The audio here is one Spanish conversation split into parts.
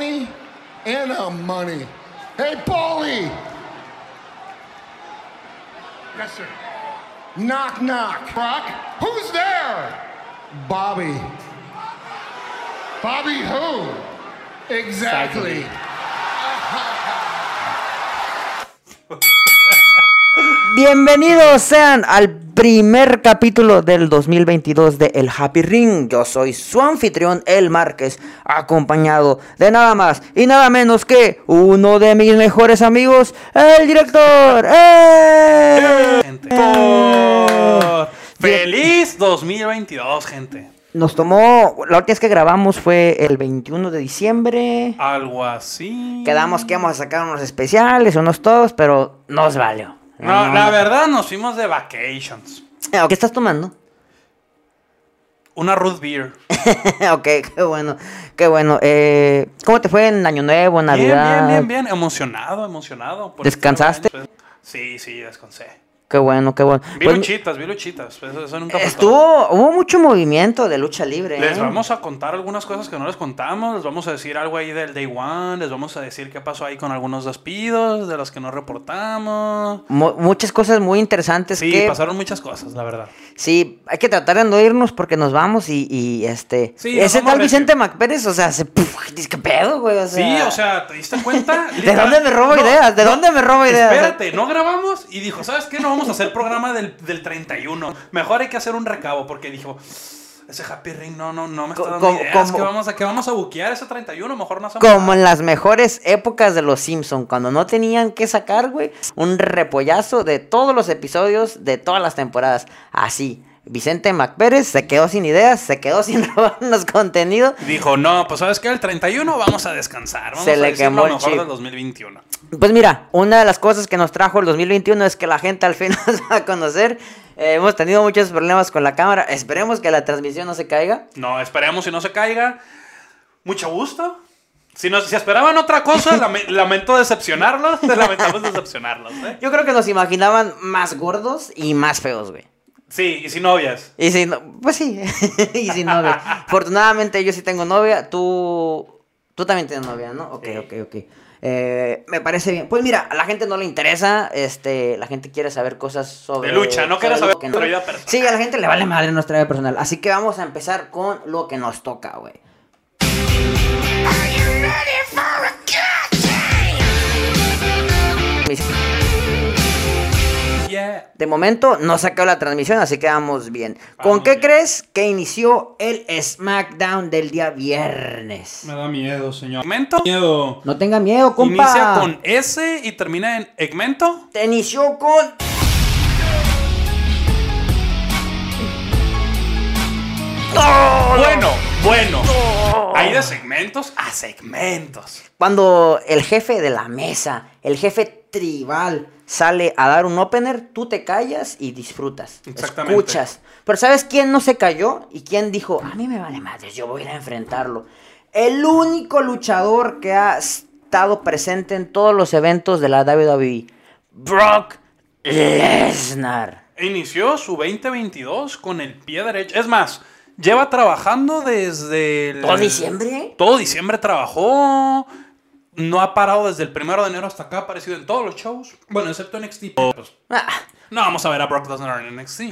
I'm and I'm money. Hey, Paulie! Yes, sir. Knock, knock. Brock? Who's there? Bobby. Bobby who? Exactly. Bienvenidos sean al primer capítulo del 2022 de El Happy Ring. Yo soy su anfitrión, El Márquez, acompañado de nada más y nada menos que uno de mis mejores amigos, el director. ¡Eh! Gente. ¡Feliz 2022, gente! Nos tomó, la última vez que grabamos fue el 21 de diciembre. Algo así. Quedamos que íbamos a sacar unos especiales, unos todos, pero nos valió. No, la verdad, nos fuimos de vacations. ¿Qué estás tomando? Una root beer. ok, qué bueno, qué bueno. Eh, ¿Cómo te fue en Año Nuevo, en Bien, Navidad? bien, bien, bien. Emocionado, emocionado. por ¿Descansaste? este. Sí, sí, descansé. Qué bueno, qué bueno. Vi Pues, luchitas, vi luchitas. Eso, eso nunca estuvo, hubo mucho movimiento de lucha libre. Les ¿eh? vamos a contar algunas cosas que no les contamos. Les vamos a decir algo ahí del Day One. Les vamos a decir qué pasó ahí con algunos despidos de los que no reportamos. Mu- muchas cosas muy interesantes Sí, que pasaron muchas cosas, la verdad. sí hay que tratar de no irnos porque nos vamos y, y, este Sí, ese tal. Vicente MacPérez, o sea, se puf, dice, qué pedo, güey, o sea, Sí, o sea, ¿te diste cuenta? ¿De dónde me robo No, ideas? ¿De no, dónde me robo ideas? Espérate, no grabamos y dijo, ¿sabes qué? No vamos a hacer programa del, del 31. Mejor hay que hacer un recabo porque dijo, ese Happy Ring no, no, no me está dando como- ideas. como- ¿Qué vamos, a, ¿Qué vamos a buquear ese 31? Mejor no hacemos Como nada". en las mejores épocas de los Simpson, cuando no tenían que sacar, güey, un repollazo de todos los episodios de todas las temporadas. Así, Vicente MacPérez se quedó sin ideas, se quedó sin robarnos contenido. Dijo, no, pues ¿sabes qué? El 31 vamos a descansar. Vamos Se a le quemó el mejor chip. del 2021. Pues mira, una de las cosas que nos trajo el 2021 es que la gente al fin nos va a conocer. Eh, hemos tenido muchos problemas con la cámara. Esperemos que la transmisión no se caiga. No, esperemos si no se caiga. Mucho gusto. Si, no, si esperaban otra cosa, lame- lamento decepcionarlos. Lamentamos decepcionarlos, ¿eh? Yo creo que nos imaginaban más gordos y más feos, güey. Sí, y sin novias. Y si no, pues sí, y sin novia. Afortunadamente yo sí tengo novia, tú, tú también tienes novia, ¿no? Ok, Sí. ok, ok. Eh, me parece bien. Pues mira, a la gente no le interesa, este, la gente quiere saber cosas sobre... De lucha, no quiere saber nuestra vida personal. Sí, a la gente le vale madre nuestra vida personal. Así que vamos a empezar con lo que nos toca, güey. Yeah. De momento no sacó la transmisión, así que vamos bien. ¿Con Vamos qué bien. crees que inició el SmackDown del día viernes? Me da miedo, señor. Segmento. Miedo. No tenga miedo, compa. Inicia con S y termina en egmento. Te inició con... Bueno, bueno. Hay de segmentos a segmentos. Cuando el jefe de la mesa, el jefe tribal, sale a dar un opener, tú te callas y disfrutas. Exactamente. Escuchas. Pero ¿sabes quién no se cayó? ¿Y quién dijo, a mí me vale madre, yo voy a ir a enfrentarlo? El único luchador que ha estado presente en todos los eventos de la WWE. Brock Lesnar. Inició su 2022 con el pie derecho. Es más, lleva trabajando desde el... ¿Todo diciembre? Todo diciembre trabajó. No ha parado desde el primero de enero hasta acá. Ha aparecido en todos los shows. Bueno, excepto NXT. Pues, Ah, no vamos a ver a Brock Lesnar en NXT.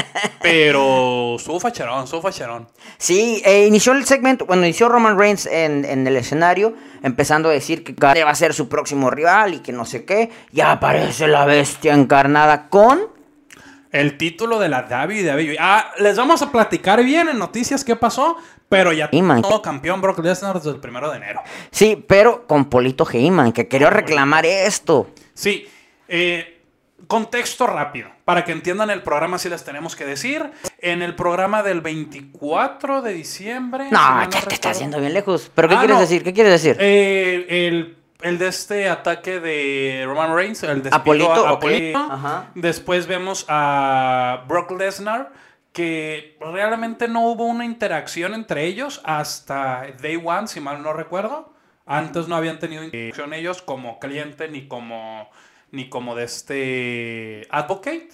Pero estuvo facherón, estuvo facherón. Sí, eh, inició el segmento, bueno, inició Roman Reigns en, en el escenario, empezando a decir que va a ser su próximo rival y que no sé qué. Ya aparece la bestia encarnada con... El título de la WWE. Ah, les vamos a platicar bien en noticias qué pasó. Pero ya Y man. todo campeón Brock Lesnar desde el primero de enero. Sí, pero con Polito Heyman, que quería reclamar esto. Sí, eh, contexto rápido, para que entiendan el programa si les tenemos que decir. En el programa del 24 de diciembre... si No, ya te estás yendo bien lejos. ¿Pero qué Ah, quieres no. decir? ¿Qué quieres decir? eh, el, el de este ataque de Roman Reigns, el despido Apolito, a. Apolito. Ajá. Después vemos a Brock Lesnar, que realmente no hubo una interacción entre ellos hasta Day One, si mal no recuerdo. Antes no habían tenido interacción ellos como cliente ni como ni como de este advocate,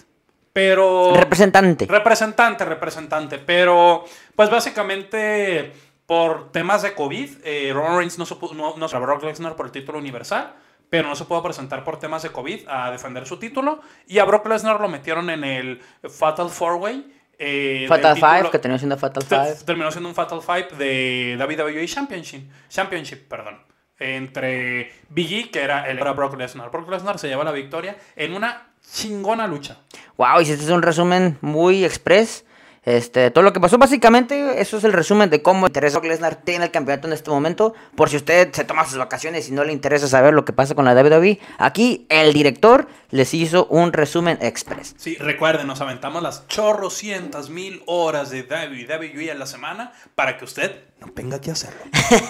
pero Representante. representante, representante, pero pues básicamente por temas de COVID, eh, Roman Reigns no se pudo, no, no, Brock Lesnar por el título universal, pero no se pudo presentar por temas de COVID a defender su título. Y a Brock Lesnar lo metieron en el Fatal Four Way. eh, Fatal título- Five, que terminó siendo Fatal Five. Terminó siendo un Fatal Five de WWE Championship. Championship, perdón. Entre Big E, que era el era Brock Lesnar. Brock Lesnar se lleva la victoria en una chingona lucha. Wow, hiciste un resumen muy express. Este, todo lo que pasó, básicamente, eso es el resumen de cómo interesa Brock Lesnar tiene el campeonato en este momento. Por si usted se toma sus vacaciones y no le interesa saber lo que pasa con la WWE, aquí el director les hizo un resumen express. Sí, recuerden, nos aventamos las chorrocientas mil horas de WWE a la semana para que usted no tenga que hacerlo.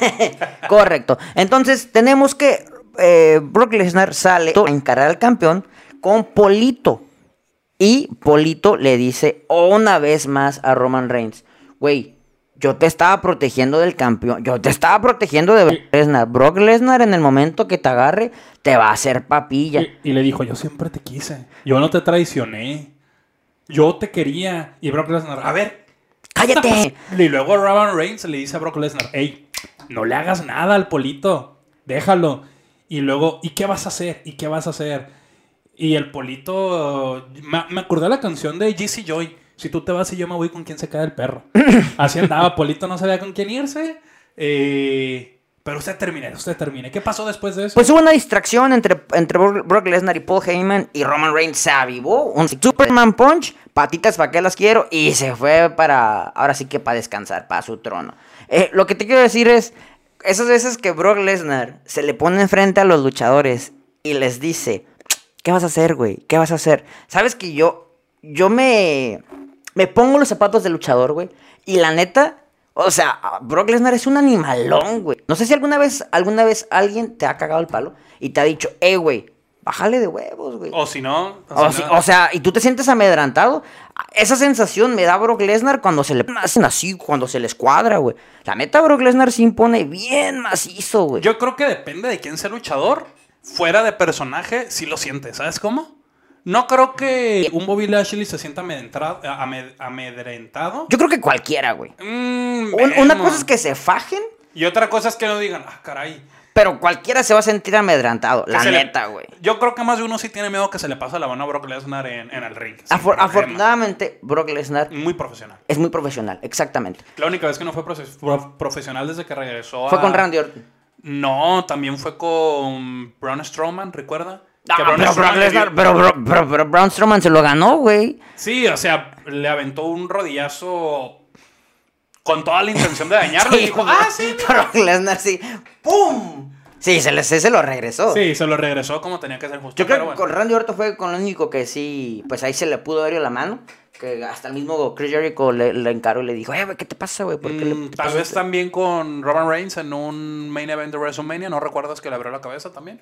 Correcto. Entonces, tenemos que eh, Brock Lesnar sale a encarar al campeón con Polito. Y Polito le dice una vez más a Roman Reigns, güey, yo te estaba protegiendo del campeón, yo te estaba protegiendo de Brock Lesnar. Brock Lesnar en el momento que te agarre te va a hacer papilla. Y, y le dijo, yo siempre te quise. Yo no te traicioné. Yo te quería. Y Brock Lesnar, a ver. ¡Cállate! Y luego Roman Reigns le dice a Brock Lesnar, hey, no le hagas nada al polito. Déjalo. Y luego, ¿y qué vas a hacer? ¿Y qué vas a hacer? Y el polito... Me, me acordé de la canción de GC Joy. Si tú te vas y yo me voy con quien se cae el perro. Así andaba. Polito no sabía con quién irse. Eh, pero usted termine, usted termine. ¿Qué pasó después de eso? Pues hubo una distracción entre, entre Brock Brock Lesnar y Paul Heyman y Roman Reigns se avivó. Un Superman Punch, patitas para que las quiero y se fue para, ahora sí que para descansar, para su trono. Eh, lo que te quiero decir es, esas veces que Brock Lesnar se le pone enfrente a los luchadores y les dice, ¿qué vas a hacer, güey? ¿Qué vas a hacer? Sabes que yo, yo me, me pongo los zapatos del luchador, güey. Y la neta, o sea, Brock Lesnar es un animalón, güey. No sé si alguna vez, alguna vez alguien te ha cagado el palo y te ha dicho, eh, güey, bájale de huevos, güey. O si no... O, si o sea, y tú te sientes amedrantado. Esa sensación me da Brock Lesnar cuando se le hacen así, cuando se les cuadra, güey. La neta, Brock Lesnar se impone bien macizo, güey. Yo creo que depende de quién sea luchador. Fuera de personaje, sí lo siente. ¿Sabes cómo? No creo que un Bobby Lashley se sienta amed- amedrentado. Yo creo que cualquiera, güey. Mm, Un- una cosa es que se fajen, Y otra cosa es que no digan, ah, caray. pero cualquiera se va a sentir amedrantado. La Que le- neta, güey. Yo creo que más de uno sí tiene miedo que se le pase la mano a Brock Lesnar en, en el ring. Afor- afortunadamente, Brock Lesnar Muy profesional. es muy profesional, exactamente. La única vez que no fue profe- pro- profesional desde que regresó Fue a- con Randy Orton. No, también fue con Braun Strowman, ¿recuerda? Ah, Braun pero, Strowman Lesnar- pero, pero, pero- pero Braun Strowman se lo ganó, güey. Sí, o sea, le aventó un rodillazo con toda la intención de dañarlo y dijo, ah, sí. Brock Lesnar sí. ¡Pum! Sí, se, le- se, lo regresó. Sí, se lo regresó como tenía que ser justo. Yo creo que con Randy Orton fue con lo único que sí, pues ahí se le pudo ver la mano. Que hasta el mismo Chris Jericho le, le encaró y le dijo, eh, güey, ¿qué te pasa, güey? ¿Por qué le Mm, tal vez esto?" también con Roman Reigns en un main event de WrestleMania, ¿no recuerdas que le abrió la cabeza también?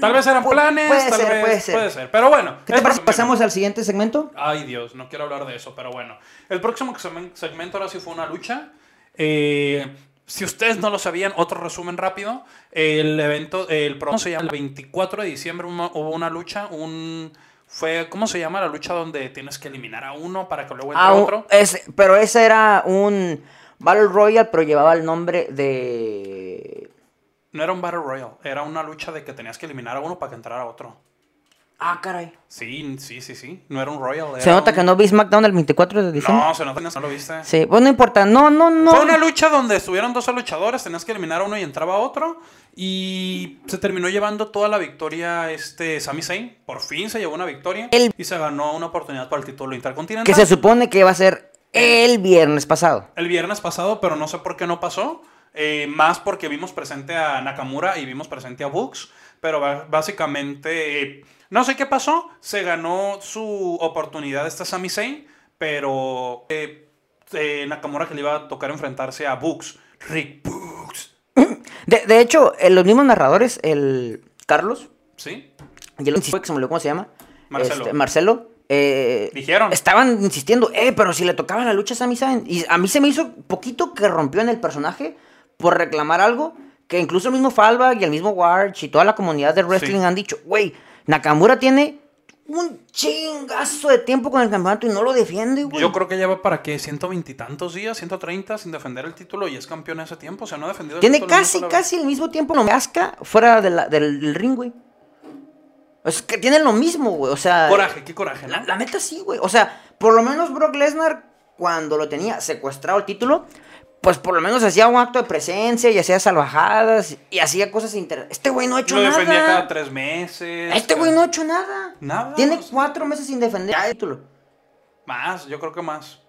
Tal vez eran Pu- planes, Mm, puede tal ser, vez, puede ser. puede ser. Pero bueno. ¿Qué te parece? ¿Pasamos al siguiente segmento? Ay, Dios, no quiero hablar de eso, pero bueno. El próximo segmento ahora sí fue una lucha. Eh, si ustedes no lo sabían, otro resumen rápido. El evento, el programa se llama el 24 de diciembre, hubo una lucha, un... Fue, ¿cómo se llama la lucha donde tienes que eliminar a uno para que luego entre Ah, otro? es, pero ese era un Battle Royale, pero llevaba el nombre de... No era un Battle Royale, era una lucha de que tenías que eliminar a uno para que entrara otro. Ah, caray. Sí, sí, sí, sí. No era un Royal. Se nota un- que no vi SmackDown el 24 de diciembre. No, se nota que no lo viste. Sí, pues no importa. No, no, no. Fue una lucha donde estuvieron dos luchadores, tenías que eliminar a uno y entraba otro. Y se terminó llevando toda la victoria este Sami Zayn. Por fin se llevó una victoria. El- Y se ganó una oportunidad para el título intercontinental. Que se supone que iba a ser el viernes pasado. El viernes pasado, pero no sé por qué no pasó. Eh, más porque vimos presente a Nakamura y vimos presente a Books. Pero básicamente, eh, no sé qué pasó. Se ganó su oportunidad este Sami Zayn. Pero eh, eh, Nakamura que le iba a tocar enfrentarse a Books. Rick Books. De, de hecho, eh, los mismos narradores, el Carlos, ¿Sí? y el se me olvidó cómo se llama. Marcelo. Este, Marcelo. eh, Dijeron. Estaban insistiendo, eh, pero si le tocaba la lucha a Sami Zayn. Y a mí se me hizo poquito que rompió en el personaje por reclamar algo que incluso el mismo Falva y el mismo Warch y toda la comunidad de wrestling Sí. han dicho, güey, Nakamura tiene un chingazo de tiempo con el campeonato y no lo defiende, güey. Yo creo que lleva para qué, 120 y tantos días, 130 sin defender el título y es campeón ese tiempo. O sea, no ha defendido el Tiene título casi, casi el mismo tiempo no casca fuera de la- del, del ring, güey. Es que tienen lo mismo, güey. O sea. Coraje, qué coraje, ¿no? La, la neta sí, güey. O sea, por lo menos Brock Lesnar, cuando lo tenía secuestrado el título, pues por lo menos hacía un acto de presencia y hacía salvajadas y hacía cosas inter... Este güey no ha hecho Lo nada. defendía cada tres meses. Este güey no ha hecho nada. Nada, Tiene cuatro meses sin defender el título. Más, yo creo que más.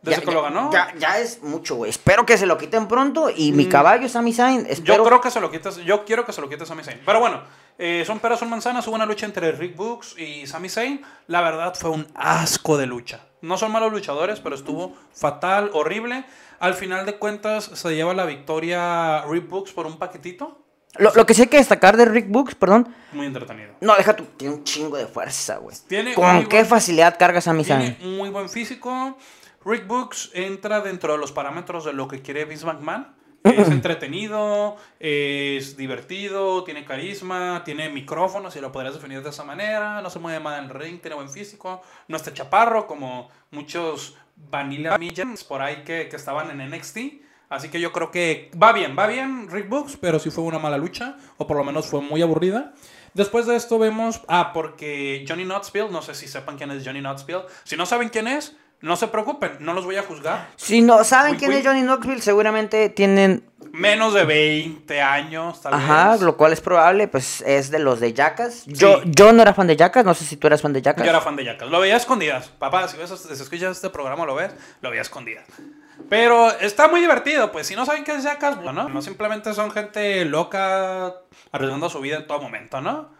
Desde Ya- que ya- lo ganó. Ya, ya es mucho, güey. Espero que se lo quiten pronto. Y mi caballo, Sami Zayn, espero... Yo creo que se lo quitas. Yo quiero que se lo quites a Sami Zayn. Pero bueno, eh, son peras, son manzanas. Hubo una lucha entre Rick Books y Sami Zayn. La verdad fue un asco de lucha. No son malos luchadores, pero estuvo fatal, horrible. Al final de cuentas, se lleva la victoria Rick Books por un paquetito. Lo, lo que sí hay que destacar de Rick Books, perdón... Muy entretenido. No, deja tu... Tiene un chingo de fuerza, güey. Tiene ¿Con qué buen- facilidad carga Sami Tiene Zayn? muy buen físico. Rick Books entra dentro de los parámetros de lo que quiere Vince McMahon. Es entretenido, es divertido, tiene carisma, tiene micrófono, si lo podrías definir de esa manera. No se mueve mal en el ring, tiene buen físico. No está chaparro como muchos Vanilla Millions por ahí que, que estaban en NXT. Así que yo creo que va bien, va bien Rick Books, pero sí fue una mala lucha, o por lo menos fue muy aburrida. Después de esto vemos, ah, porque Johnny Knoxville, no sé si sepan quién es Johnny Knoxville. Si no saben quién es, no se preocupen, no los voy a juzgar. Si no saben Uy, quién uy. es Johnny Knoxville, seguramente tienen Menos de 20 años, tal Ajá, vez. lo cual es probable, pues es de los de Jackass. Yo, yo no era fan de Jackass, no sé si tú eras fan de Jackass. Yo era fan de Jackass. Lo veía a escondidas. Papá, si, ves, si escuchas este programa, lo ves, lo veía a escondidas. Pero está muy divertido, pues si no saben qué es Jackass, bueno, no simplemente son gente loca arriesgando su vida en todo momento, ¿no?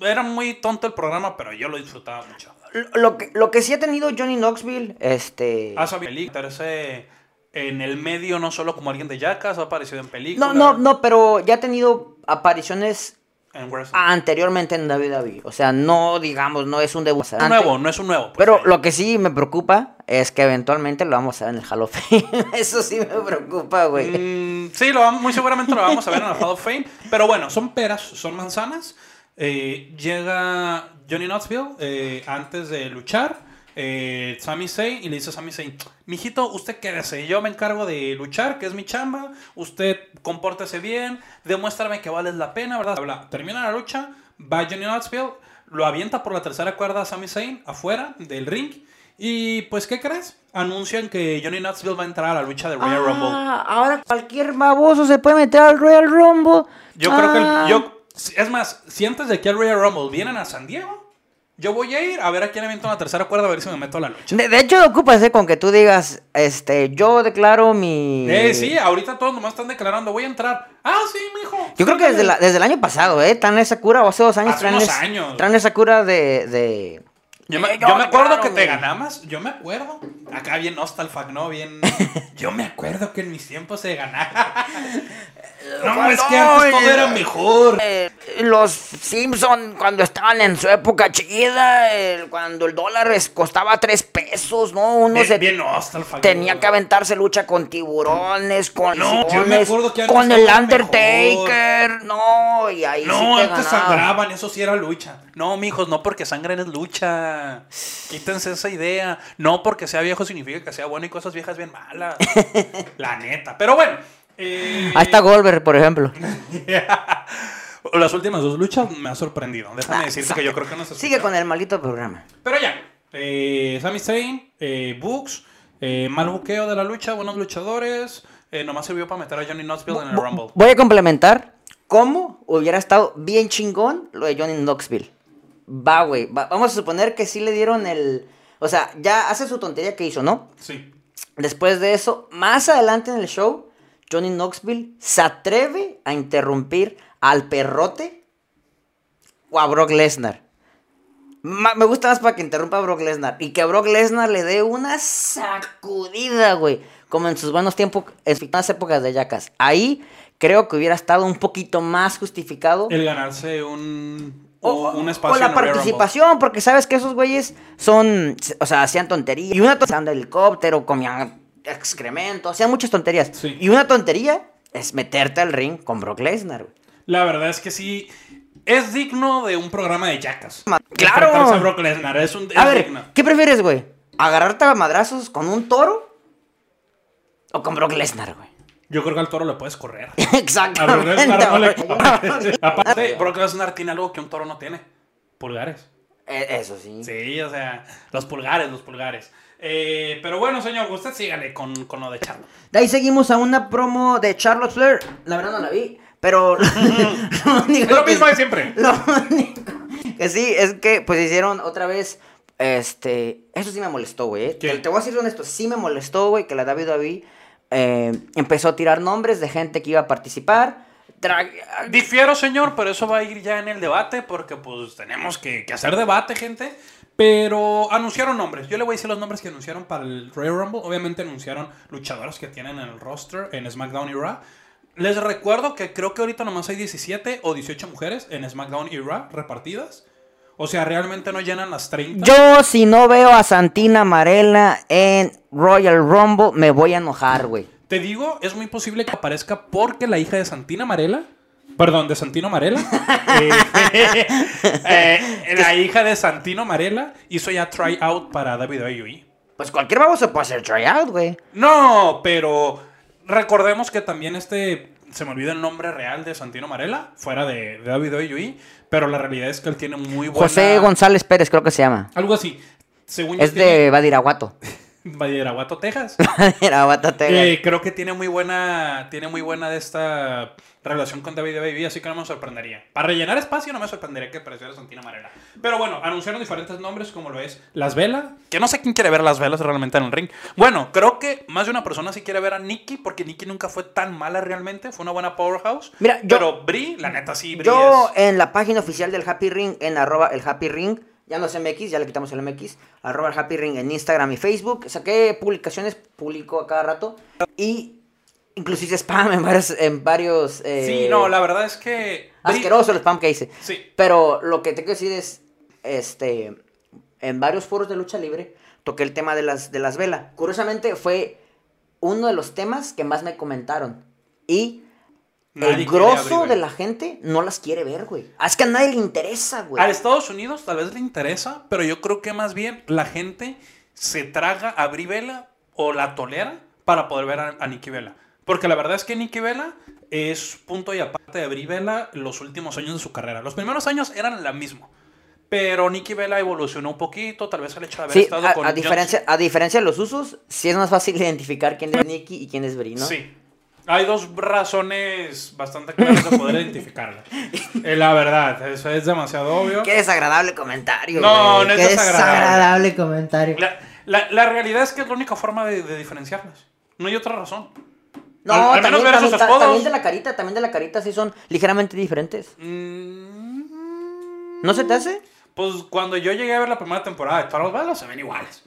Era muy tonto el programa, pero yo lo disfrutaba mucho. Lo- que, lo que sí ha tenido Johnny Knoxville, este... Ha sabido meterse en el medio no solo como alguien de Jackass, ha aparecido en películas. No, no, no, pero ya ha tenido apariciones En anteriormente en WWE. O sea, no, digamos, no es un debut. un nuevo, no es un nuevo. pues, Pero ahí. lo que sí me preocupa es que eventualmente lo vamos a ver en el Hall of Fame. Eso sí me preocupa, güey. Mm, sí, lo muy seguramente lo vamos a ver en el Hall of Fame. Pero bueno, son peras, son manzanas. Eh, llega Johnny Knoxville eh, antes de luchar. Eh, Sami Zayn y le dice a Sami Zayn, mijito, usted quédese, yo me encargo de luchar, que es mi chamba, usted compórtese bien, demuéstrame que vales la pena, ¿verdad? Termina la lucha, va Johnny Knoxville, lo avienta por la tercera cuerda a Sami Zayn afuera del ring y pues, ¿qué crees? Anuncian que Johnny Knoxville va a entrar a la lucha de Royal Rumble. Ah, ahora cualquier baboso se puede meter al Royal Rumble. Yo creo que Ah. el- yo es más, si antes de que el Royal Rumble vienen a San Diego, yo voy a ir a ver a quién avienta una tercera cuerda a ver si me meto a la lucha. De, de hecho, ocupas eh, con que tú digas, este, yo declaro mi... Eh, sí, ahorita todos nomás están declarando, voy a entrar. Ah, sí, mijo. Yo creo que desde, la- desde el año pasado, ¿eh? Traen esa cura, o hace dos años. Hace traen unos es- años. Traen esa cura de... de... Yo me, Eh, yo me acuerdo claro, que te ganabas, yo me acuerdo. Acá bien nostalfac, ¿no? Bien. Yo me acuerdo que en mis tiempos se ganaba. No, es que antes todo era mejor. Eh, los Simpson cuando estaban en su época chida, cuando el dólar costaba tres pesos, ¿no? Uno Bien, se bien tenía que aventarse lucha con tiburones, con No, yo me acuerdo que antes con el Undertaker, no, y ahí No, sí te antes ganaba. sangraban, eso sí era lucha. No, mijos, no porque sangren es lucha. Quítense esa idea. No porque sea viejo significa que sea bueno y cosas viejas bien malas. La neta. Pero bueno. eh, Ahí está Goldberg, por ejemplo. Las últimas dos luchas me ha sorprendido. Déjame decirte que yo creo que no se Sigue con el maldito programa. Pero ya. Eh, Sami Zayn, eh, Books, eh, mal buqueo de la lucha, buenos luchadores. Eh, nomás sirvió para meter a Johnny Knoxville en el Rumble. Voy a complementar cómo hubiera estado bien chingón lo de Johnny Knoxville. Va, güey. va- vamos a suponer que sí le dieron el... O sea, ya hace su tontería que hizo, ¿no? Sí. Después de eso, más adelante en el show, Johnny Knoxville se atreve a interrumpir al perrote o a Brock Lesnar. Ma- me gusta más para que interrumpa a Brock Lesnar y que a Brock Lesnar le dé una sacudida, güey. Como en sus buenos tiempos, en sus épocas de Jackass. Ahí creo que hubiera estado un poquito más justificado. El ganarse un, O, un o espacio la en participación, porque sabes que esos güeyes son, o sea, hacían tonterías. Y una tontería, de helicóptero, comían excremento, hacían muchas tonterías. Sí. Y una tontería es meterte al ring con Brock Lesnar, güey. La verdad es que sí. Es digno de un programa de Jackass. Claro. a Brock Lesnar. Es un. A ver, digno. ¿qué prefieres, güey? ¿Agarrarte a madrazos con un toro? ¿O con Brock Lesnar, güey? Yo creo que al toro le puedes correr. Exactamente. No le. Aparte, Brock Lesnar tiene algo que un toro no tiene: pulgares. Eh, Eso sí. Sí, o sea, los pulgares, los pulgares. Eh, pero bueno, señor, usted sígale con, con lo de Charlotte. De ahí seguimos a una promo de Charlotte Flair. La verdad no la vi, pero... lo único Es lo que- mismo de siempre. Lo único que sí es que pues hicieron otra vez este eso sí me molestó, güey. eh. Te, te voy a decir honesto, sí me molestó, güey, que la WWE eh, empezó a tirar nombres de gente que iba a participar. Tra- Difiero, señor, pero eso va a ir ya en el debate porque pues tenemos que, hacer debate, gente. Pero anunciaron nombres. Yo le voy a decir los nombres que anunciaron para el Royal Rumble. Obviamente anunciaron luchadores que tienen en el roster en SmackDown y Raw. Les recuerdo que creo que ahorita nomás hay 17 o 18 mujeres en SmackDown y Raw repartidas. O sea, realmente no llenan las 30. Yo si no veo a Santina Marella en Royal Rumble me voy a enojar, güey. Te digo, es muy posible que aparezca porque la hija de Santina Marella, perdón, de Santino Marella, eh, eh, la hija de Santino Marella hizo ya tryout para WWE. Pues cualquier baboso puede hacer tryout, güey. No, pero recordemos que también este, se me olvida el nombre real de Santino Marella, fuera de, de WWE, pero la realidad es que él tiene muy buena... José González Pérez creo que se llama. Algo así. Según yo Es de tiene- Badiraguato, Texas. Badiraguato, Texas. Eh, creo que tiene muy buena tiene muy buena de esta relación con David Baby, así que no me sorprendería. Para rellenar espacio no me sorprendería que apareciera Santina Marella. Pero bueno, anunciaron diferentes nombres como lo es Las Velas, que no sé quién quiere ver a Las Velas realmente en el ring. Bueno, creo que más de una persona sí quiere ver a Nikki porque Nikki nunca fue tan mala realmente, fue una buena powerhouse. Mira, yo- pero Brie, la neta sí, Brie Yo es- en la página oficial del Happy Ring, en arroba el Happy Ring, ya no es MX, ya le quitamos el MX, arroba el Happy Ring en Instagram y Facebook, saqué publicaciones, publico a cada rato, y incluso hice spam en varios, en varios eh, Sí, no, la verdad es que asqueroso el spam que hice. Sí. Pero lo que te quiero decir es, este, en varios foros de lucha libre, toqué el tema de las, de las velas. Curiosamente fue uno de los temas que más me comentaron. Y Nadie el grosso abrir, de la gente no las quiere ver, güey. Ah, Es que a nadie le interesa, güey. A Estados Unidos tal vez le interesa, pero yo creo que más bien la gente se traga a Brie Bella o la tolera para poder ver a, a Nikki Bella. Porque la verdad es que Nikki Bella es punto y aparte de Brie Bella los últimos años de su carrera. Los primeros años eran la misma. Pero Nikki Bella evolucionó un poquito, tal vez el hecho de haber Sí, estado a, con a diferencia, a diferencia de los usos, sí es más fácil identificar quién es Nicky y quién es Brie, ¿no? Sí. Hay dos razones bastante claras de poder identificarla. Eh, la verdad, eso es demasiado obvio. Qué desagradable comentario, No, güey. no es Qué desagradable. desagradable comentario. La, la- la realidad es que es la única forma de, de diferenciarlas. No hay otra razón. No, Al- al menos también, ver también, esos ta- escudos. también de la carita, también de la carita sí son ligeramente diferentes. Mm, ¿No se te hace? Pues cuando yo llegué a ver la primera temporada de todas las velas, se ven iguales.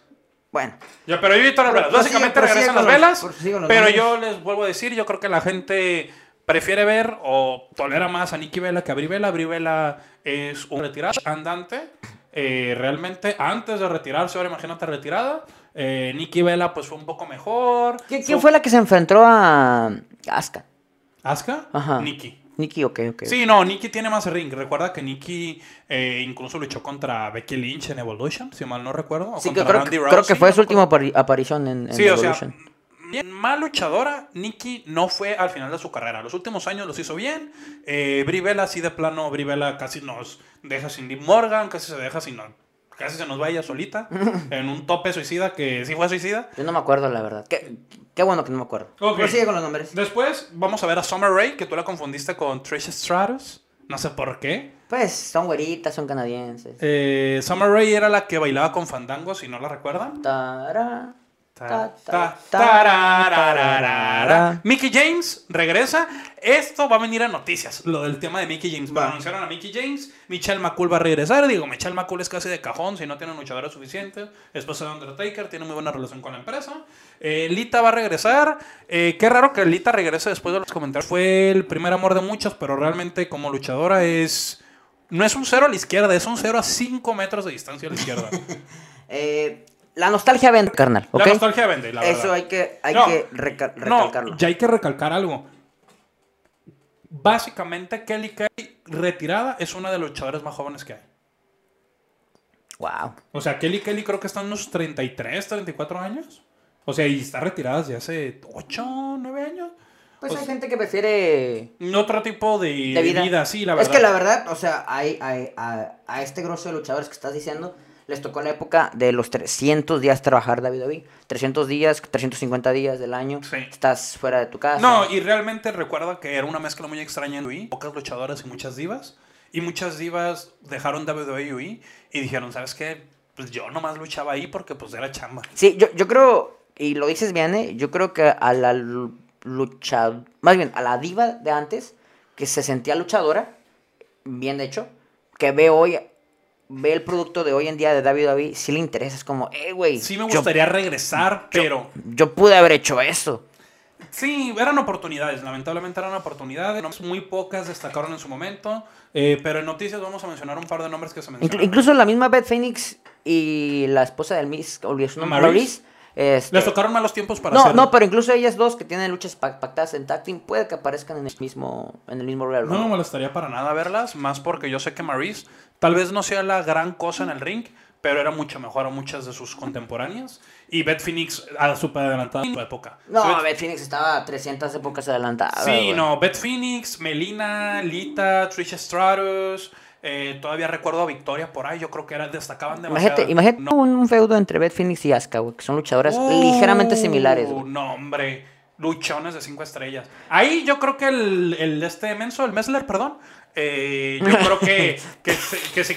Bueno, Yo, pero yo vi todas las velas. Básicamente regresan las velas. Pero yo les vuelvo a decir, yo creo que la gente prefiere ver o tolera más a Nikki Vela que a. Brie Bella es un retirado andante. Eh, realmente, antes de retirarse, ahora imagínate retirada. Eh, Nikki Vela pues fue un poco mejor. ¿Qui- ¿quién fue la que se enfrentó a Asuka? ¿Asuka? Ajá. Nikki. Ok, ok. Sí, no, Nikki tiene más ring. Recuerda que Nikki eh, incluso luchó contra Becky Lynch en Evolution, si mal no recuerdo. o Sí, contra creo, Randy que- creo que fue no su última aparición en, en Sí, o sea, Evolution. bien, mal luchadora, Nikki no fue al final de su carrera. Los últimos años los hizo bien. Eh, Brie Bella, así de plano, Brie Bella casi nos deja sin Liv Morgan, casi se deja sin... Casi se nos va ella solita en un tope suicida que sí fue suicida. Yo no me acuerdo, la verdad. Qué, qué bueno que no me acuerdo. Ok. Prosigue con los nombres. Después vamos a ver a Summer Rae, que tú la confundiste con Trish Stratus. No sé por qué. Pues son güeritas, son canadienses. Eh, Summer Rae era la que bailaba con Fandango, si no la recuerdan. Tará, Ta. Mickey James regresa. Esto va a venir a noticias, lo del tema de Mickey James. Va. anunciaron a Mickey James. Michelle McCool va a regresar. Digo, Michelle McCool es casi de cajón si no tiene luchadores suficientes. Esposa de Undertaker, tiene muy buena relación con la empresa. Eh, Lita va a regresar. Eh, qué raro que Lita regrese después de los comentarios. Fue el primer amor de muchos, pero realmente como luchadora es. No es un cero a la izquierda, es un cero a 5 metros de distancia a la izquierda. Eh, la nostalgia vende, carnal. ¿ok? La nostalgia vende, la verdad. Eso hay que, hay No, que No, recalcarlo. ya hay que recalcar algo. Básicamente, Kelly Kay retirada es una de los luchadores más jóvenes que hay. Wow. O sea, Kelly Kelly creo que está en unos 33, 34 años. O sea, y está retirada desde hace 8, 9 años. Pues O hay sea, gente que prefiere Otro tipo de vida. vida. sí, la verdad. Es que la verdad, o sea, hay, hay- a, a este grosso de luchadores que estás diciendo, les tocó la época de los 300 días trabajar David David. 300 días, 350 días del año. Sí. Estás fuera de tu casa. No, y realmente recuerdo que era una mezcla muy extraña en UI. Pocas luchadoras y muchas divas. Y muchas divas dejaron WWE y dijeron, ¿sabes qué? Pues yo nomás luchaba ahí porque pues era chamba. Sí, yo, yo creo, y lo dices bien, ¿eh? yo creo que a la lucha, más bien a la diva de antes, que se sentía luchadora, bien de hecho, que ve hoy, ve el producto de hoy en día de David David, sí le interesa, es como, eh, güey, Sí me yo- gustaría regresar, pero... yo pude haber hecho eso. Sí, eran oportunidades, lamentablemente eran oportunidades. Muy pocas destacaron en su momento. eh, pero en noticias vamos a mencionar un par de nombres que se mencionan. incluso la misma Beth Phoenix y la esposa del Miss, olvidé su nombre. Maryse, este, Les tocaron malos tiempos para no, hacer... no, pero incluso ellas dos que tienen luchas pac- pactadas en tag team, puede que aparezcan en el mismo, en el mismo Royal No me molestaría para nada verlas, más porque yo sé que Maurice tal vez no sea la gran cosa en el ring, pero era mucho mejor a muchas de sus contemporáneas. Y Beth Phoenix a súper adelantada en su época. No, Beth- Beth Phoenix estaba 300 épocas adelantada. Sí, no, Beth Phoenix, Melina, Lita, Trish Stratus, eh, todavía recuerdo a Victoria por ahí, yo creo que era, destacaban demasiado. Imagínate, imagínate No. un, feudo entre Beth Phoenix y Asuka, güey, que son luchadoras ligeramente similares, Uh, güey. No, hombre. Luchones de cinco estrellas. Ahí yo creo que el, el este menso, el Messler, perdón. eh, yo creo que, que, se, que se-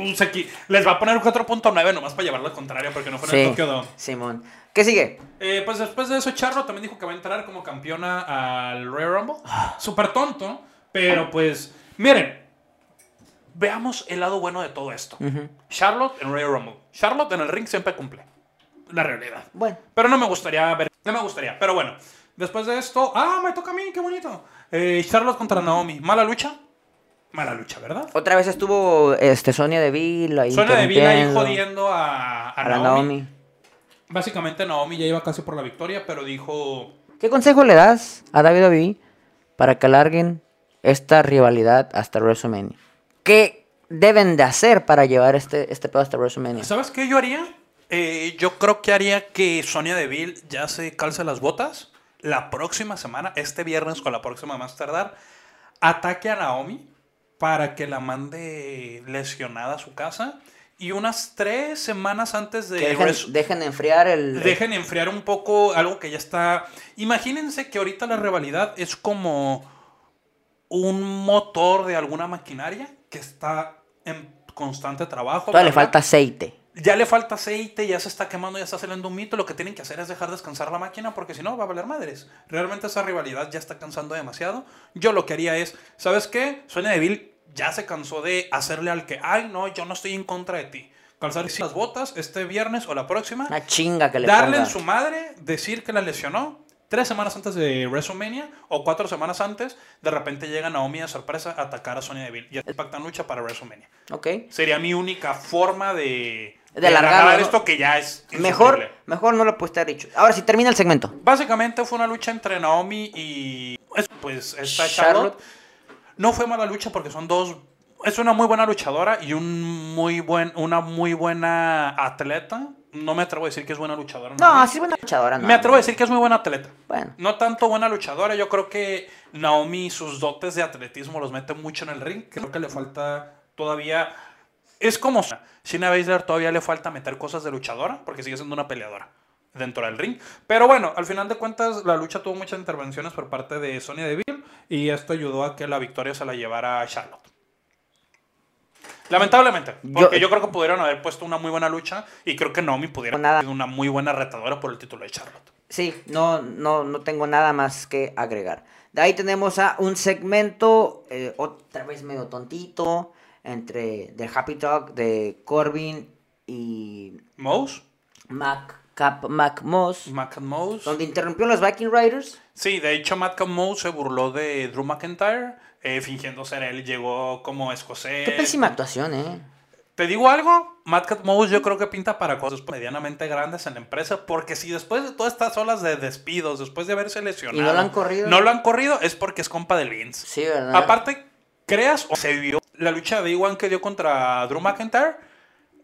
uh, se les va a poner un 4.9 nomás para llevarlo al contrario porque no fue en el Sí, Tokyo Dome. Simón. ¿Qué sigue? Eh, pues después de eso, Charlo también dijo que va a entrar como campeona al Royal Rumble. Súper tonto, pero pues, miren, veamos el lado bueno de todo esto. Charlotte en Royal Rumble. Charlotte en el ring siempre cumple. La realidad. Bueno, Pero no me gustaría ver. No me gustaría. Pero bueno. Después de esto. ¡Ah! Me toca a mí. ¡Qué bonito! Eh, Charlotte contra Naomi. Mala lucha. Mala lucha, ¿verdad? otra vez estuvo este, Sonia Deville ahí Sonia Deville ahí jodiendo a, a a Naomi. Naomi. Básicamente Naomi ya iba casi por la victoria, pero dijo... ¿Qué consejo le das a David David para que alarguen esta rivalidad hasta WrestleMania? ¿Qué deben de hacer para llevar este, este pedo hasta WrestleMania? ¿Sabes qué yo haría? Eh, yo creo que haría que Sonia Deville ya se calce las botas. La próxima semana, este viernes o la próxima más tardar, ataque a Naomi para que la mande lesionada a su casa. Y unas tres semanas antes de... Que dejen, dejen enfriar el... dejen enfriar un poco algo que ya está. Imagínense que ahorita la rivalidad es como un motor de alguna maquinaria que está en constante trabajo. Todavía le falta aceite. Ya le falta aceite, ya se está quemando, ya está saliendo un mito. Lo que tienen que hacer es dejar descansar la máquina porque si no va a valer madres. Realmente esa rivalidad ya está cansando demasiado. Yo lo que haría es, ¿sabes qué? Sonia Deville ya se cansó de hacerle al que, ay, no, yo no estoy en contra de ti. Calzar las botas este viernes o la próxima Una chinga que le darle ponga. en su madre, decir que la lesionó tres semanas antes de WrestleMania o cuatro semanas antes, de repente llega Naomi de sorpresa a atacar a Sonya Deville y pactan lucha para WrestleMania. Ok. Sería mi única forma de, De alargar ¿no? esto que ya es Mejor, mejor no lo pudiste haber dicho. Ahora sí, termina el segmento. Básicamente fue una lucha entre Naomi y pues, pues esta Charlotte. Charlotte. No fue mala lucha porque son dos es una muy buena luchadora y un muy buen una muy buena atleta. No me atrevo a decir que es buena luchadora. No, Naomi. sí es buena luchadora. no. Me atrevo a decir que es muy buena atleta. Bueno. No tanto buena luchadora, yo creo que Naomi sus dotes de atletismo los mete mucho en el ring. Creo que le falta todavía... Es como... Shayna Baszler todavía le falta meter cosas de luchadora porque sigue siendo una peleadora dentro del ring. Pero bueno, al final de cuentas la lucha tuvo muchas intervenciones por parte de Sonya Deville y esto ayudó a que la victoria se la llevara a Charlotte. Lamentablemente, porque Yo- yo, creo que pudieron haber puesto una muy buena lucha y creo que Naomi pudiera Nada. haber sido una muy buena retadora por el título de Charlotte. Sí, no, no, no tengo nada más que agregar. De ahí tenemos a un segmento, eh, otra vez medio tontito, entre The Happy Talk de Corbin y Mouse, Mac, Cap, Mac Moss, Mac and Mouse. donde interrumpió los Viking Riders. Sí, de hecho, Matt Mouse se burló de Drew McIntyre, eh, fingiendo ser él, llegó como escocés. Qué pésima actuación, ¿eh? ¿Te digo algo? Matt Mouse yo creo que pinta para cosas medianamente grandes en la empresa, porque si después de todas estas olas de despidos, después de haberse lesionado... ¿Y no lo han corrido? No lo han corrido, es porque es compa del Vince. Sí, ¿verdad? Aparte, creas o se vio la lucha de Iwan que dio contra Drew McIntyre,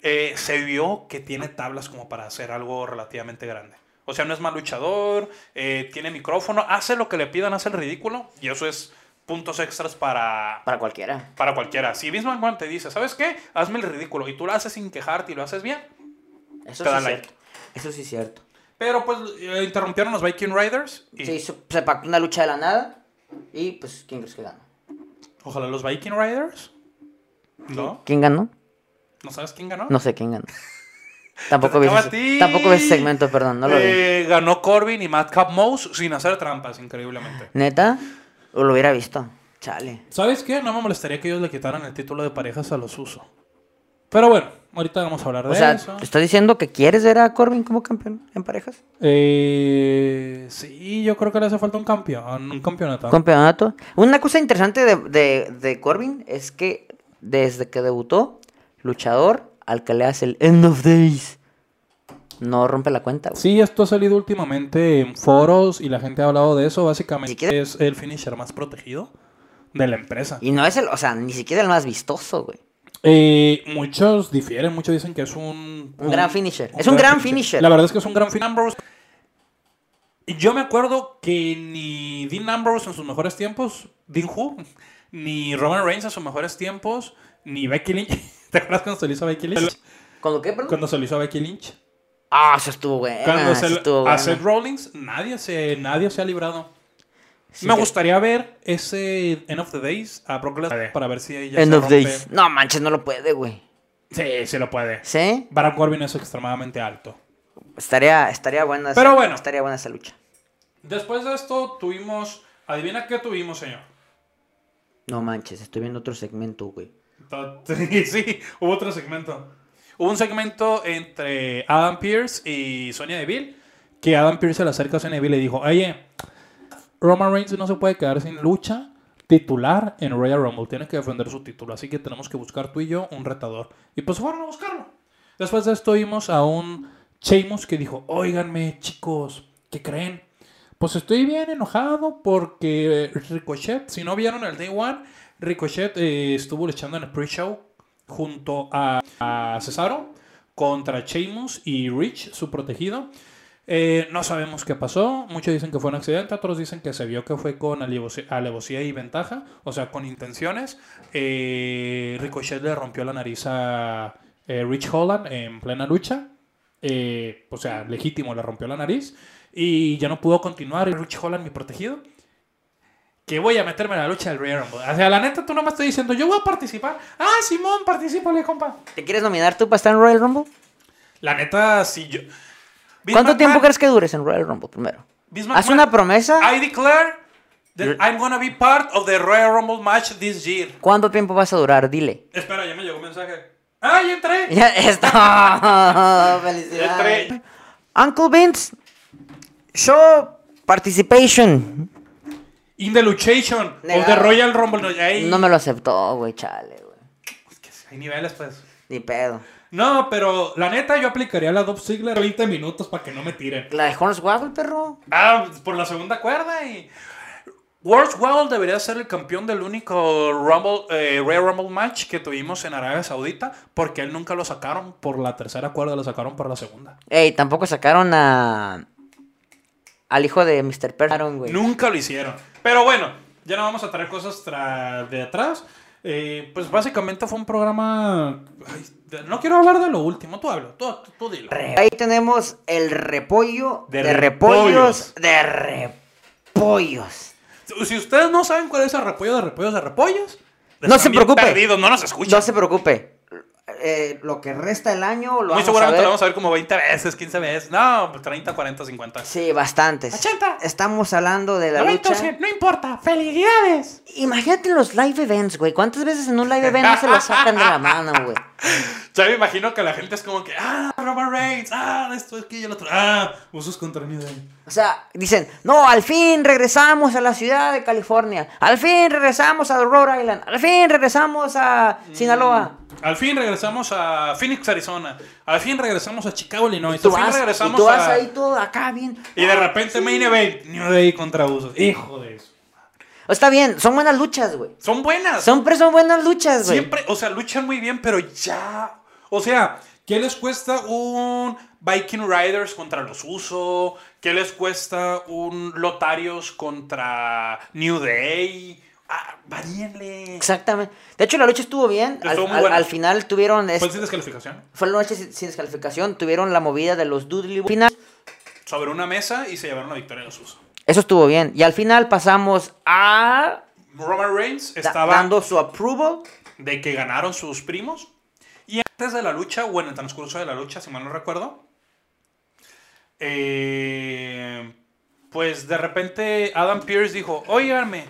eh, se vio que tiene tablas como para hacer algo relativamente grande. O sea, no es mal luchador, eh, tiene micrófono, hace lo que le pidan, hace el ridículo. Y eso es puntos extras para, Para cualquiera. para cualquiera. Si McMahon te dice, ¿sabes qué? Hazme el ridículo y tú lo haces sin quejarte y lo haces bien. Eso Te sí es like. cierto. Eso sí es cierto. Pero pues eh, interrumpieron los Viking Riders y Se, hizo- se pactó una lucha de la nada. Y pues, ¿quién crees que ganó? ojalá los Viking Riders. ¿No? ¿Quién ganó? ¿No sabes quién ganó? No sé quién ganó. Tampoco vi, ese, tampoco vi ese segmento, perdón, no lo vi. Eh, ganó Corbin y Madcap Mouse sin hacer trampas, increíblemente. ¿Neta? O lo hubiera visto. Chale. ¿Sabes qué? No me molestaría que ellos le quitaran el título de parejas a los usos. Pero bueno, ahorita vamos a hablar de O sea, eso. ¿te estás diciendo que quieres ver a Corbin como campeón en parejas? Eh, sí, yo creo que le hace falta un campeón, un campeonato. Campeonato. Una cosa interesante de, de, de Corbin es que desde que debutó, luchador al que le hace el End of Days, no rompe la cuenta. güey. Sí, esto ha salido últimamente en foros y la gente ha hablado de eso. Básicamente siquiera- es el finisher más protegido de la empresa. Y no es el, o sea, ni siquiera el más vistoso, güey. Eh, muchos difieren, muchos dicen que es un... Un gran finisher. Es un gran finisher. La verdad es que es un gran finisher. Ambrose. Y Yo me acuerdo que ni Dean Ambrose en sus mejores tiempos, Dean Who, ni Roman Reigns en sus mejores tiempos, ni Becky Lynch. ¿Te acuerdas cuando se lo hizo a Becky Lynch? ¿Cuándo qué, perdón? Cuando se lo hizo a Becky Lynch. Ah, eso estuvo bueno. Cuando se estuvo a. Seth Rollins, nadie se, nadie se ha librado. Sí me que- gustaría ver ese End of the Days a Brock Lesnar para ver si ella End se of rompe. Days. No manches, no lo puede, güey. Sí, sí lo puede. ¿Sí? Baron Corbin es extremadamente alto. Estaría, estaría buena esa, Pero bueno. Estaría buena esa lucha. Después de esto tuvimos... Adivina qué tuvimos, señor. No manches, estoy viendo otro segmento, güey. Sí, sí, hubo otro segmento. Hubo un segmento entre Adam Pierce y Sonia Deville. Que Adam Pierce se le acerca a Sonia Deville y dijo: Oye, Roman Reigns no se puede quedar sin lucha titular en Royal Rumble. Tiene que defender su título. Así que tenemos que buscar tú y yo un retador. Y pues fueron a buscarlo. Después de esto vimos a un Sheamus que dijo: Óiganme, chicos, ¿qué creen? Pues estoy bien enojado porque Ricochet, si no vieron el Day One, Ricochet eh, estuvo luchando en el pre-show junto a, a Cesaro contra Sheamus y Rich, su protegido. Eh, no sabemos qué pasó. Muchos dicen que fue un accidente, otros dicen que se vio que fue con alevosía, y ventaja, o sea, con intenciones. Eh, Ricochet le rompió la nariz a eh, Rich Holland en plena lucha. O sea, legítimo, le rompió la nariz. Y ya no pudo continuar. Rich Holland, mi protegido, que voy a meterme en la lucha del Royal Rumble. O sea, la neta, tú no me estás diciendo, yo voy a participar. Ah, Simón, participale, compa. ¿Te quieres nominar tú para estar en Royal Rumble? La neta, si yo. ¿Cuánto tiempo crees que dures en Royal Rumble primero? Haz McMahon, una promesa. I declare that I'm gonna be part of the Royal Rumble match this year. ¿Cuánto tiempo vas a durar? Dile. Espera, ya me llegó un mensaje. ¡Ah, ya entré! Ya está. Felicidades. Entré. Uncle Vince, show participation. In the luchation of the. Royal Rumble. No, me lo aceptó, güey, chale, güey. Hay niveles, pues. Ni pedo. No, pero la neta, yo aplicaría la Dove Ziggler 20 minutos para que no me tiren. La de Hornswoggle, perro. Ah, por la segunda cuerda y... World Waddle debería ser el campeón del único Rumble, eh, Royal Rumble match que tuvimos en Arabia Saudita porque él nunca lo sacaron por la tercera cuerda, lo sacaron por la segunda. Ey, tampoco sacaron a. Al hijo de Mr. Perron, güey. Nunca lo hicieron. Pero bueno, ya no vamos a traer cosas tra- de atrás. Eh, pues básicamente fue un programa... ay, de- no quiero hablar de lo último, tú hablo, tú, tú, tú dilo. Ahí tenemos el repollo De de, repollos. repollos. De repollos. Si ustedes no saben cuál es el repollo de repollos de repollos, No se preocupe. perdidos, no nos escuchan. No se preocupe. Eh, lo que resta el año lo Muy vamos a seguramente ver. lo vamos a ver como 20 veces, 15 veces. No, 30, 40, 50. Sí, bastantes. 80. Estamos hablando de la lucha. no importa. ¡Felicidades! Imagínate los live events, güey. ¿Cuántas veces en un live event no se lo sacan de la mano, güey? Ya me imagino que la gente es como que, ah, Roman Reigns, ah, esto, es y el otro, ah, usos contra Day. O sea, dicen, no, al fin regresamos a la ciudad de California. Al fin regresamos a Rhode Island. Al fin regresamos a Sinaloa. Al fin regresamos a Phoenix, Arizona. Al fin regresamos a Chicago, Illinois. Tú Al fin vas, y regresamos tú vas a... ahí todo acá bien. Y de repente Main Event, New Day contra Usos. Hijo de eso. Está bien, son buenas luchas, güey. Son buenas. Pero son buenas luchas, güey. Siempre, o sea, luchan muy bien, pero ya. O sea, ¿Qué les cuesta un Viking Riders contra los Uso? ¿Qué les cuesta un Lotarios contra New Day? Ah, varíenle. Exactamente. De hecho, la lucha estuvo bien. Al, Estuvo muy al- buena. al final tuvieron. ¿Fue sin descalificación? fue la noche sin, sin descalificación. Tuvieron la movida de los Dudley. Final. Sobre una mesa y se llevaron la victoria los Uso. Eso estuvo bien. Y al final pasamos a. Roman Reigns estaba dando su approval. de que ganaron sus primos. Y antes de la lucha, o en el transcurso de la lucha, si mal no recuerdo, eh, pues de repente Adam Pierce dijo, oíganme,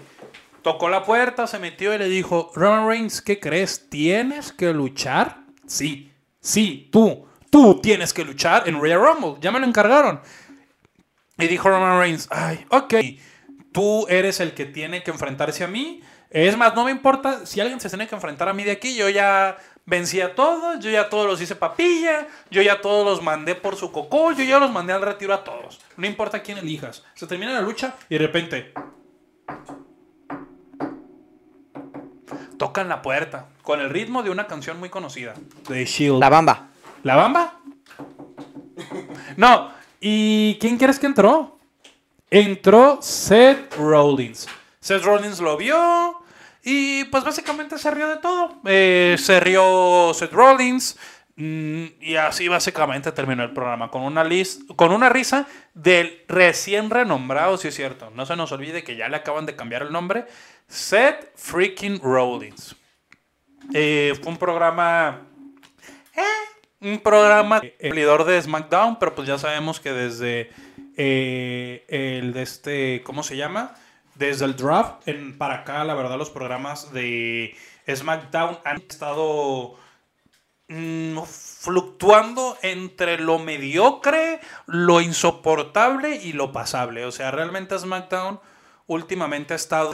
tocó la puerta, se metió y le dijo, Roman Reigns, ¿qué crees? ¿Tienes que luchar? Sí, sí, tú, tú tienes que luchar en Royal Rumble, ya me lo encargaron. Y dijo Roman Reigns, ay, ok, tú eres el que tiene que enfrentarse a mí. Es más, no me importa si alguien se tiene que enfrentar a mí de aquí, yo ya vencí a todos, yo ya todos los hice papilla, yo ya todos los mandé por su cocó, yo ya los mandé al retiro a todos. No importa quién elijas. Se termina la lucha y de repente tocan la puerta con el ritmo de una canción muy conocida, de Shield. La bamba. ¿La Bamba? No. ¿Y quién crees que entró? Entró Seth Rollins. Seth Rollins lo vio y pues básicamente se rió de todo. Eh, se rió Seth Rollins y así básicamente terminó el programa con una, lis- con una risa del recién renombrado, si es cierto. No se nos olvide que ya le acaban de cambiar el nombre. Seth freaking Rollins. Eh, fue un programa un programa líder de SmackDown, pero pues ya sabemos que desde eh, el de este, ¿cómo se llama? Desde el draft en, para acá, la verdad, los programas de SmackDown han estado mm, fluctuando entre lo mediocre, lo insoportable y lo pasable. O sea, realmente SmackDown últimamente ha estado...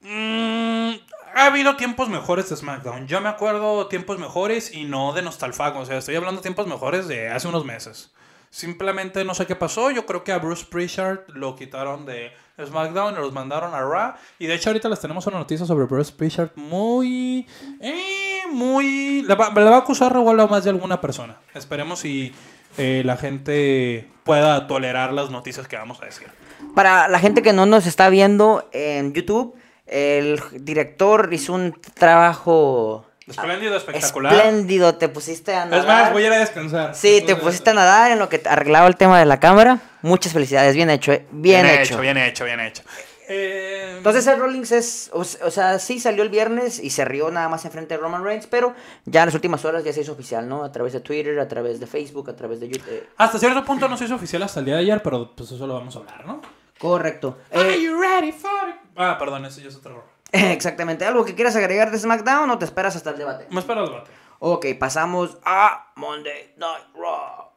Mm, ha habido tiempos mejores de SmackDown. Yo me acuerdo tiempos mejores y no de nostalfago. O sea, estoy hablando de tiempos mejores de hace unos meses. Simplemente no sé qué pasó. Yo creo que a Bruce Prichard lo quitaron de SmackDown y los mandaron a Raw. Y de hecho ahorita les tenemos una noticia sobre Bruce Prichard muy... eh, muy... Le va, le va a acusar revuelo a más de alguna persona. Esperemos si eh, la gente pueda tolerar las noticias que vamos a decir. Para la gente que no nos está viendo en YouTube, el director hizo un trabajo Espléndido, espectacular. espléndido. Te pusiste a nadar. Es más, voy a ir a descansar. Sí, te pusiste a nadar en lo que arreglaba el tema de la cámara. Muchas felicidades, bien hecho, eh. bien, hecho. Bien hecho, bien hecho. Eh, Entonces Seth Rollins es, o, o sea, sí salió el viernes y se rió nada más enfrente de Roman Reigns, pero ya en las últimas horas ya se hizo oficial, ¿no? A través de Twitter, a través de Facebook, a través de YouTube. hasta cierto punto no se hizo oficial hasta el día de ayer, pero pues eso lo vamos a hablar, ¿no? Correcto. Are Eh, you ready for it? Ah, perdón, ese ya es otro error. exactamente. ¿Algo que quieras agregar de SmackDown o te esperas hasta el debate? Me espera el debate. Ok, pasamos a Monday Night Raw.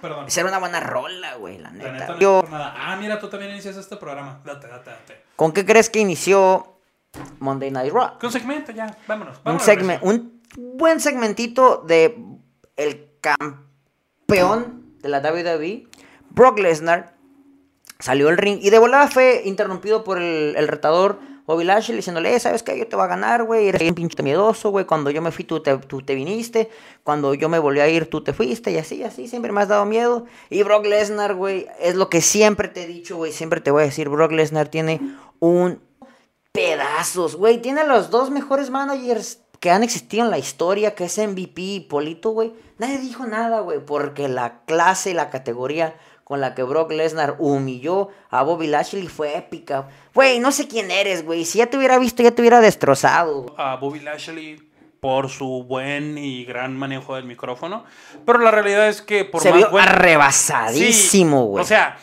Perdón. Esa era una buena rola, güey, la La neta, no Yo- nada. Ah, mira, tú también inicias este programa. Date, date, date. ¿Con qué crees que inició Monday Night Raw? Con segmento ya, vámonos. Un, vámonos, buen segmentito de el campeón de la WWE, Brock Lesnar, salió al ring y de volada fue interrumpido por el, el retador Bobby Lashley diciéndole, "Eh, ¿sabes qué? Yo te voy a ganar, güey, eres bien pinche miedoso, güey, cuando yo me fui tú te, tú te viniste, cuando yo me volví a ir tú te fuiste y así, así, siempre me has dado miedo. Y Brock Lesnar, güey, es lo que siempre te he dicho, güey, siempre te voy a decir, Brock Lesnar tiene un pedazos, güey. Tiene los dos mejores managers que han existido en la historia, que es MVP y Polito, güey. Nadie dijo nada, güey, porque la clase y la categoría con la que Brock Lesnar humilló a Bobby Lashley fue épica. Güey, no sé quién eres, güey. Si ya te hubiera visto, ya te hubiera destrozado. a Bobby Lashley por su buen y gran manejo del micrófono. Pero la realidad es que por Se más vio buen- arrebasadísimo, Sí, güey. O sea,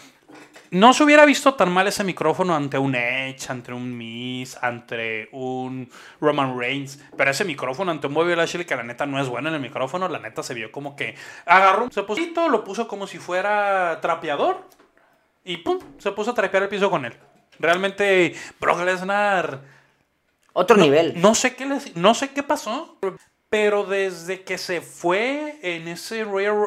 no se hubiera visto tan mal ese micrófono ante un Edge, ante un Miz, ante un Roman Reigns. Pero ese micrófono ante un Bobby Lashley que la neta no es bueno en el micrófono, la neta se vio como que agarró, se puso, lo puso como si fuera trapeador y pum, se puso a trapear el piso con él. Realmente Brock Lesnar Otro no, nivel. No sé qué les- no sé qué pasó, pero desde que se fue en ese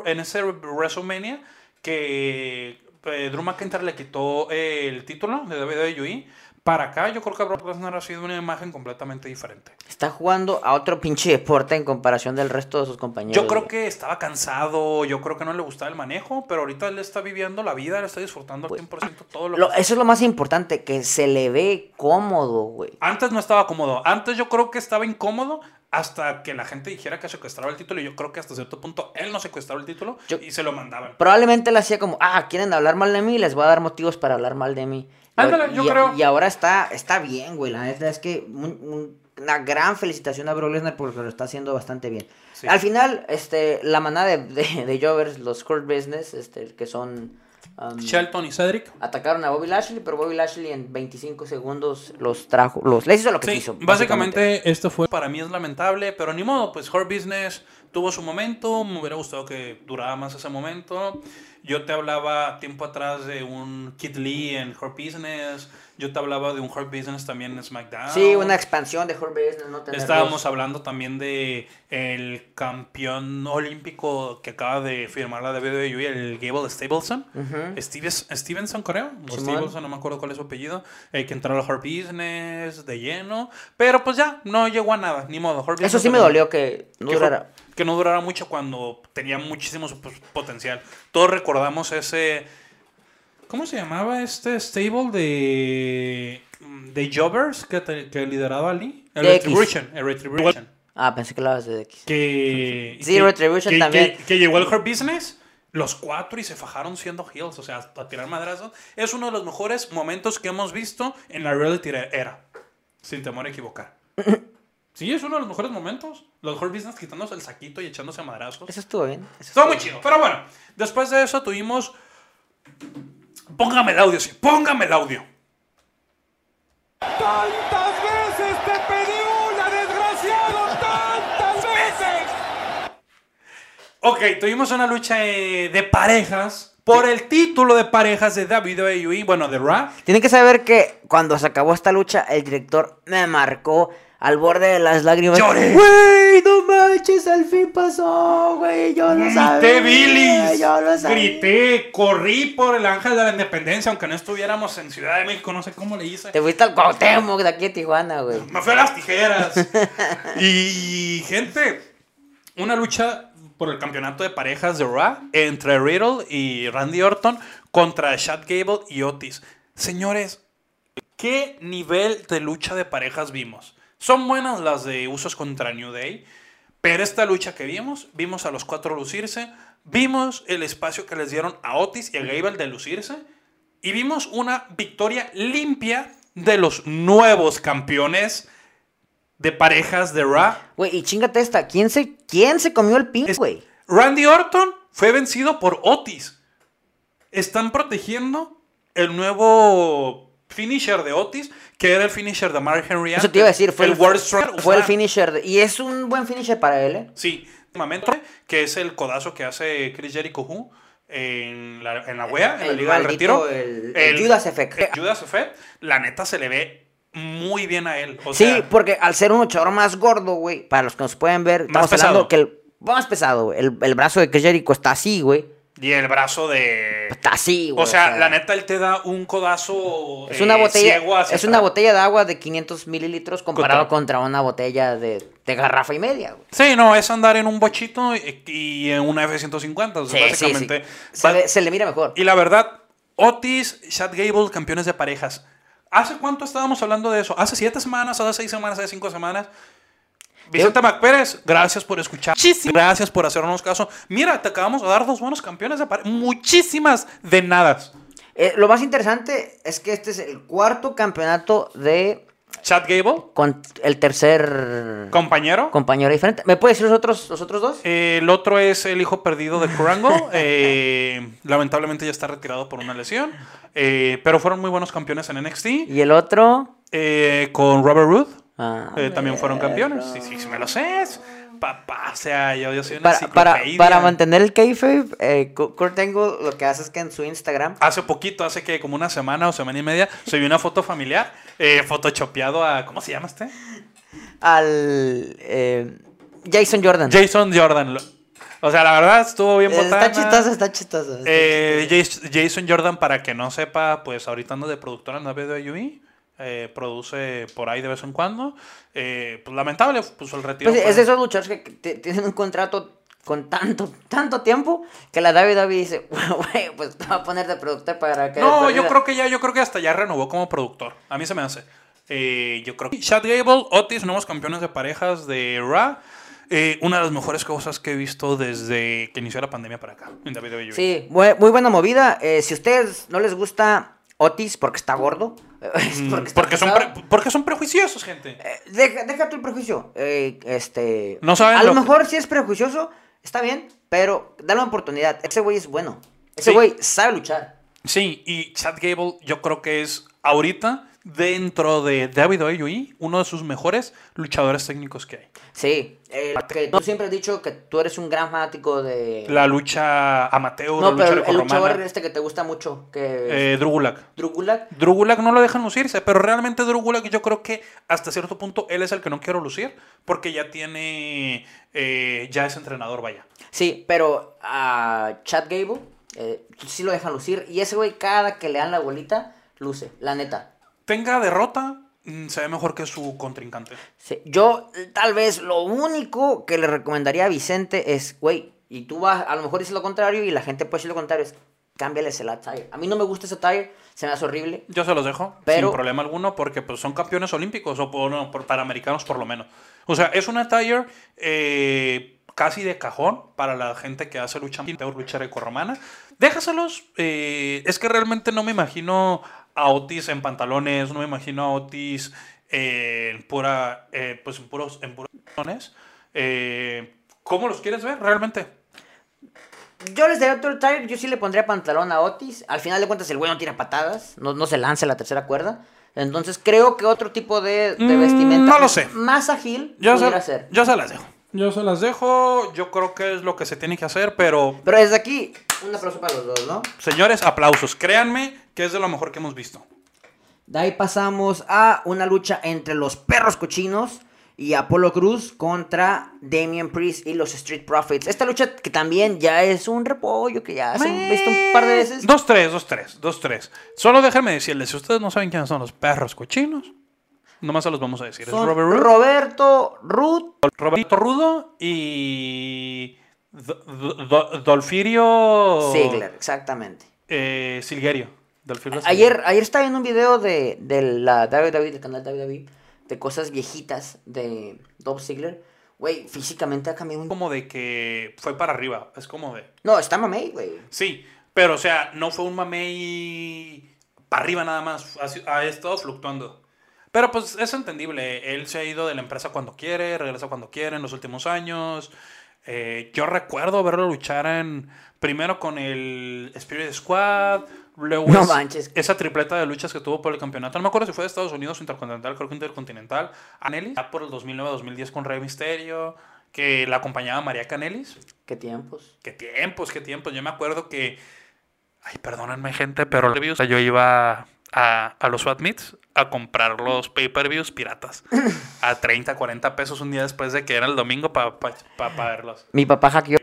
en ese WrestleMania que eh, Drew McIntyre le quitó eh, el título de WWE, para acá yo creo que Brock Lesnar ha sido una imagen completamente diferente. Está jugando a otro pinche deporte en comparación del resto de sus compañeros. Yo creo que estaba cansado, yo creo que no le gustaba el manejo, pero ahorita él está viviendo la vida, él está disfrutando al 100% todo lo, Lo- que eso es lo más importante, que se le ve cómodo, güey. Antes no estaba cómodo. Antes yo creo que estaba incómodo hasta que la gente dijera que secuestraba el título. Y yo creo que hasta cierto punto él no secuestraba el título Yo- y se lo mandaban. Probablemente él hacía como, ah, quieren hablar mal de mí, les voy a dar motivos para hablar mal de mí. Y- Ándale, yo y, creo. Y ahora está, está bien, güey. La neta es que un- un- una gran felicitación a Brock Lesnar porque lo está haciendo bastante bien. Sí. Al final, este, la manada de, de, de Jovers, los Court Business, este, que son... um, Shelton y Cedric. atacaron a Bobby Lashley, pero Bobby Lashley en 25 segundos los trajo, los les hizo lo que Sí, quiso. básicamente esto fue para mí es lamentable, pero ni modo, pues Hurt Business tuvo su momento, me hubiera gustado que durara más ese momento. Yo te hablaba tiempo atrás de un Kid Lee en Hurt Business, yo te hablaba de un Hurt Business también en SmackDown. Sí, una expansión de Hurt Business, no Estábamos hablando también de el campeón olímpico que acaba de firmar la WWE, el Gable Stevenson. Ujú. Steves- Stevenson, creo. O. Stevenson, no me acuerdo cuál es su apellido. eh, que entró al Hurt Business de lleno. Pero pues ya, no llegó a nada, ni modo. Hurt Eso sí me dolió que no Que, durara. Hurt- que no durara mucho cuando tenía muchísimo potencial. Todos recordamos ese. ¿Cómo se llamaba este stable de. de Jobbers que, te- que lideraba Ali? El. Retribution. El Retribution. Ah, pensé que hablabas de X. Que. Sí, que- Retribution que- también. Que, llegó al Hurt Business. Los cuatro y se fajaron siendo heels, o sea, a tirar madrazos. Es uno de los mejores momentos que hemos visto en la reality era. Sin temor a equivocar. Sí, es uno de los mejores momentos. Los Hurt Business quitándose el saquito y echándose madrazos. Eso estuvo bien. eso Estuvo estuvo muy chido. Pero bueno, después de eso tuvimos. Póngame el audio, sí. Póngame el audio. ¡Tantas veces te pedí una, desgraciado! ¡Tantas veces! Ok, tuvimos una lucha eh, de parejas por el título de parejas de WWE, bueno, de Raw. Tienen que saber que cuando se acabó esta lucha, el director me marcó al borde de las lágrimas. Lloré. Güey, no manches, al fin pasó, güey. Yo lo sabía. Grité Billy. Yo lo sabía. Grité, corrí por el Ángel de la Independencia, aunque no estuviéramos en Ciudad de México, no sé cómo le hice. Te fuiste al Cuauhtémoc de aquí a Tijuana, güey. Me fui a las tijeras. y, gente, una lucha por el campeonato de parejas de Raw entre Riddle y Randy Orton contra Chad Gable y Otis. Señores, ¿qué nivel de lucha de parejas vimos? Son buenas las de usos contra New Day, pero esta lucha que vimos, vimos a los cuatro lucirse, vimos el espacio que les dieron a Otis y a Gable de lucirse, y vimos una victoria limpia de los nuevos campeones de parejas de Raw. Güey, y chingate esta. ¿Quién se, quién se comió el pin, güey? Randy Orton fue vencido por Otis. Están protegiendo el nuevo finisher de Otis, que era el finisher de Mark Henry. Eso te iba a decir. Fue el, World Strong- fue el finisher. de- y es un buen finisher para él, ¿eh? Sí, últimamente, que es el codazo que hace Chris Jericho en la, en la wea, en la El Liga del Retiro. el- el Judas Effect. el Judas Effect, la neta se le ve muy bien a él. O Sí, sea, porque al ser un luchador más gordo, güey, para los que nos pueden ver, Más estamos hablando pesado. que el más pesado, güey. El, el brazo de Chris Jericho está así, güey. Y el brazo de... Está así, güey. O sea, la neta, él te da un codazo Es eh, una botella, ciego hacia es una botella de agua de 500 mililitros comparado Contra- contra una botella de, de garrafa y media, güey. Sí, no, es andar en un bochito y, y en una F-150. o sea, Sí, sí, sí. básicamente. Se, le, se le mira mejor. Y la verdad, Otis, Chad Gable, campeones de parejas. ¿Hace cuánto estábamos hablando de eso? ¿Hace siete semanas? ¿Hace seis semanas? ¿Hace cinco semanas? Vicente McPérez, gracias por escuchar. Muchísimas gracias por hacernos caso. Mira, te acabamos de dar dos buenos campeones de. Muchísimas de nada. Eh, lo más interesante es que este es el cuarto campeonato de Chad Gable, con el tercer compañero. compañero diferente. ¿Me puedes decir los otros, los otros dos? Eh, el otro es el hijo perdido de Kurango. Eh, lamentablemente ya está retirado por una lesión. Pero fueron muy buenos campeones en NXT. Y el otro. Con Robert Roode. Ah, eh, también fueron campeones. Sí, sí, sí, me lo sé. Papá, o sea, yo, yo soy una Para, para, para mantener el kayfabe, eh, Ku- Kurt Angle lo que hace es que en su Instagram Hace poquito, hace que como una semana o semana y media, subí una foto familiar, eh, photoshopeado a. ¿Cómo se llama este? al eh, Jason Jordan. Jason Jordan. Lo- O sea, la verdad estuvo bien botana. Está chistoso, está chistoso. está Eh, chistoso. Jason Jordan, para que no sepa, pues ahorita anda de productor en la WWE. Eh, produce por ahí de vez en cuando. Eh, pues lamentable, pues el retiro. Pues es de esos luchadores que tienen un contrato con tanto, tanto tiempo que la WWE dice, güey, pues te va a poner de productor para que... No, yo creo que ya, yo creo que hasta ya renovó como productor. A mí se me hace. Eh, yo creo que Chad Gable, Otis, nuevos campeones de parejas de Raw. Eh, una de las mejores cosas que he visto desde que inició la pandemia para acá en WWE. Sí, muy, buena movida. Eh, si a ustedes no les gusta Otis porque está gordo, porque, está porque, son pre- porque son prejuiciosos, gente. eh, deja, deja tu el prejuicio. Eh, este, No saben a lo lo que- mejor si es prejuicioso, está bien, pero dale una oportunidad. Ese güey es bueno. Ese Sí. güey sabe luchar. Sí, y Chad Gable yo creo que es ahorita dentro de WWE uno de sus mejores luchadores técnicos que hay. Sí, eh, que tú siempre has dicho que tú eres un gran fanático de... La lucha amateur, no, la lucha pero el luchador este que te gusta mucho, que Eh, Drew Gulak. Drew Gulak. Drew Gulak no lo dejan lucirse, pero realmente Drew Gulak yo creo que hasta cierto punto él es el que no quiero lucir porque ya tiene, eh, ya es entrenador, vaya. Sí, pero a Chad Gable eh, sí lo dejan lucir. Y ese güey, cada que le dan la bolita, luce, la neta. Tenga derrota, mm, se ve mejor que su contrincante. Sí, Yo, eh, tal vez, lo único que le recomendaría a Vicente es, güey, y tú vas, a lo mejor dices lo contrario y la gente puede decir lo contrario, es cámbiales el attire. A mí no me gusta ese attire, se me hace horrible. Yo se los dejo Pero- sin problema alguno porque pues, son campeones olímpicos o por, no, por panamericanos por lo menos. O sea, es una attire eh, casi de cajón para la gente que hace lucha amateur, lucha grecorromana. Déjaselos. eh, es que realmente no me imagino a Otis en pantalones, no me imagino a Otis eh, en pura, eh, pues en puros, en puros pantalones. Eh, ¿Cómo los quieres ver realmente? Yo les daría otro attire, yo sí le pondría pantalón a Otis. Al final de cuentas, el güey no tira patadas, no, no se lanza la tercera cuerda. Entonces creo que otro tipo de, de Mm, vestimenta no lo sé. más ágil Yo pudiera se, ser. yo se las dejo. Yo se las dejo. Yo creo que es lo que se tiene que hacer, pero Pero desde aquí, un aplauso para los dos, ¿no? Señores, aplausos. Créanme que es de lo mejor que hemos visto. De ahí pasamos a una lucha entre los perros cochinos y Apolo Cruz contra Damian Priest y los Street Profits. Esta lucha que también ya es un repollo que ya se ha visto un par de veces. 2-3, 2-3, 2-3. Solo déjenme decirles, si ustedes no saben quiénes son los perros cochinos, nomás se los vamos a decir. Son es Robert Roberto Ruth, Roberto Rudo y Do- Do- Do- Dolfirio Ziggler, exactamente. eh, Silguerio. Dolfirio Ayer, ayer estaba viendo un video de, de la WWE, del canal WWE, de cosas viejitas de Dolph Ziggler. Güey, físicamente ha cambiado un... como de que fue para arriba. Es como de. No, está mamey, güey. Sí, pero o sea, no fue un mamey para arriba nada más. Ha estado fluctuando. Pero pues es entendible. Él se ha ido de la empresa cuando quiere, regresa cuando quiere en los últimos años. Eh, yo recuerdo verlo luchar en. Primero con el Spirit Squad. Luego No es- manches. esa tripleta de luchas que tuvo por el campeonato. No me acuerdo si fue de Estados Unidos o Intercontinental, creo que Intercontinental. Anelis, por el 2009-2010 con Rey Misterio, que la acompañaba María Canelis. ¿Qué tiempos? Qué tiempos, qué tiempos. Yo me acuerdo que. Ay, perdónenme, gente, pero yo iba a, a los Swat Meets a comprar los pay-per-views piratas a 30, 40 pesos un día después de que era el domingo para verlos. Mi papá hackeó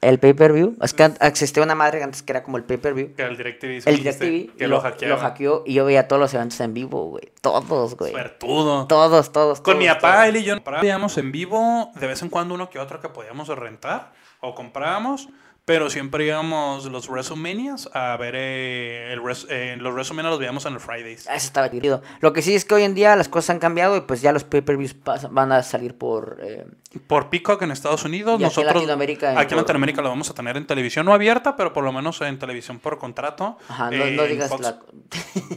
el pay-per-view. Es que existía una madre antes que era como el pay-per-view. Que el DirecTV. El DirecTV Que lo, lo hackeaba. lo hackeó y yo veía todos los eventos en vivo, güey. Todos, güey. Suertudo. Todos, todos, Con todos, mi papá, todos. él y yo veíamos en vivo de vez en cuando uno que otro que podíamos rentar o comprábamos, pero siempre íbamos los WrestleManias a ver eh, el res- eh, los WrestleMania los veíamos en el Fridays. Ah, Eso estaba chido. Lo que sí es que hoy en día las cosas han cambiado y pues ya los pay-per-views van a salir por... eh, Por Peacock en Estados Unidos, Y aquí en nosotros Latinoamérica aquí en Latinoamérica lo vamos a tener en televisión no abierta, pero por lo menos en televisión por contrato. Ajá, no, eh, no digas la...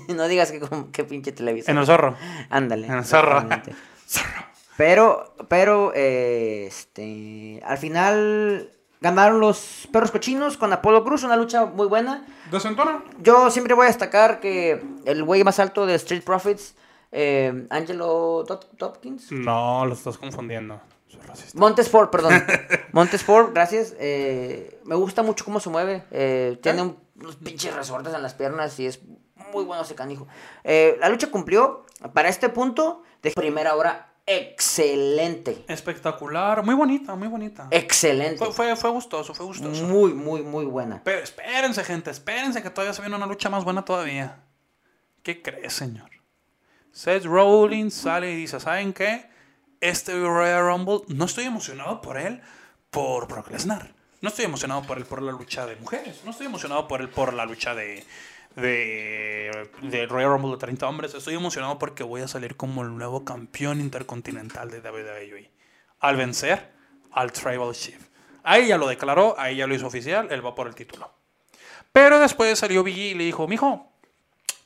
no digas que como- qué pinche televisión. En el zorro. Ándale. En el zorro. exactamente. Pero, pero, eh, este, al final ganaron los perros cochinos con Apolo Cruz, una lucha muy buena. ¿Desentona? Yo siempre voy a destacar que el güey más alto de Street Profits, eh, Angelo Dopkins, No, lo estás confundiendo. Montesport, perdón. Montesport, gracias. Eh, me gusta mucho cómo se mueve. eh, tiene un- unos pinches resortes en las piernas y es muy bueno ese canijo. Eh, la lucha cumplió. Para este punto, de primera hora excelente. Espectacular, muy bonita, muy bonita. Excelente. Fue, fue, fue gustoso, fue gustoso. Muy, muy, muy buena. Pero espérense, gente, espérense que todavía se viene una lucha más buena todavía. ¿Qué crees, señor? Seth Rollins sale y dice, ¿saben qué? Este Royal Rumble, no estoy emocionado por él, por Brock Lesnar. No estoy emocionado por él por la lucha de mujeres. No estoy emocionado por él por la lucha de, de, de Royal Rumble de 30 hombres. Estoy emocionado porque voy a salir como el nuevo campeón intercontinental de WWE. Al vencer al Tribal Chief. Ahí ya lo declaró, ahí ya lo hizo oficial, él va por el título. Pero después salió Biggie y le dijo, mijo,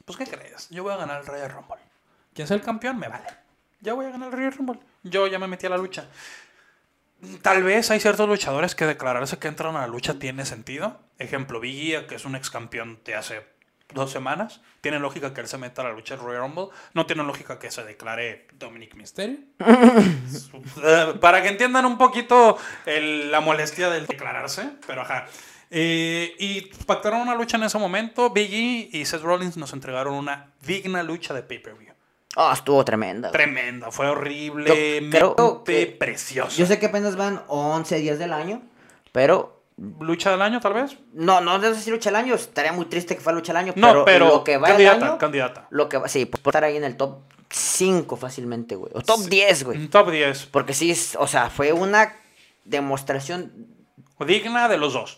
pues ¿qué crees? Yo voy a ganar el Royal Rumble. ¿Quién es el campeón? Me vale. Ya voy a ganar el Royal Rumble. Yo ya me metí a la lucha. Tal vez hay ciertos luchadores que declararse que entran a la lucha tiene sentido. Ejemplo, Biggie, que es un ex campeón de hace dos semanas. Tiene lógica que él se meta a la lucha del Royal Rumble. No tiene lógica que se declare Dominic Mysterio. Para que entiendan un poquito el- la molestia del declararse, pero ajá. Eh, y pactaron una lucha en ese momento. Biggie y Seth Rollins nos entregaron una digna lucha de pay-per-view. Oh, estuvo tremenda. Tremenda, fue que- preciosa. Yo sé que apenas van 11 días del año, pero ¿Lucha del año, tal vez? no, no sé si lucha del año. Estaría muy triste que fuera lucha del año, No, pero, pero, lo que va candidata, el año, candidata. lo que va, sí, por estar ahí en el top 5 fácilmente, güey. O top 10, güey. Un top 10. Porque sí, es- o sea, fue una demostración. Digna de los dos.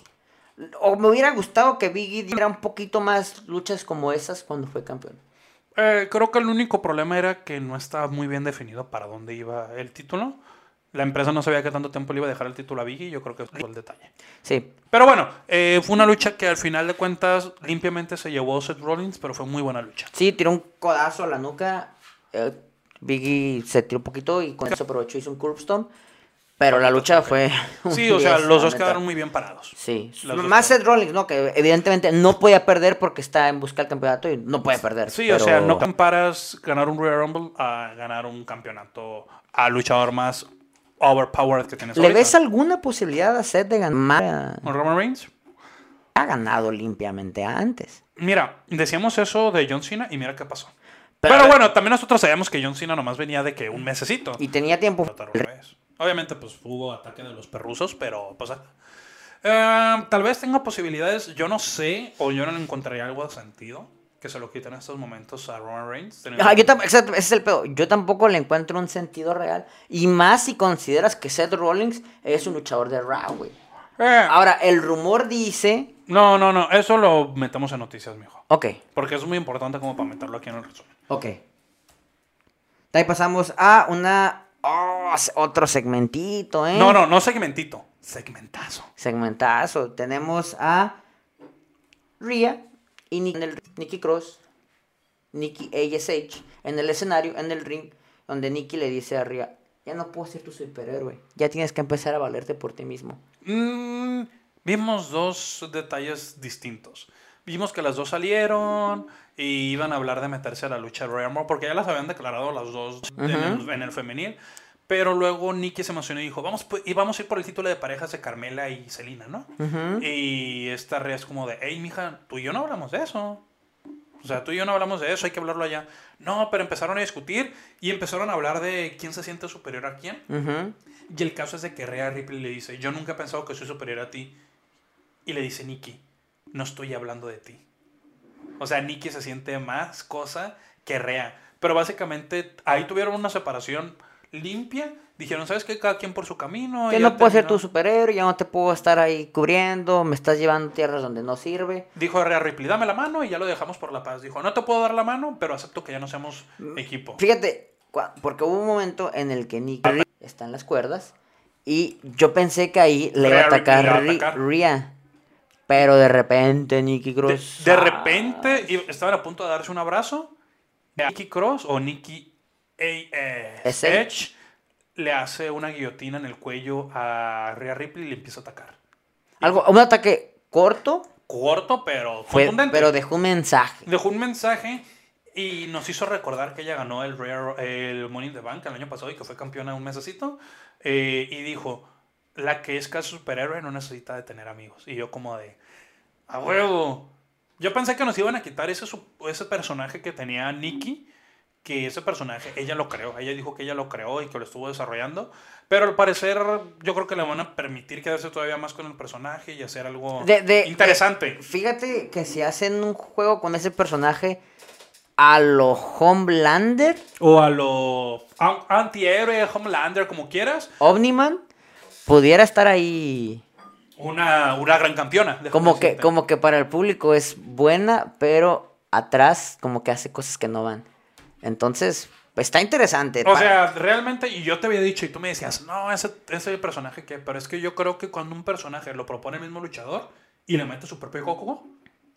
O me hubiera gustado que Biggie diera un poquito más luchas como esas cuando fue campeón. Eh, creo que el único problema era que no estaba muy bien definido para dónde iba el título. La empresa no sabía qué tanto tiempo le iba a dejar el título a Biggie. Yo creo que fue el detalle. Sí, Pero bueno, eh, fue una lucha que al final de cuentas limpiamente se llevó Seth Rollins, pero fue muy buena lucha. sí, tiró un codazo a la nuca. eh, Biggie se tiró un poquito y con eso aprovechó y hizo un curb stomp. Pero la lucha fue. un Sí, o sea, 10, los dos quedaron muy bien parados. Sí, más Seth Rollins, ¿no? Que evidentemente no podía perder porque está en busca del campeonato y no puede perder. Sí, pero- o sea, no comparas ganar un Royal Rumble a ganar un campeonato al luchador más overpowered que tienes ¿Le ahorita. ves alguna posibilidad a Seth de ganar? ¿Con Roman Reigns? Ha ganado limpiamente antes. Mira, decíamos eso de John Cena y mira qué pasó. Pero- Pero, bueno, también nosotros sabíamos que John Cena nomás venía de que un mesecito. Y tenía tiempo. Obviamente, pues hubo ataque de los perrusos, pero pues. eh, tal vez tenga posibilidades. Yo no sé, o yo no encontraría algo de sentido que se lo quiten en estos momentos a Roman Reigns. Ajá, yo exacto, ese es el pedo. Yo tampoco le encuentro un sentido real. Y más si consideras que Seth Rollins es un luchador de Raw, güey. Eh, Ahora, el rumor dice. no, no, no. Eso lo metemos en noticias, mijo. Ok, Porque es muy importante como para meterlo aquí en el resumen. ok. De ahí pasamos a una. Oh, otro segmentito, ¿eh? No, no, no segmentito. Segmentazo. Segmentazo. Tenemos a Rhea y en el- Nikki Cross, Nikki ASH, en el escenario, en el ring, donde Nikki le dice a Rhea, ya no puedo ser tu superhéroe, ya tienes que empezar a valerte por ti mismo. Mm, vimos dos detalles distintos. Vimos que las dos salieron y iban a hablar de meterse a la lucha de Royal Rumble porque ya las habían declarado las dos en, el, en el femenil. Pero luego Nikki se emocionó y dijo, vamos, pu- y vamos a ir por el título de parejas de Carmela y Selina, ¿no? Y esta Rhea es como de, hey, mija, tú y yo no hablamos de eso. O sea, tú y yo no hablamos de eso, hay que hablarlo allá. No, pero empezaron a discutir y empezaron a hablar de quién se siente superior a quién. Y el caso es de que Rhea Ripley le dice, yo nunca he pensado que soy superior a ti. Y le dice Nikki, no estoy hablando de ti. O sea, Nikki se siente más cosa que Rhea. Pero básicamente ahí tuvieron una separación limpia. Dijeron, ¿sabes qué? Cada quien por su camino. Ya no puedo ser tu superhéroe, ya no te puedo estar ahí cubriendo, me estás llevando tierras donde no sirve. Dijo Rhea Ripley, dame la mano y ya lo dejamos por la paz. Dijo, no te puedo dar la mano, pero acepto que ya no seamos equipo. Fíjate, porque hubo un momento en el que Nikki está en las cuerdas y yo pensé que ahí le iba a atacar. Rhea. Pero de repente De, Cross. de repente i- estaban a punto de darse un abrazo. Nikki Cross o Nikki SH. A.S.H. le hace una guillotina en el cuello a Rhea Ripley y le empieza a atacar. Algo, un ataque corto, Corto, pero fue, contundente. pero dejó un mensaje. Dejó un mensaje y nos hizo recordar que ella ganó el, Rare- el Money in the Bank el año pasado y que fue campeona un mesecito. Eh, y dijo, la que es casi superhéroe no necesita de tener amigos. Y yo como de, a huevo. Yo pensé que nos iban a quitar ese, ese personaje que tenía Nikki, que ese personaje, ella lo creó, ella dijo que ella lo creó y que lo estuvo desarrollando, pero al parecer yo creo que le van a permitir quedarse todavía más con el personaje y hacer algo De- de- interesante. de- fíjate que si hacen un juego con ese personaje a lo Homelander, O a lo antihéroe, Homelander, como quieras, Omniman, pudiera estar ahí. Una, una gran campeona. Como que, decirte. como que para el público es buena, pero atrás como que hace cosas que no van. Entonces, pues, está interesante. O sea, realmente, y yo te había dicho, y tú me decías, no, ese, ese personaje que, pero es que yo creo que cuando un personaje lo propone el mismo luchador y le mete su propio coco,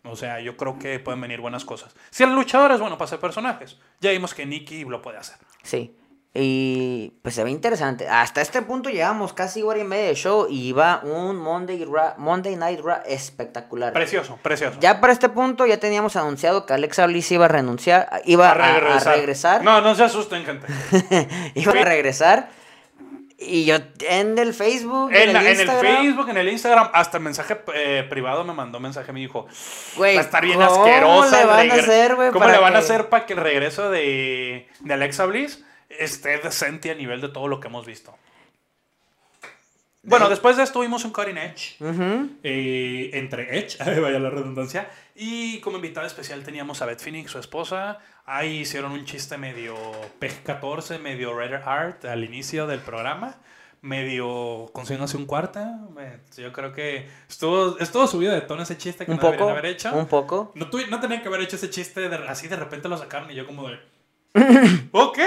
o sea, yo creo que pueden venir buenas cosas. Si el luchador es bueno para hacer personajes, ya vimos que Nicky lo puede hacer. Sí. Y pues se ve interesante. Hasta este punto llevamos casi hora y media de show y va un Monday, Ra- Monday Night Raw espectacular. Precioso, precioso. Ya para este punto ya teníamos anunciado que Alexa Bliss iba a renunciar, iba a, a regresar. No, no se asusten, gente. iba a regresar. Y yo en el Facebook, en, En, la- el en el Instagram, Facebook, en el Instagram, hasta el mensaje eh, privado me mandó mensaje, me dijo, güey, va a estar bien ¿cómo asquerosa. le van a hacer, güey? ¿Cómo le van a hacer para que el regreso de, de Alexa Bliss esté decente a nivel de todo lo que hemos visto? Bueno, después de esto tuvimos un Cutting Edge. Ujú. eh, entre Edge, vaya la redundancia. Y como invitada especial teníamos a Beth Phoenix, su esposa. Ahí hicieron un chiste medio PEG-14, medio Red Heart al inicio del programa. Medio consiguiéndose un cuarto. Me- Yo creo que estuvo, estuvo subido de tono ese chiste que Un no poco, haber hecho. un poco. No, no tenían que haber hecho ese chiste, de- así de repente lo sacaron y yo como de... ok,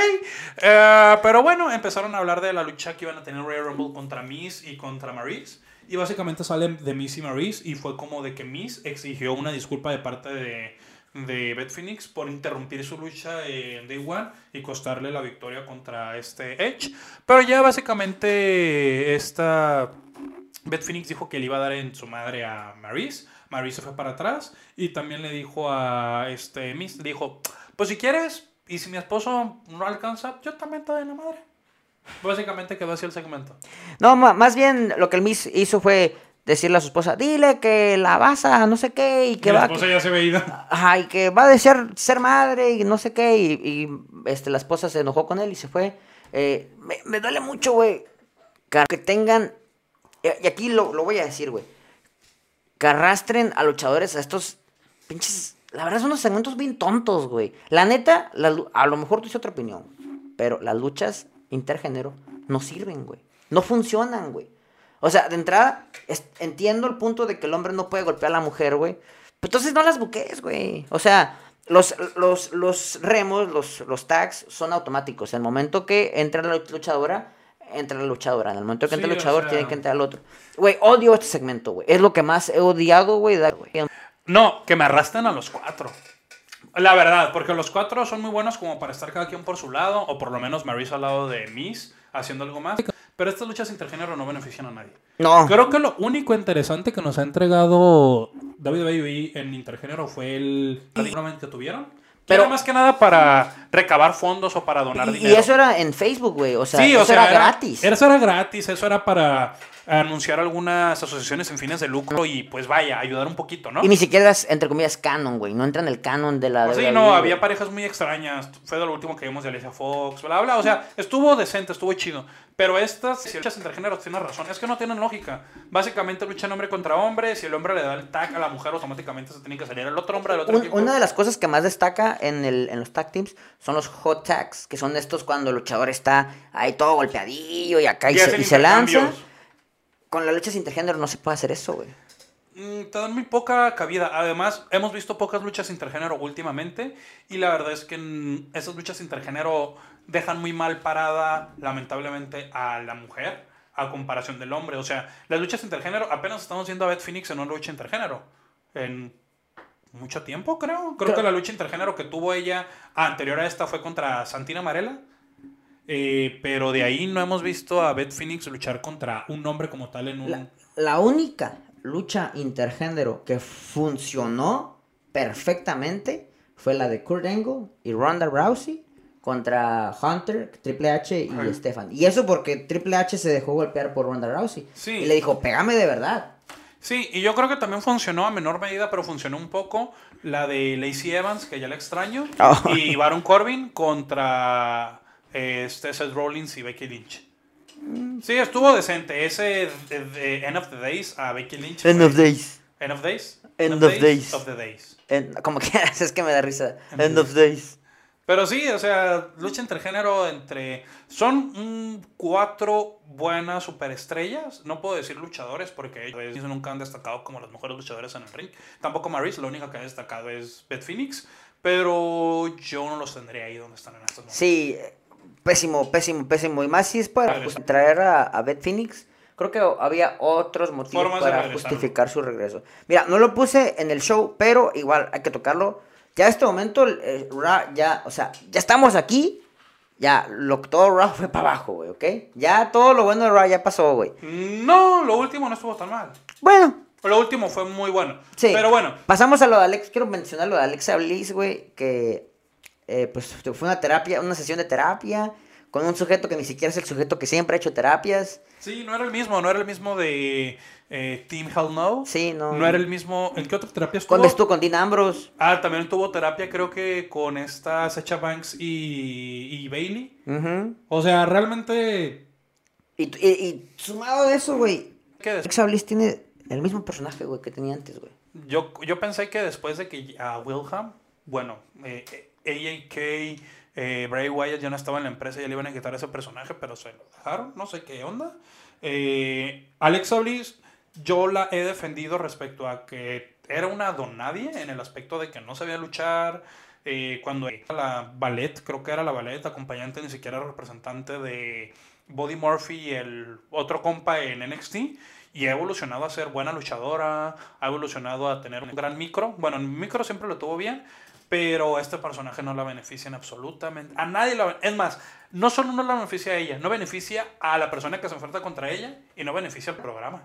Eh, pero bueno, empezaron a hablar de la lucha que iban a tener Royal Rumble contra Miss y contra Maurice. Y básicamente salen de Miss y Maurice y fue como de que Miss exigió una disculpa de parte de, de Beth Phoenix por interrumpir su lucha en Day One y costarle la victoria contra este Edge. Pero ya básicamente esta Beth Phoenix dijo que le iba a dar en su madre a Maurice. Maurice se fue para atrás y también le dijo a este Miss, le dijo, pues si quieres, y si mi esposo no alcanza, yo también te doy en la madre. Básicamente quedó así el segmento. No, más bien lo que el Miss hizo fue decirle a su esposa, dile que la vas a no sé qué y que Que la va... esposa ya se ve ida. Ajá, y que va a desear ser madre y no sé qué. Y, y, este, la esposa se enojó con él y se fue. Eh, me, me duele mucho, güey. Que tengan. Y aquí lo, lo voy a decir, güey. Que arrastren a luchadores a estos pinches. La verdad son unos segmentos bien tontos, güey. La neta, la a lo mejor tú dices otra opinión. Pero las luchas intergénero no sirven, güey. No funcionan, güey. O sea, de entrada, es- entiendo el punto de que el hombre no puede golpear a la mujer, güey. Pero entonces no las buques, güey. O sea, los, los, los remos, los, los tags son automáticos. En el momento que entra la luchadora, entra la luchadora. En el momento que entra Sí, el o luchador, sea- tiene que entrar el otro. Güey, odio este segmento, güey. Es lo que más he odiado, güey. No, que me arrastren a los cuatro. La verdad, porque los cuatro son muy buenos como para estar cada quien por su lado, o por lo menos Maurice al lado de Miss, haciendo algo más. Pero estas luchas intergénero no benefician a nadie. No. Creo que lo único interesante que nos ha entregado WWE en intergénero fue el tournament que tuvieron. Pero- más que nada para recabar fondos o para donar Y, y dinero. eso era en Facebook, güey. O sea, sí, eso o sea, era, gratis. Eso era gratis, eso era para anunciar algunas asociaciones sin fines de lucro y pues vaya, ayudar un poquito, ¿no? Y ni siquiera es, entre comillas, canon, güey. No entra en el canon de la. Pues sí, WWE, no, había parejas muy extrañas. Fue de lo último que vimos de Alicia Fox, bla, bla. O sea, estuvo decente, estuvo chido. Pero estas, si luchas intergéneros, tienes razón. Es que no tienen lógica. Básicamente luchan hombre contra hombre. Si el hombre le da el tag a la mujer, automáticamente se tiene que salir el otro hombre del otro Un- equipo. una de las cosas que más destaca en, el, en los tag teams son los hot tags, que son estos cuando el luchador está ahí todo golpeadillo y acá y, Y se, y se lanza. Con las luchas intergénero no se puede hacer eso, güey. Mm, te dan muy poca cabida. Además, hemos visto pocas luchas intergénero últimamente. Y la verdad es que mm, esas luchas intergénero dejan muy mal parada, lamentablemente, a la mujer a comparación del hombre. O sea, las luchas intergénero, apenas estamos viendo a Beth Phoenix en una lucha intergénero. En mucho tiempo, creo. Creo Creo- que la lucha intergénero que tuvo ella anterior a esta fue contra Santina Marella. Eh, pero de ahí no hemos visto a Beth Phoenix luchar contra un hombre como tal en un... La, la única lucha intergénero que funcionó perfectamente fue la de Kurt Angle y Ronda Rousey contra Hunter, Triple H y Ajá. Stefan. Y eso porque Triple H se dejó golpear por Ronda Rousey. Sí. Y le dijo, pégame de verdad. Sí, y yo creo que también funcionó a menor medida, pero funcionó un poco la de Lacey Evans, que ya la extraño, Oh. y Baron Corbin contra este Seth Rollins y Becky Lynch. Sí, estuvo decente. Ese de, de End of the Days a Becky Lynch. End fue- of days. End of Days. End of Days. Of the Days. En- como quieras, es que me da risa. End End of of days. Pero sí, o sea, lucha entre género, entre... Son mm, cuatro buenas superestrellas. No puedo decir luchadores porque ellos nunca han destacado como las mejores luchadoras en el ring. Tampoco Maris, lo único que ha destacado es Beth Phoenix. Pero yo no los tendría ahí donde están en estos momentos. Sí, pésimo, pésimo, pésimo. Y más si es para just- traer a, a Beth Phoenix. Creo que había otros motivos Formas para justificar su regreso. Mira, no lo puse en el show, pero igual hay que tocarlo. Ya a este momento, el Raw ya, o sea, ya estamos aquí. Ya, lo, todo Raw fue para abajo, güey, ¿ok? Ya todo lo bueno de Raw ya pasó, güey. No, lo último no estuvo tan mal. Bueno, Lo último fue muy bueno. Sí. Pero bueno, Pasamos a lo de Alex. Quiero mencionar lo de Alexa Bliss, güey. Que eh, pues fue una terapia, una sesión de terapia. Con un sujeto que ni siquiera es el sujeto que siempre ha hecho terapias. sí, no era el mismo. No era el mismo de eh, Team Hell No. Sí, no. No era el mismo. ¿En qué otra terapia estuvo? Cuando estuvo con Dean Ambrose. Ah, también tuvo terapia, creo que con esta Sacha Banks y, y Bailey. Ujú. O sea, realmente. y, y- y sumado de eso, güey. ¿qué Alexa Bliss tiene el mismo personaje, güey, que tenía antes, güey. Yo, yo pensé que después de que a Wilhelm, bueno, eh, AAK, eh, Bray Wyatt ya no estaba en la empresa, ya le iban a quitar ese personaje, pero se lo dejaron, no sé qué onda. Eh, Alexa Bliss, yo la he defendido respecto a que era una donadie en el aspecto de que no sabía luchar. eh, cuando la ballet, creo que era la ballet acompañante, ni siquiera representante de Body Murphy y el otro compa en NXT. Y ha evolucionado a ser buena luchadora, ha evolucionado a tener un gran micro. Bueno, en micro siempre lo tuvo bien, pero este personaje no la beneficia en absolutamente. A nadie la Es más, no solo no la beneficia a ella, no beneficia a la persona que se enfrenta contra ella y no beneficia al programa.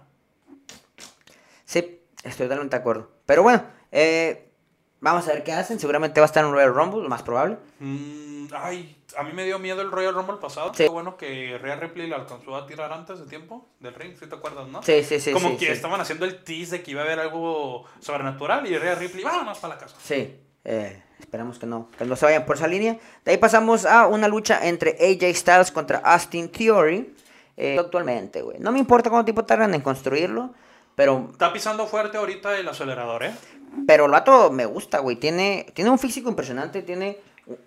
Sí, estoy totalmente de acuerdo. Pero bueno, eh, vamos a ver qué hacen. Seguramente va a estar en Royal Rumble, lo más probable. Mm, ay, a mí me dio miedo el Royal Rumble pasado. Sí. Qué bueno que Rhea Ripley la alcanzó a tirar antes de tiempo del ring, si te acuerdas, no? Sí, sí, sí. Como sí, que estaban haciendo el tease de que iba a haber algo sobrenatural y Rhea Ripley, vámonos para la casa. Sí, eh, esperamos que no, que no se vayan por esa línea. De ahí pasamos a una lucha entre AJ Styles contra Austin Theory. eh, actualmente, güey. No me importa cuánto tiempo tardan en construirlo, pero, Está pisando fuerte ahorita el acelerador, ¿eh? pero el vato me gusta, güey. Tiene, tiene un físico impresionante, tiene,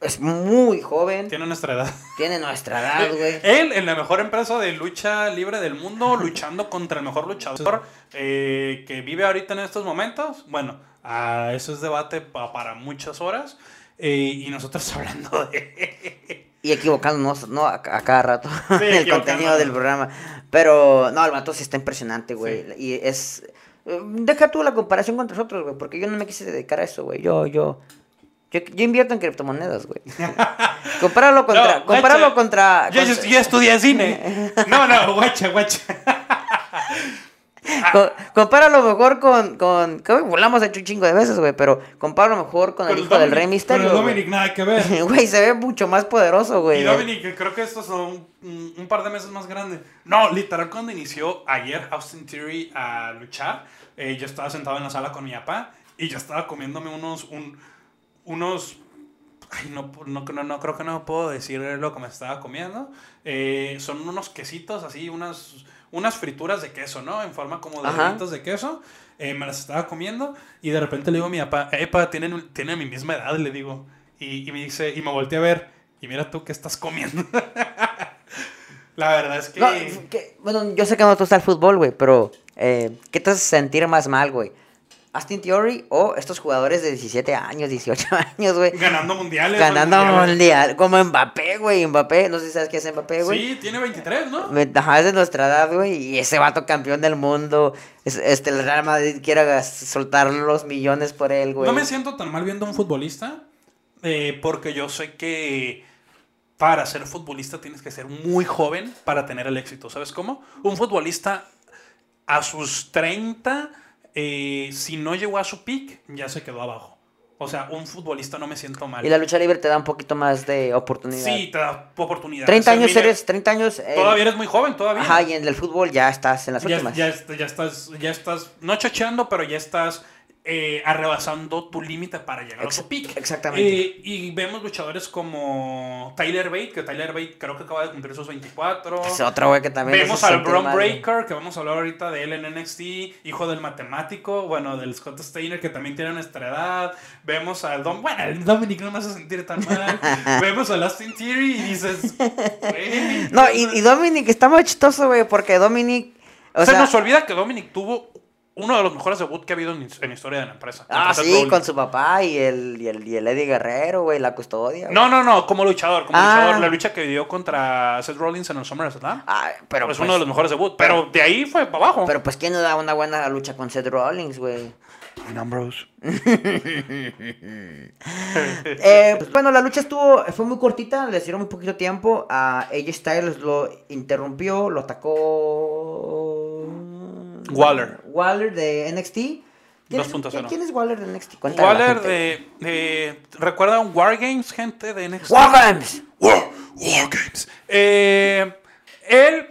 es muy joven, Tiene nuestra edad. tiene nuestra edad, güey. Él en la mejor empresa de lucha libre del mundo, luchando contra el mejor luchador eh, que vive ahorita en estos momentos. Bueno, ah, eso es debate pa- para muchas horas. eh, y nosotros hablando de... Y equivocándonos, ¿no? A, a cada rato Sí, en el contenido del programa. Pero, no, el vato sí está impresionante, güey. Y es... eh, Deja tú la comparación con nosotros, güey, porque yo no me quise dedicar a eso, güey. Yo, yo... Yo, yo invierto en criptomonedas, güey. compáralo contra... No, compáralo guacha, contra... Yo, yo, contra- yo estudié cine. No, no, guacha, guacha. Co- compáralo mejor con... con que volamos hecho un chingo de veces, güey, pero compáralo mejor con, el hijo del Rey Misterio, güey. Dominic, nada que ver. Güey, se ve mucho más poderoso, güey. Y Dominic, creo que estos son un, un par de meses más grandes. No, literal, cuando inició ayer Austin Theory a luchar, eh, yo estaba sentado en la sala con mi papá y yo estaba comiéndome unos. Un, unos ay, no, no, no, no, creo que no puedo decir lo que me estaba comiendo. Eh, son unos quesitos así, unas, unas frituras de queso, ¿no? En forma como de deditos de queso. Eh, me las estaba comiendo y de repente le digo a mi papá, epa, tienen, tienen mi misma edad, le digo. Y, y me dice, y me volteé a ver, y mira tú qué estás comiendo. La verdad es que... No, que- bueno, yo sé que no te gusta el fútbol, güey, pero eh, ¿qué te hace sentir más mal, güey? ¿Austin Theory o estos jugadores de 17 años, 18 años, güey? ganando mundiales. Ganando mundiales. mundial, como Mbappé, güey, Mbappé, no sé si sabes qué es Mbappé, güey. Sí, tiene 23, ¿no? Ajá, es de nuestra edad, güey, y ese vato campeón del mundo, es- este, el Real Madrid quiere gas- soltar los millones por él, güey. No me siento tan mal viendo a un futbolista, eh, porque yo sé que para ser futbolista tienes que ser muy joven para tener el éxito. ¿Sabes cómo? Un futbolista a sus 30, eh, si no llegó a su peak, ya se quedó abajo. O sea, un futbolista no me siento mal. Y la lucha libre te da un poquito más de oportunidad. Sí, te da oportunidad. 30 O sea, años mira, eres, 30 años. eh, Todavía eres muy joven, todavía. Ajá, y en el fútbol ya estás en las ya, últimas. ya, est- ya estás, ya estás, no chacheando, pero ya estás eh, arrebasando tu límite para llegar Ex- a tu pick. exactamente. Eh, y vemos luchadores como Tyler Bate, que Tyler Bate creo que acaba de cumplir sus 24. Es otro güey que también. Vemos al güey. Breaker, que vamos a hablar ahorita de él en NXT, hijo del matemático, bueno, del Scott Steiner, que también tiene nuestra edad. Vemos al Dom, bueno, el Dominic no me hace sentir tan mal. Vemos al Austin Theory y dices, güey, No, y, y Dominic está muy chistoso, güey, porque Dominic. O Se sea, nos olvida que Dominic tuvo uno de los mejores debuts que ha habido en, en la historia de la empresa. Ah, sí, con su papá y el, y el, y el Eddie Guerrero, güey, la custodia. No, no, no, como luchador, como Ah. luchador. La lucha que dio contra Seth Rollins en el SummerSlam. Ah, pero. es pues, uno de los mejores debuts. Pero de ahí fue para abajo. Pero pues, ¿quién no da una buena lucha con Seth Rollins, güey? Ambrose. Eh, pues, bueno, la lucha estuvo, fue muy cortita, le dieron muy poquito tiempo. A AJ Styles lo interrumpió, lo atacó. Waller. Waller de NXT. ¿Quién es- 2.0. ¿Quién es Waller de NXT? Cuéntale Waller de, de. ¿Recuerdan War Games, gente de NXT? War Games. War, War Games. Eh, él,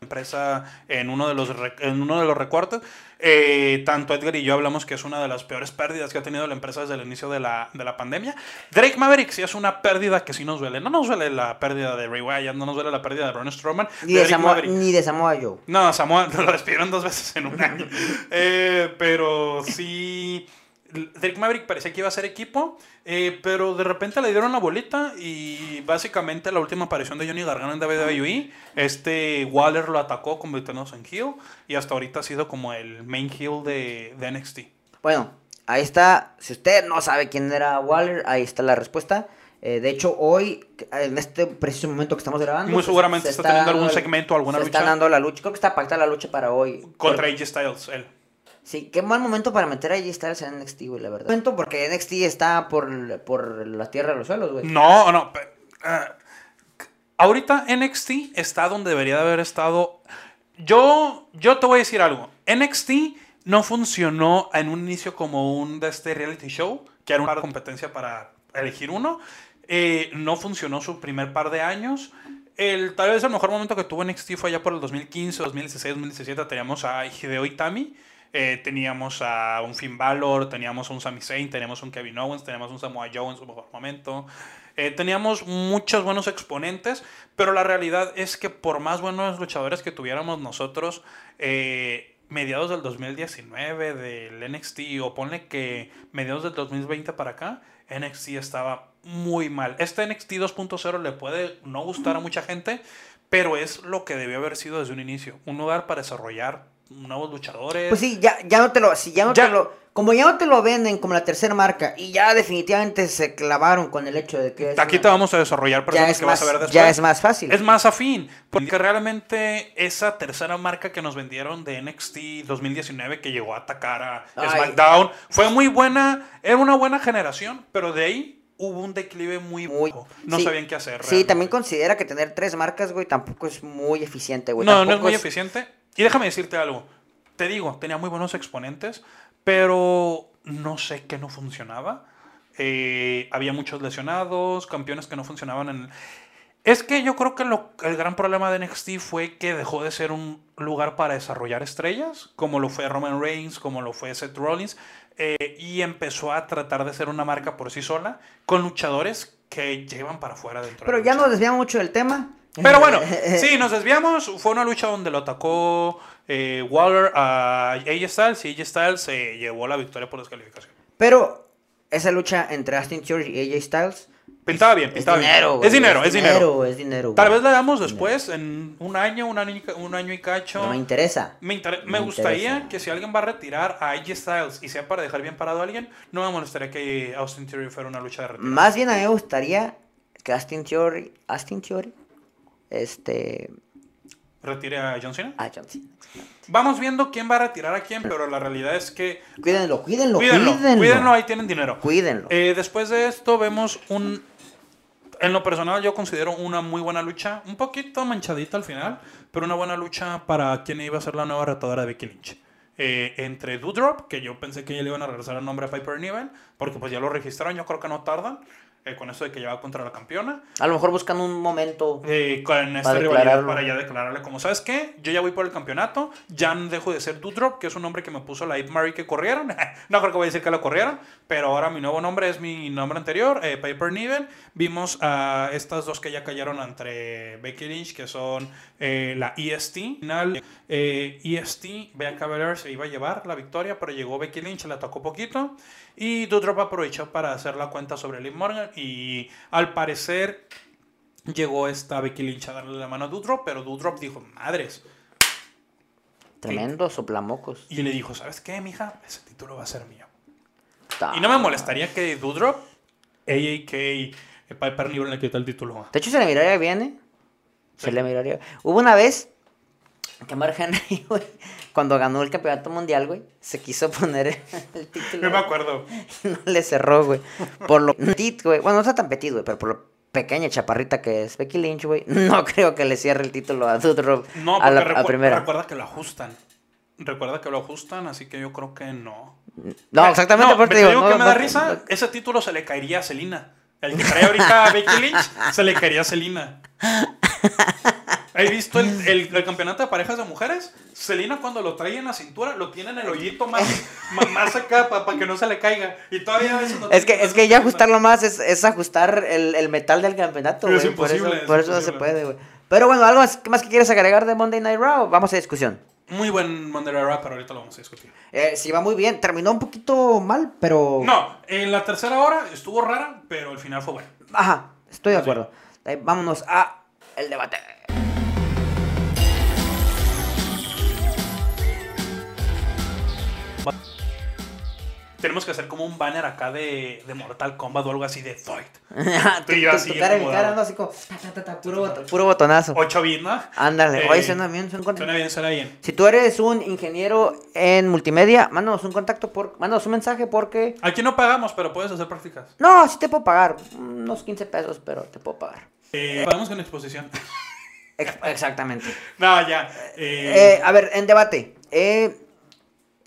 empresa en uno de los, en uno de los recortes, eh, tanto Edgar y yo hablamos que es una de las peores pérdidas que ha tenido la empresa desde el inicio de la, de la pandemia. Drake Maverick sí es una pérdida que sí nos duele. No nos duele la pérdida de Ray Wyatt, no nos duele la pérdida de Braun Strowman. Ni de, Drake Samoa, ni de Samoa Joe. No, Samoa lo despidieron dos veces en un año. Eh, pero sí. Drake Maverick parecía que iba a ser equipo, eh, pero de repente le dieron la bolita y básicamente la última aparición de Johnny Gargano en WWE, este Waller lo atacó convirtiéndose en heel y hasta ahorita ha sido como el main heel de, de NXT. Bueno, ahí está. Si usted no sabe quién era Waller, ahí está la respuesta. Eh, de hecho, hoy, en este preciso momento que estamos grabando, Muy se- seguramente se está teniendo algún segmento alguna se lucha. está dando la lucha. Creo que está pactada la lucha para hoy. Contra AJ Styles, él. Sí, qué mal momento para meter a AJ Styles en NXT, güey, la verdad. Momento porque NXT está por, por la tierra de los suelos, güey. No, no. ah, ahorita NXT está donde debería de haber estado. Yo, yo te voy a decir algo. NXT no funcionó en un inicio como un de este reality show, que era una competencia para elegir uno. Eh, no funcionó su primer par de años. El, tal vez el mejor momento que tuvo NXT fue ya por el 2015, 2016, 2017. Teníamos a Hideo Itami, eh, teníamos a un Finn Balor, teníamos a un Sami Zayn, teníamos a un Kevin Owens, teníamos a un Samoa Joe en su mejor momento. Eh, teníamos muchos buenos exponentes, pero la realidad es que por más buenos luchadores que tuviéramos nosotros, eh, mediados del 2019 del NXT, o ponle que mediados del 2020 para acá, NXT estaba muy mal. Este NXT 2.0 le puede no gustar a mucha gente, pero es lo que debió haber sido desde un inicio. Un lugar para desarrollar nuevos luchadores. Pues sí, ya, ya no te lo, si ya no Ya. te lo, como ya no te lo venden como la tercera marca y ya definitivamente se clavaron con el hecho de que es Aquí una- te vamos a desarrollar personas que más, vas a ver después. ya es más fácil. Es más afín, porque realmente esa tercera marca que nos vendieron de NXT 2019 que llegó a atacar a Ay. SmackDown fue muy buena, era una buena generación, pero de ahí hubo un declive muy, Muy- bajo. No sí. sabían qué hacer. Sí, también considera que tener tres marcas, güey, tampoco es muy eficiente, güey. No, no es muy eficiente. Y déjame decirte algo. Te digo, tenía muy buenos exponentes, pero no sé qué no funcionaba. Eh, había muchos lesionados, campeones que no funcionaban en... Es que yo creo que lo- el gran problema de NXT fue que dejó de ser un lugar para desarrollar estrellas, como lo fue Roman Reigns, como lo fue Seth Rollins, eh, y empezó a tratar de ser una marca por sí sola, con luchadores que llevan para afuera dentro de Pero ya nos desviamos mucho del tema. Pero bueno, sí, nos desviamos. Fue una lucha donde lo atacó eh, Waller a AJ Styles y AJ Styles se llevó la victoria por descalificación. Pero esa lucha entre Austin Theory y AJ Styles Pintaba bien, es pintaba dinero, bien. güey, Es dinero, es dinero. Es dinero, Tal vez la damos después, en un año, un año, y- un año y cacho. No me interesa. Me, inter- Me me gustaría interesa. que si alguien va a retirar a AJ Styles y sea para dejar bien parado a alguien, no me molestaría que Austin Theory fuera una lucha de retiro. Más bien a mí me gustaría que Austin Theory, Austin Theory, este, Retire a John Cena. John Cena. Vamos viendo quién va a retirar a quién, pero la realidad es que Cuídenlo, cuídenlo, cuídenlo, cuídenlo. cuídenlo, ahí tienen dinero. Cuídenlo. Eh, después de esto vemos un... En lo personal yo considero una muy buena lucha, un poquito manchadita al final, pero una buena lucha para quien iba a ser la nueva retadora de Becky Lynch. eh, entre Doudrop, que yo pensé que ya le iban a regresar el nombre a Piper Niven, porque pues ya lo registraron, yo creo que no tardan, eh, con eso de que ya va contra la campeona. A lo mejor buscan un momento. Eh, con esta Para rivalidad para ya declararle como, ¿sabes qué? Yo ya voy por el campeonato, ya no dejo de ser Doudrop, que es un nombre que me puso la Eve Marie que corrieron. no creo que voy a decir que lo corrieron, pero ahora mi nuevo nombre es mi nombre anterior, eh, Piper Niven. Vimos a estas dos que ya cayeron entre Becky Lynch, que son eh, la EST. Final, EST, Bea Cavalier se iba a llevar la victoria, pero llegó Becky Lynch, la tocó poquito. Y Doudrop aprovechó para hacer la cuenta sobre Liv Morgan. Y al parecer llegó esta Becky Lynch a darle la mano a Doudrop, pero Doudrop dijo, madres. Tremendo soplamocos. Y le dijo, ¿sabes qué, mija? Ese título va a ser mío. Ta- Y no me molestaría que Doudrop, AAK, Piper Niven le quitó el título. De hecho, se le miraría bien, ¿eh? Se le miraría. Hubo una vez que Mark Henry, güey, cuando ganó el campeonato mundial, güey, se quiso poner el título. No me acuerdo. y no le cerró, güey. Por lo petit, güey. Bueno, no está tan petit, güey, pero por lo pequeña chaparrita que es Becky Lynch, güey. No creo que le cierre el título a Doudrop No, a porque la a recu- primera. recuerda que lo ajustan. Recuerda que lo ajustan, así que yo creo que no. No, exactamente, No, por te digo no, que me da risa. Ese título se le caería a Selina. El que trae ahorita a Becky Lynch se le caería a Selina. ¿Has visto el, el- el campeonato de parejas de mujeres? Selina cuando lo trae en la cintura lo tiene en el hoyito más, más, acá para que no se le caiga. Y todavía a veces no Es que, es que ya ajustarlo más es, es ajustar el, el metal del campeonato, es. Por eso, es por eso no se puede, güey. Pero bueno, ¿algo más, más que quieres agregar de Monday Night Raw? Vamos a discusión. Muy buen Monday Night Raw, pero ahorita lo vamos a discutir. Eh, sí, va muy bien. Terminó un poquito mal, pero... No, en la tercera hora estuvo rara, pero al final fue bueno. Ajá, estoy de Sí. acuerdo. Eh, vámonos a el debate. Tenemos que hacer como un banner acá de, de Mortal Kombat o algo así de Fight. y yo así cara. Así como... ta, ta, ta, ta, puro, bot- puro botonazo. 8 bits, ¿no? Ándale. Eh, Oye, suena bien, suena Suena bien, suena bien. Si tú eres un ingeniero en multimedia, mándanos un contacto, por, mándanos un mensaje porque... Aquí no pagamos, pero puedes hacer prácticas. No, sí te puedo pagar. Unos 15 pesos, pero te puedo pagar. Eh, pagamos con exposición. Ex- exactamente. no, ya. Eh, Eh, a ver, en debate. eh,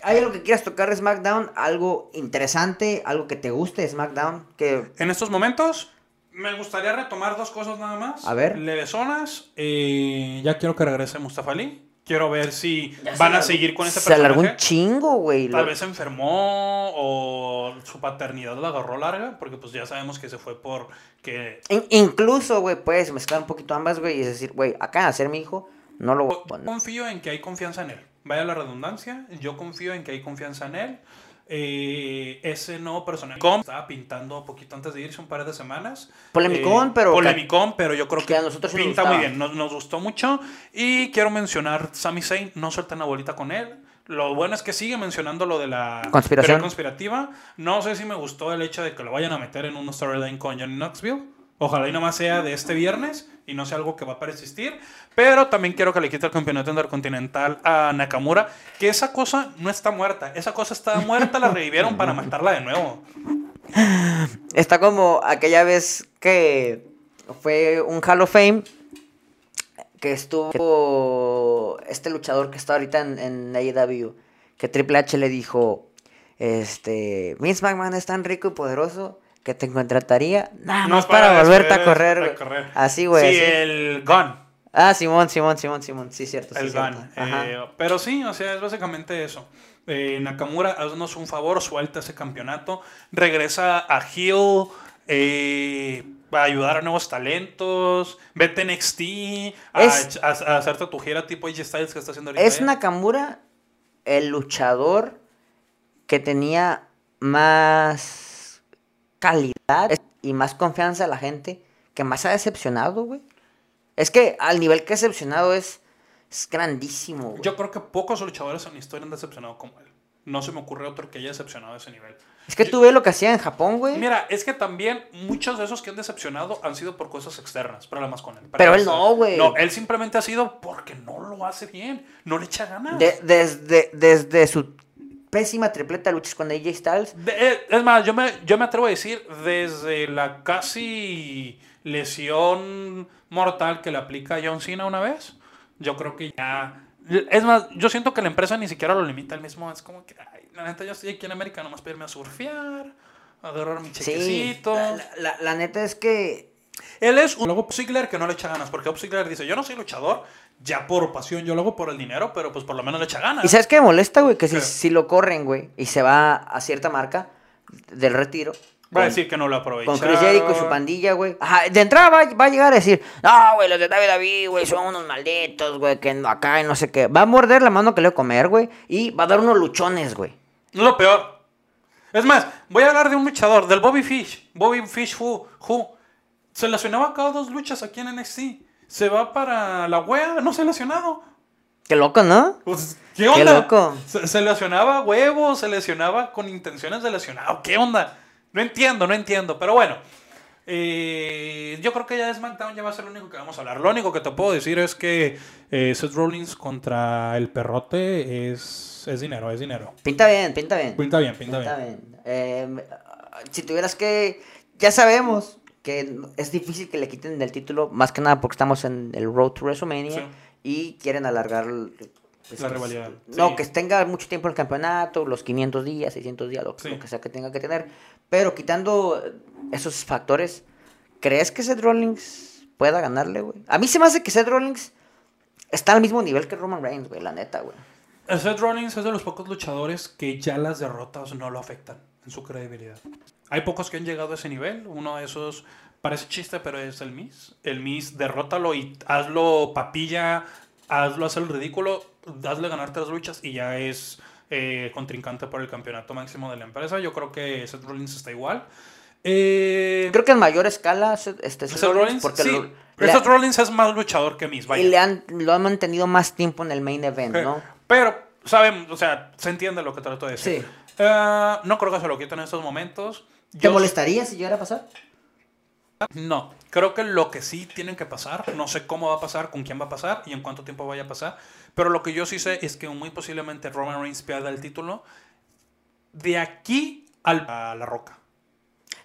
¿Hay algo que quieras tocar de SmackDown? ¿Algo interesante? ¿Algo que te guste de SmackDown? Que... en estos momentos, me gustaría retomar dos cosas nada más. A ver. Levesonas. eh, ya quiero que regrese Mustafa Ali. Quiero ver si Ya se van a alargó- seguir con este Se alargó personaje. un chingo, güey. Tal Lo- vez se enfermó o su paternidad la agarró larga, porque pues ya sabemos que se fue por que In- incluso, güey, puedes mezclar un poquito ambas, güey, y es decir, güey, acá hacer mi hijo, no lo voy a Yo poner. confío en que hay confianza en él. Vaya la redundancia. Yo confío en que hay confianza en él. Eh, ese nuevo personaje estaba pintando un poquito antes de irse, un par de semanas. Polemicón, Eh, pero- Polemicón, pero yo creo que que, a nosotros sí nos pinta muy bien. Nos, nos gustó mucho. Y quiero mencionar Sami Zayn. No suelten la bolita con él. Lo bueno es que sigue mencionando lo de la Conspiración. conspirativa. No sé si me gustó el hecho de que lo vayan a meter en un storyline con Johnny Knoxville. Ojalá y nomás sea de este viernes y no sea algo que va a persistir. Pero también quiero que le quite el campeonato intercontinental a Nakamura. Que esa cosa no está muerta. Esa cosa estaba muerta, la revivieron para matarla de nuevo. Está como aquella vez que fue un Hall of Fame que estuvo este luchador que está ahorita en, en AEW, que Triple H le dijo, este, Vince McMahon es tan rico y poderoso que te contrataría nada No más para, volverte a correr. de güey". correr. Así, güey. Sí, así. el Gun. Ah, Simón, Simón, Simón, Simón. Sí, cierto. Sí, el cierto. Gun. Eh, pero sí, o sea, es básicamente eso. Eh, Nakamura, haznos un favor, suelta ese campeonato. Regresa a Hill. Eh, a ayudar a nuevos talentos. Vete a NXT. A, Es- a- a hacerte tu gira tipo AJ Styles que está haciendo ahorita. Es él. Nakamura el luchador que tenía más calidad y más confianza a la gente, que más ha decepcionado, güey. Es que al nivel que ha decepcionado es, es grandísimo, güey. Yo creo que pocos luchadores en la historia han decepcionado como él. No se me ocurre otro que haya decepcionado a ese nivel. Es que tú ves lo que hacía en Japón, güey. Mira, es que también muchos de esos que han decepcionado han sido por cosas externas, problemas con él. Pero él no, güey. No, él simplemente ha sido porque no lo hace bien, no le echa ganas. De- desde, desde su pésima tripleta de luchas con AJ Styles. De- eh, es más, yo me, yo me atrevo a decir, desde la casi lesión mortal que le aplica a John Cena una vez, yo creo que ya Es más, yo siento que la empresa ni siquiera lo limita el mismo. Es como que, ay, la neta, yo estoy aquí en América nomás para irme a surfear, a agarrar mi Sí, chequecito. la, la- la neta es que Él es un luego Ziggler que no le echa ganas, porque Bob Ziggler dice, yo no soy luchador, ya por pasión, yo lo hago por el dinero, pero pues por lo menos le echa ganas. ¿Y sabes qué me molesta, güey? Que si, si lo corren, güey, y se va a cierta marca del retiro. Va a decir que no lo aprovecha. Con Chris Jericho y su pandilla, güey. Ajá, de entrada va, va a llegar a decir, no, güey, los de David David, güey, son unos malditos, güey, que no- acá y no sé qué. Va a morder la mano que le va a comer, güey, y va a dar unos luchones, güey. No lo peor. Es más, voy a hablar de un luchador, del Bobby Fish. Bobby Fish Who, who se lesionaba cada dos luchas aquí en NXT. Se va para la wea, no se ha lesionado. Qué loco, ¿no? Pues, ¿Qué onda? loco. Se, se lesionaba huevos, se lesionaba con intenciones de lesionar. ¿Qué onda? No entiendo, no entiendo. Pero bueno, eh, yo creo que ya SmackDown ya va a ser lo único que vamos a hablar. Lo único que te puedo decir es que eh, Seth Rollins contra el perrote es, es dinero, es dinero. Pinta bien, pinta bien. Pinta bien, pinta bien. bien. Eh, si tuvieras que... Ya sabemos que es difícil que le quiten el título, más que nada porque estamos en el Road to WrestleMania Sí. y quieren alargar... pues, La rivalidad, No, que tenga mucho tiempo el campeonato, los 500 días, 600 días, lo, Sí. lo que sea que tenga que tener. Pero quitando esos factores, ¿crees que Seth Rollins pueda ganarle, güey? A mí se me hace que Seth Rollins está al mismo nivel que Roman Reigns, güey, la neta, güey. Seth Rollins es de los pocos luchadores que ya las derrotas no lo afectan en su credibilidad. Hay pocos que han llegado a ese nivel. Uno de esos parece chiste, pero es el Miz. El Miz, derrótalo y hazlo papilla, hazlo hacer el ridículo, hazle ganar tres luchas y ya es eh, contrincante por el campeonato máximo de la empresa. Yo creo que Seth Rollins está igual. Eh, Creo que en mayor escala Seth, este, Seth Seth Rollins, Rollins, porque sí. lo, Pero le, Seth Rollins es más luchador que vaya. y le han, lo han mantenido más tiempo en el main event, ¿no? Pero, saben, o sea, se entiende lo que trato de decir. Sí. Eh, no creo que se lo quiten en estos momentos. ¿Te molestaría si llegara a pasar? No, creo que lo que sí tienen que pasar, no sé cómo va a pasar, con quién va a pasar y en cuánto tiempo vaya a pasar, pero lo que yo sí sé es que muy posiblemente Roman Reigns pierda el título de aquí al- a la roca.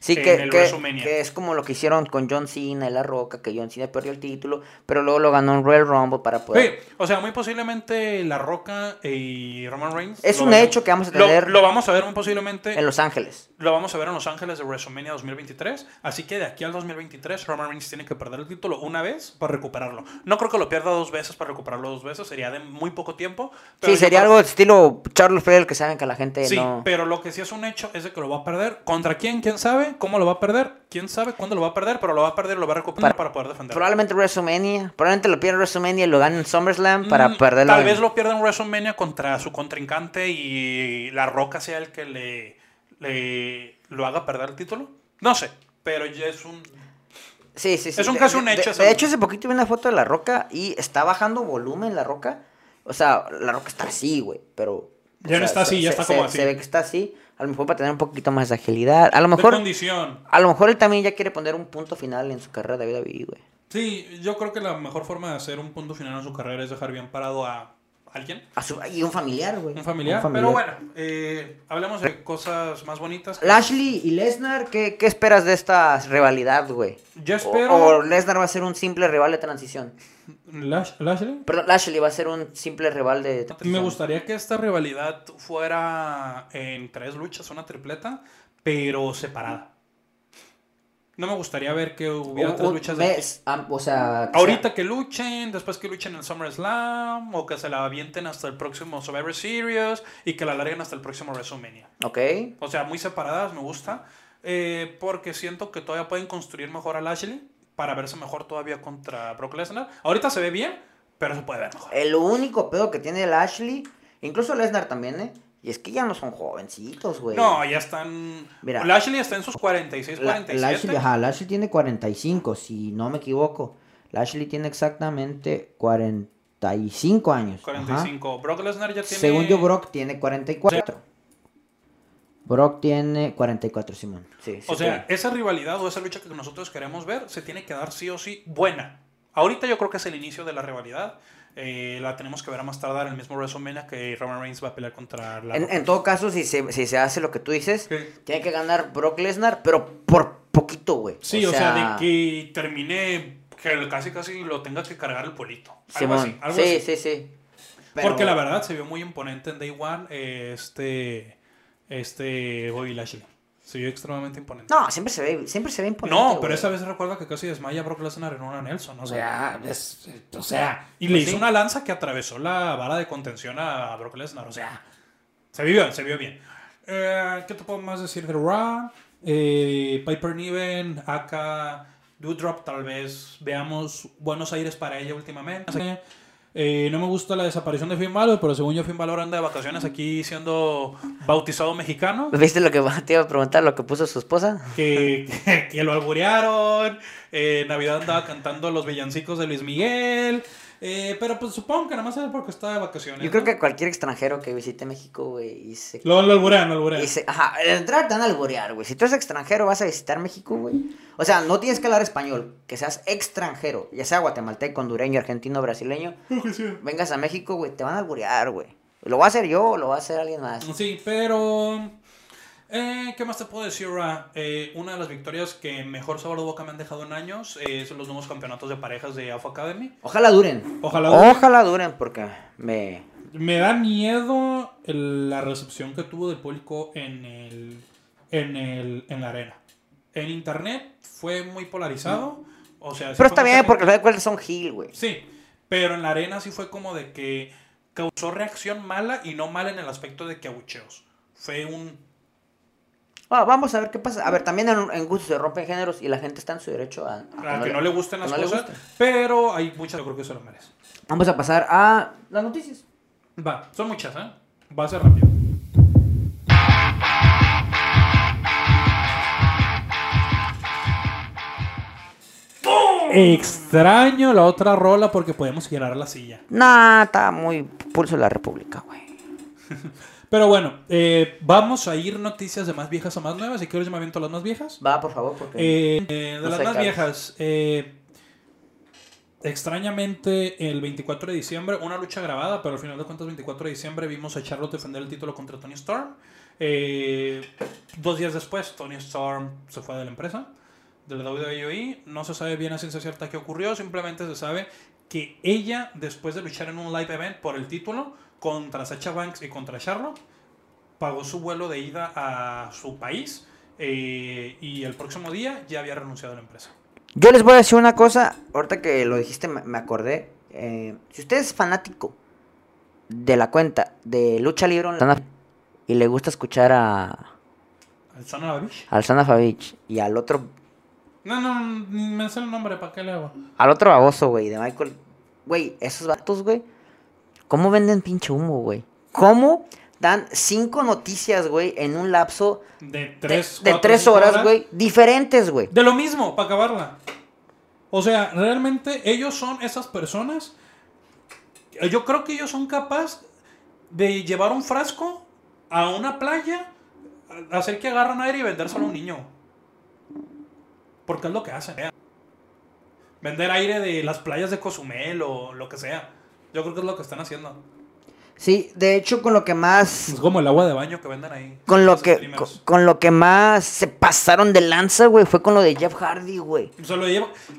Sí, En que, el que, que es como lo que hicieron con John Cena y La Roca, que John Cena perdió el título, pero luego lo ganó en Royal Rumble para poder... Sí, o sea, muy posiblemente La Roca y Roman Reigns. Es lo un hecho que vamos a lo- tener- Lo, vamos a ver muy posiblemente. En Los Ángeles. Lo vamos a ver en Los Ángeles de WrestleMania 2023. Así que de aquí al 2023, Roman Reigns tiene que perder el título una vez para recuperarlo. No creo que lo pierda dos veces para recuperarlo dos veces. Sería de muy poco tiempo. pero Sí, sería algo de estilo Charles Flair, que saben que la gente Sí, no... pero lo que sí es un hecho es de que lo va a perder. ¿Contra quién? ¿Quién sabe? ¿Cómo lo va a perder? ¿Quién sabe cuándo lo va a perder? Pero lo va a perder y lo va a recuperar para, poder defenderlo. Probablemente WrestleMania, probablemente lo pierda en WrestleMania y lo gane en SummerSlam para Mm, perderlo. Tal en- vez lo pierda en WrestleMania contra su contrincante y La Roca sea el que le, le- lo haga perder el título. No sé, pero ya es un... Sí, sí, sí. Es un caso, un hecho, De, de hecho, hace poquito vi una foto de La Roca y está bajando volumen La Roca. O sea, La Roca está así, güey, pero... Ya no sea, está así, se- ya se- está como se- así. Se ve que está así. A lo mejor para tener un poquito más de agilidad. A lo de mejor... condición. A lo mejor él también ya quiere poner un punto final en su carrera de David David, güey. Sí, yo creo que la mejor forma de hacer un punto final en su carrera es dejar bien parado a alguien. A su- Y un familiar, güey. Un familiar. Pero bueno, eh, hablemos de cosas más bonitas. Lashley y Lesnar, ¿qué, qué esperas de esta rivalidad, güey? Yo O- espero... O, Lesnar va a ser un simple rival de transición. Lash- Lashley. Perdón, Lashley va a ser un simple rival de transición. Me gustaría que esta rivalidad fuera en tres luchas, una tripleta, pero separada. No me gustaría ver que hubiera un luchas de mes, am- o sea, que Ahorita que luchen, después que luchen en SummerSlam, o que se la avienten hasta el próximo Survivor Series y que la alarguen hasta el próximo WrestleMania. Ok. O sea, muy separadas, me gusta. eh, porque siento que todavía pueden construir mejor a Lashley para verse mejor todavía contra Brock Lesnar. Ahorita se ve bien, pero se puede ver mejor. El único pedo que tiene Lashley, incluso Lesnar también, ¿eh? Y es que ya no son jovencitos, güey. No, ya están. Mira. Lashley está en sus 46, La- 47. Lashley, ajá, Lashley tiene 45, si no me equivoco. Lashley tiene exactamente 45 años. ajá. 45. Brock Lesnar ya tiene. Según yo, Brock tiene 44. Brock tiene 44, Simón. Sí, sí, O sea, esa rivalidad o esa lucha que nosotros queremos ver se tiene que dar sí o sí buena. Ahorita yo creo que es el inicio de la rivalidad. Eh, la tenemos que ver a más tardar en el mismo WrestleMania que Roman Reigns va a pelear contra la. En, en todo caso, si se, si se hace lo que tú dices, Sí. tiene que ganar Brock Lesnar, pero por poquito, güey. Sí, o, sea, de que termine, que casi casi lo tenga que cargar el polito. Algo así. Algo sí, así. sí, sí. Pero- Porque la verdad se vio muy imponente en Day One eh, este, este Bobby Lashley. Se vio extremadamente imponente. No, siempre se ve, siempre se ve imponente. No, pero güey. esa vez recuerda que casi desmaya a Brock Lesnar en una Nelson. O sea, es- o sea, y le Pues hizo sí. una lanza que atravesó la vara de contención a Brock Lesnar. O sea, se vio bien, se vio bien. Eh, ¿Qué te puedo más decir de Raw? Eh, Piper Niven, Aka, Doudrop, tal vez veamos buenos aires para ella últimamente. Eh, no me gusta la desaparición de Finn Balor, pero según yo Finn Balor anda de vacaciones aquí siendo bautizado mexicano. ¿Viste lo que te iba a preguntar, lo que puso su esposa? que, que, que lo alburearon. eh, Navidad andaba cantando los villancicos de Luis Miguel. Eh, pero pues supongo que nada más es porque estaba de vacaciones. Yo creo ¿no? que cualquier extranjero que visite México, güey, y se... Lo, lo alburean, lo alburean. y se- ajá, de entrada te van a alborear, güey. Si tú eres extranjero, vas a visitar México, güey. O sea, no tienes que hablar español, que seas extranjero, ya sea guatemalteco, hondureño, argentino, brasileño. Vengas a México, güey, te van a alborear, güey. ¿Lo va a hacer yo o lo va a hacer alguien más? Sí, pero. Eh, ¿Qué más te puedo decir, Ra? Eh, una de las victorias que mejor sabor de boca me han dejado en años eh, son los nuevos campeonatos de parejas de Alpha Academy. Ojalá duren. Ojalá. dure. Ojalá duren, porque me... Me da miedo el- la recepción que tuvo del público en el, en el en la arena. En internet fue muy polarizado. O sea, sí Pero está bien, porque de son Gil, güey. Sí, pero en la arena sí fue como de que causó reacción mala y no mala en el aspecto de que abucheos. Fue un... Ah, vamos a ver qué pasa. A ver, también en, en gustos se rompen géneros y la gente está en su derecho a... A que no le gusten las no cosas, gusten. pero hay muchas, yo creo que se lo merece. Vamos a pasar a las noticias. Va, son muchas, ¿eh? Va a ser rápido. Extraño la otra rola porque podemos girar la silla. Nah, está muy pulso de la República, güey. Pero bueno, eh, vamos a ir noticias de más viejas a más nuevas. Si quieres, yo me aviento las más viejas. Va, por favor, porque... Eh, eh, de No las más viejas, eh, extrañamente el 24 de diciembre, una lucha grabada, pero al final de cuentas 24 de diciembre vimos a Charlotte defender el título contra Tony Storm. Eh, dos días después, Tony Storm se fue de la empresa, de la WWE. No se sabe bien a ciencia cierta qué ocurrió, simplemente se sabe que ella, después de luchar en un live event por el título contra Sacha Banks y contra Charlotte, pagó su vuelo de ida a su país eh, y el próximo día ya había renunciado a la empresa. Yo les voy a decir una cosa, ahorita que lo dijiste me, acordé. Eh, si usted es fanático de la cuenta de Lucha Libre Online y le gusta escuchar a, ¿Al Son of a Bitch? al Sana Favich y al otro No, no, ni me sé el nombre, ¿para qué le hago? al otro baboso, güey, de Michael, güey, esos vatos, güey, ¿cómo venden pinche humo, güey? ¿Cómo dan cinco noticias, güey, en un lapso De tres, de cuatro, tres cinco horas, güey, diferentes, güey? De lo mismo, para acabarla. O sea, realmente ellos son esas personas. Yo creo que ellos son capaces de llevar un frasco a una playa, hacer que agarran aire y vendérselo a un niño. Porque es lo que hacen. Vender aire de las playas de Cozumel o lo que sea. Yo creo que es lo que están haciendo. Sí, de hecho, con lo que más Es como el agua de baño que venden ahí. Con lo que con, con lo que más se pasaron de lanza, güey, fue con lo de Jeff Hardy, güey. Lo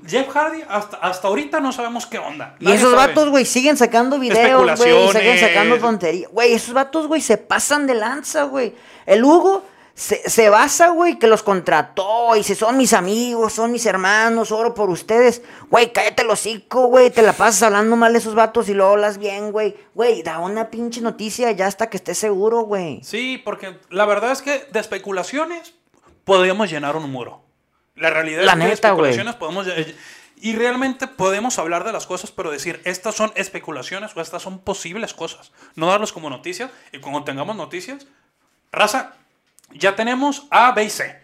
Jeff Hardy, hasta, hasta ahorita no sabemos qué onda. Y esos sabe. vatos, güey, siguen sacando videos, güey, y siguen sacando tonterías. Güey, esos vatos, güey, se pasan de lanza, güey. El Hugo se, se basa, güey, que los contrató y dice, son mis amigos, son mis hermanos, oro por ustedes. Güey, cállate el hocico, güey, te la pasas hablando mal de esos vatos y luego hablas bien, güey. Güey, da una pinche noticia ya hasta que estés seguro, güey. Sí, porque la verdad es que de especulaciones podríamos llenar un muro. La realidad La es que de neta, especulaciones podemos... Y realmente podemos hablar de las cosas, pero decir, estas son especulaciones o estas son posibles cosas. No darlos como noticias. Y cuando tengamos noticias, raza, ya tenemos A, B y C.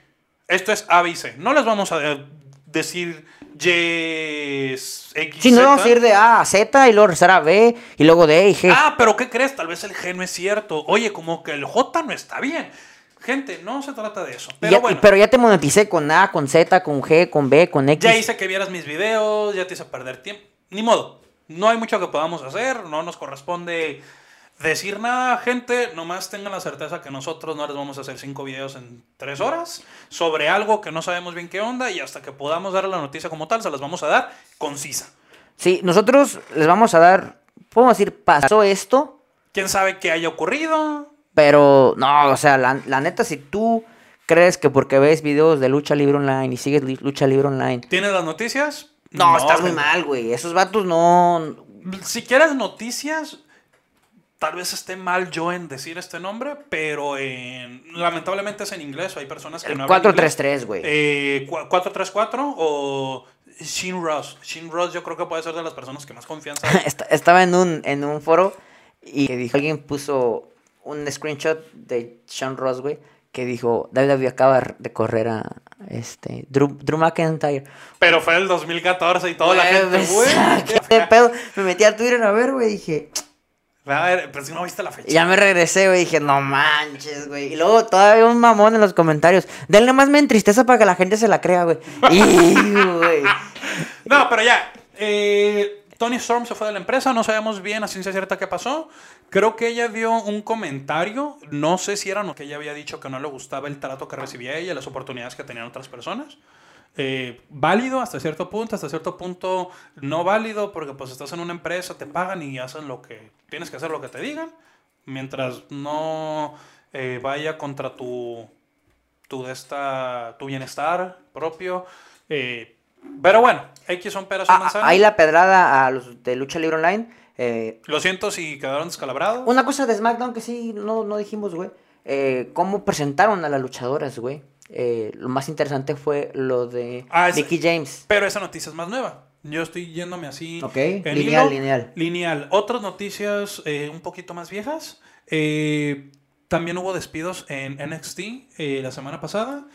Esto es A, B y C. No les vamos a eh, decir Y, X, Si no Z. vamos a ir de A a Z y luego rezar a B y luego de E y G. Ah, pero ¿qué crees? Tal vez el G no es cierto. Oye, como que el J no está bien. Gente, no se trata de eso. Pero ya- bueno, pero ya te moneticé con A, con Z, con G, con B, con X. ya hice que vieras mis videos, ya te hice perder tiempo. Ni modo. No hay mucho que podamos hacer, no nos corresponde decir nada, gente. Nomás tengan la certeza que nosotros no les vamos a hacer cinco videos en tres horas sobre algo que no sabemos bien qué onda y hasta que podamos dar la noticia como tal, se las vamos a dar concisa. Sí, nosotros les vamos a dar podemos decir, pasó esto, ¿Quién sabe qué haya ocurrido? pero no, o sea, la, la neta, si tú crees que porque ves videos de lucha libre online y sigues lucha libre online, ¿Tienes las noticias? no, estás muy mal, güey. Esos vatos no. Si quieres noticias, tal vez esté mal yo en decir este nombre, pero en- lamentablemente es en inglés. Hay personas que El no hablan inglés. 433, güey. Eh, cua- 434 o Shin Ross. Shin Ross yo creo que puede ser de las personas que más confianza Estaba en un, en un foro y que dijo, alguien puso un screenshot de Sean Ross, güey, que dijo, WWE acaba de correr a este, Drew, Drew McIntyre. Pero fue el 2014 y toda la gente, güey. pedo. Me metí a Twitter a ver, güey, dije, A ver, pero si no viste la fecha. ya me regresé, güey, dije, no manches, güey. Y luego todavía un mamón en los comentarios. Denle más me entristeza para que la gente se la crea, güey. No, pero ya. eh, Tony Storm se fue de la empresa, no sabemos bien a ciencia cierta qué pasó. Creo que ella dio un comentario, no sé si era no, que ella había dicho que no le gustaba el trato que recibía ella, las oportunidades que tenían otras personas. Eh, válido hasta cierto punto, hasta cierto punto no válido, porque pues estás en una empresa, te pagan y hacen lo que tienes que hacer lo que te digan, mientras no eh, vaya contra tu tu, esta, tu bienestar propio. eh, pero bueno, X son peras Ah, manzanas. ahí la pedrada a los de lucha libre online. eh, Lo siento si quedaron descalabrados. Una cosa de SmackDown que sí no, no dijimos, güey. eh, cómo presentaron a las luchadoras, güey. Eh, lo más interesante fue lo de Ah, es- James. Pero esa noticia es más nueva. Yo estoy yéndome así. Ok, lineal, hilo. lineal. Lineal. Otras noticias eh, un poquito más viejas. Eh, también hubo despidos en NXT la semana pasada.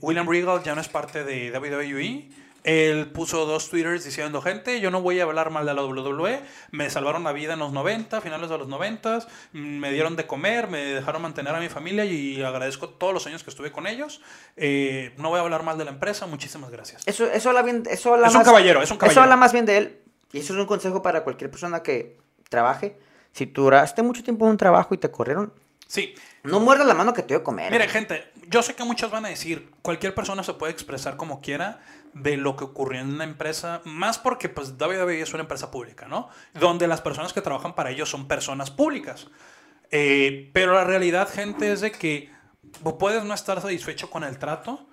William Regal ya no es parte de WWE. Él puso dos twitters diciendo, gente, yo no voy a hablar mal de la WWE. Me salvaron la vida en los 90, finales de los 90. Me dieron de comer, me dejaron mantener a mi familia y agradezco todos los años que estuve con ellos. Eh, no voy a hablar mal de la empresa. Muchísimas gracias. Eso, eso habla bien. Eso habla Es un caballero, es un Eso habla más bien de él. Y eso es un consejo para cualquier persona que trabaje. Si tú duraste mucho tiempo en un trabajo y te corrieron, Sí, no muerdas la mano que te dio a comer. Mire, gente, yo sé que muchos van a decir, cualquier persona se puede expresar como quiera de lo que ocurrió en una empresa, más porque pues WWE es una empresa pública, ¿no? Donde las personas que trabajan para ellos son personas públicas. Eh, pero la realidad, gente, es de que puedes no estar satisfecho con el trato.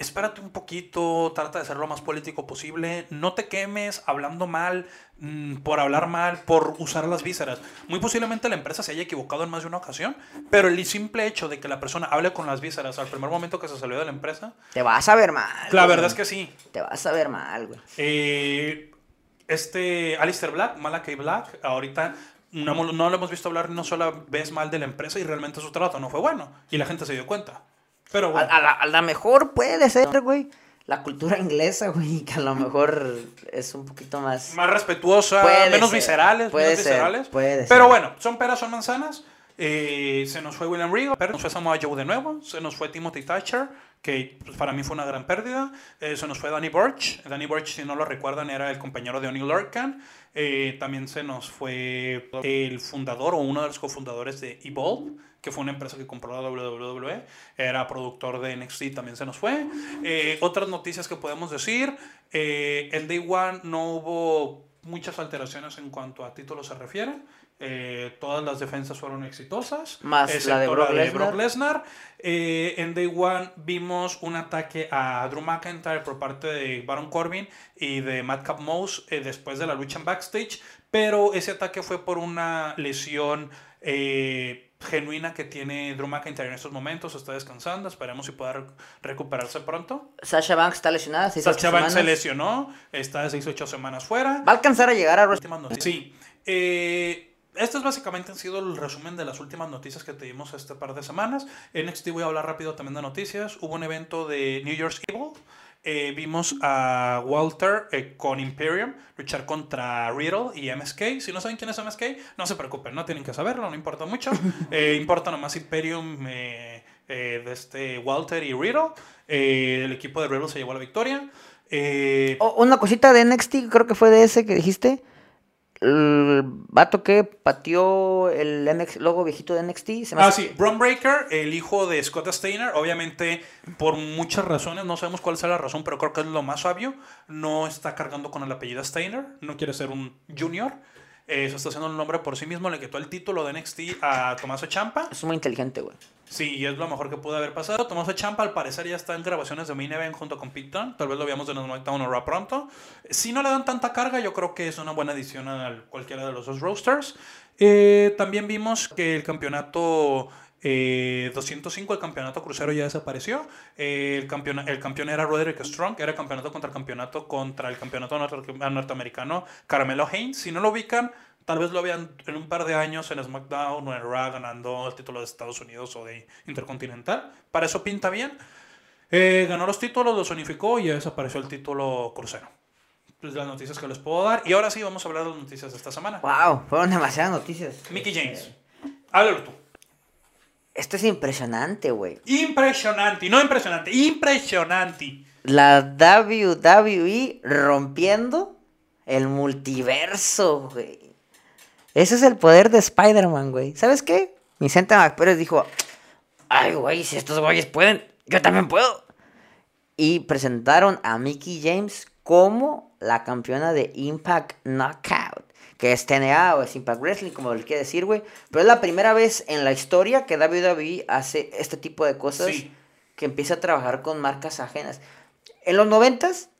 Espérate un poquito, trata de ser lo más político posible. No te quemes hablando mal, mm, por hablar mal, por usar las vísceras. Muy posiblemente la empresa se haya equivocado en más de una ocasión, pero el simple hecho de que la persona hable con las vísceras al primer momento que se salió de la empresa, Te vas a ver mal. la güey. verdad es que sí. Te vas a ver mal, güey. Eh, este Alistair Black, Malakai Black, ahorita no, no lo hemos visto hablar no solo vez mal de la empresa y realmente su trato no fue bueno. Y la gente se dio cuenta. Pero A, bueno. a la, a la mejor puede ser, güey. La cultura inglesa, güey, que a lo mejor es un poquito más... más respetuosa, Puede menos ser, viscerales, puede menos ser, viscerales. puede Pero ser. bueno, son peras, son manzanas. Eh, se nos fue William Regal, se nos fue Samoa Joe de nuevo, se nos fue Timothy Thatcher, que pues, para mí fue una gran pérdida. Eh, se nos fue Danny Burch. Danny Burch, si no lo recuerdan, era el compañero de O'Neill Lorcan. Eh, también se nos fue el fundador o uno de los cofundadores de Evolve, que fue una empresa que compró la WWE. Era productor de NXT, también se nos fue. Eh, otras noticias que podemos decir. eh, en Day One no hubo muchas alteraciones en cuanto a títulos se refiere. Eh, todas las defensas fueron exitosas. Más la de Brock Lesnar. Brock Lesnar. Eh, en Day One vimos un ataque a Drew McIntyre por parte de Baron Corbin y de Madcap Mouse eh, después de la lucha en backstage, pero ese ataque fue por una lesión genuina que tiene Drew McIntyre en estos momentos. Está descansando, esperemos si pueda rec- recuperarse pronto. Sasha Banks está lesionada, seis, Sasha Banks se lesionó, está de 6-8 semanas fuera. Va a alcanzar a llegar a Últimas noticias. Sí. Eh, estos básicamente han sido el resumen de las últimas noticias que tuvimos este par de semanas. En NXT voy a hablar rápido también de noticias. Hubo un evento de New Year's Evil. Eh, vimos a Walter eh, con Imperium luchar contra Riddle y MSK. Si no saben quién es MSK, no se preocupen, no tienen que saberlo, no importa mucho. Eh, importa nomás Imperium eh, eh, de este Walter y Riddle. Eh, el equipo de Riddle se llevó la victoria. Eh, Oh, una cosita de NXT, creo que fue de ese que dijiste. El vato que pateó el NXT, logo viejito de NXT. Se me Ah, hace- sí, Braun Breaker, el hijo de Scott Steiner, obviamente por muchas razones, no sabemos cuál sea la razón, pero creo que es lo más obvio, no está cargando con el apellido Steiner, no quiere ser un junior. Eh, se está haciendo un nombre por sí mismo. Le quitó el título de NXT a Tommaso Champa. Es muy inteligente, güey. Sí, y es lo mejor que pudo haber pasado. Tommaso Champa al parecer ya está en grabaciones de Main Event junto con Pete Dunne. Tal vez lo veamos en SmackDown o Raw pronto. Si no le dan tanta carga, yo creo que es una buena adición a cualquiera de los dos roasters. Eh, también vimos que el campeonato eh, 205, el campeonato crucero ya desapareció. Eh, el, campeón, el campeón era Roderick Strong, era campeonato contra el campeonato contra el campeonato norte- norteamericano Carmelo Haynes. Si no lo ubican, tal vez lo vean en un par de años en SmackDown o en Raw ganando el título de Estados Unidos o de Intercontinental. Para eso pinta bien. Eh, ganó los títulos, los unificó y ya desapareció el título crucero. Es las noticias que les puedo dar. Y ahora sí vamos a hablar de las noticias de esta semana. Wow, fueron demasiadas noticias. Mickey James. Háblalo tú. Esto es impresionante, güey. Impresionante, no impresionante, impresionante. La WWE rompiendo el multiverso, güey. Ese es el poder de Spider-Man, güey. ¿Sabes qué? Vicente McPérez dijo, ay, güey, si estos güeyes pueden, yo también puedo. Y presentaron a Mickey James como la campeona de Impact Knockout. Que es TNA o es Impact Wrestling, como le quiere decir, güey. Pero es la primera vez en la historia que WWE hace este tipo de cosas. Sí. Que empieza a trabajar con marcas ajenas. En los noventas,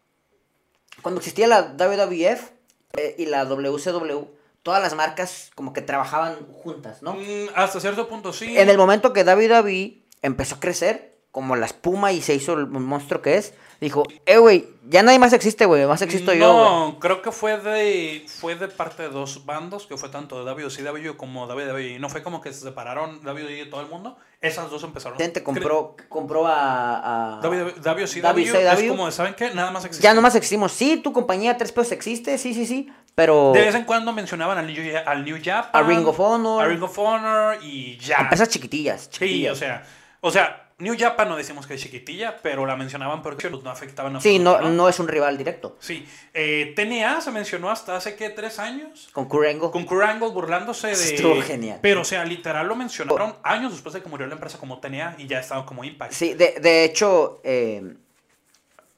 cuando existía la WWF eh, y la WCW, todas las marcas como que trabajaban juntas, ¿no? Mm, hasta cierto punto sí. En el momento que WWE empezó a crecer, como la espuma y se hizo el monstruo que es, dijo, eh, güey, ya nadie más existe, güey, más existo yo. No, creo que fue de fue de parte de dos bandos, que fue tanto de WCW como WWE. No fue como que se separaron WWE de todo el mundo. Esas dos empezaron. Gente compró, compró a... a- WCW es WCW. como, ¿saben qué? Nada más existe. Ya nomás existimos. Sí, tu compañía tres pesos existe, sí, sí, sí, pero... De vez en cuando mencionaban al New, al New Japan. A Ring of Honor. A Ring of Honor y ya. Empresas chiquitillas, Sí, o sea, o sea, New Japan no decimos que es chiquitilla, pero la mencionaban porque no afectaban a Sí, no, no es un rival directo. Sí, eh, TNA se mencionó hasta hace, ¿qué? ¿Tres años? Con Kurt Angle. Con Kurt Angle burlándose de... Estuvo genial. Pero, o sea, literal lo mencionaron años después de que murió la empresa como TNA y ya estaba como Impact. Sí, de, de hecho, eh,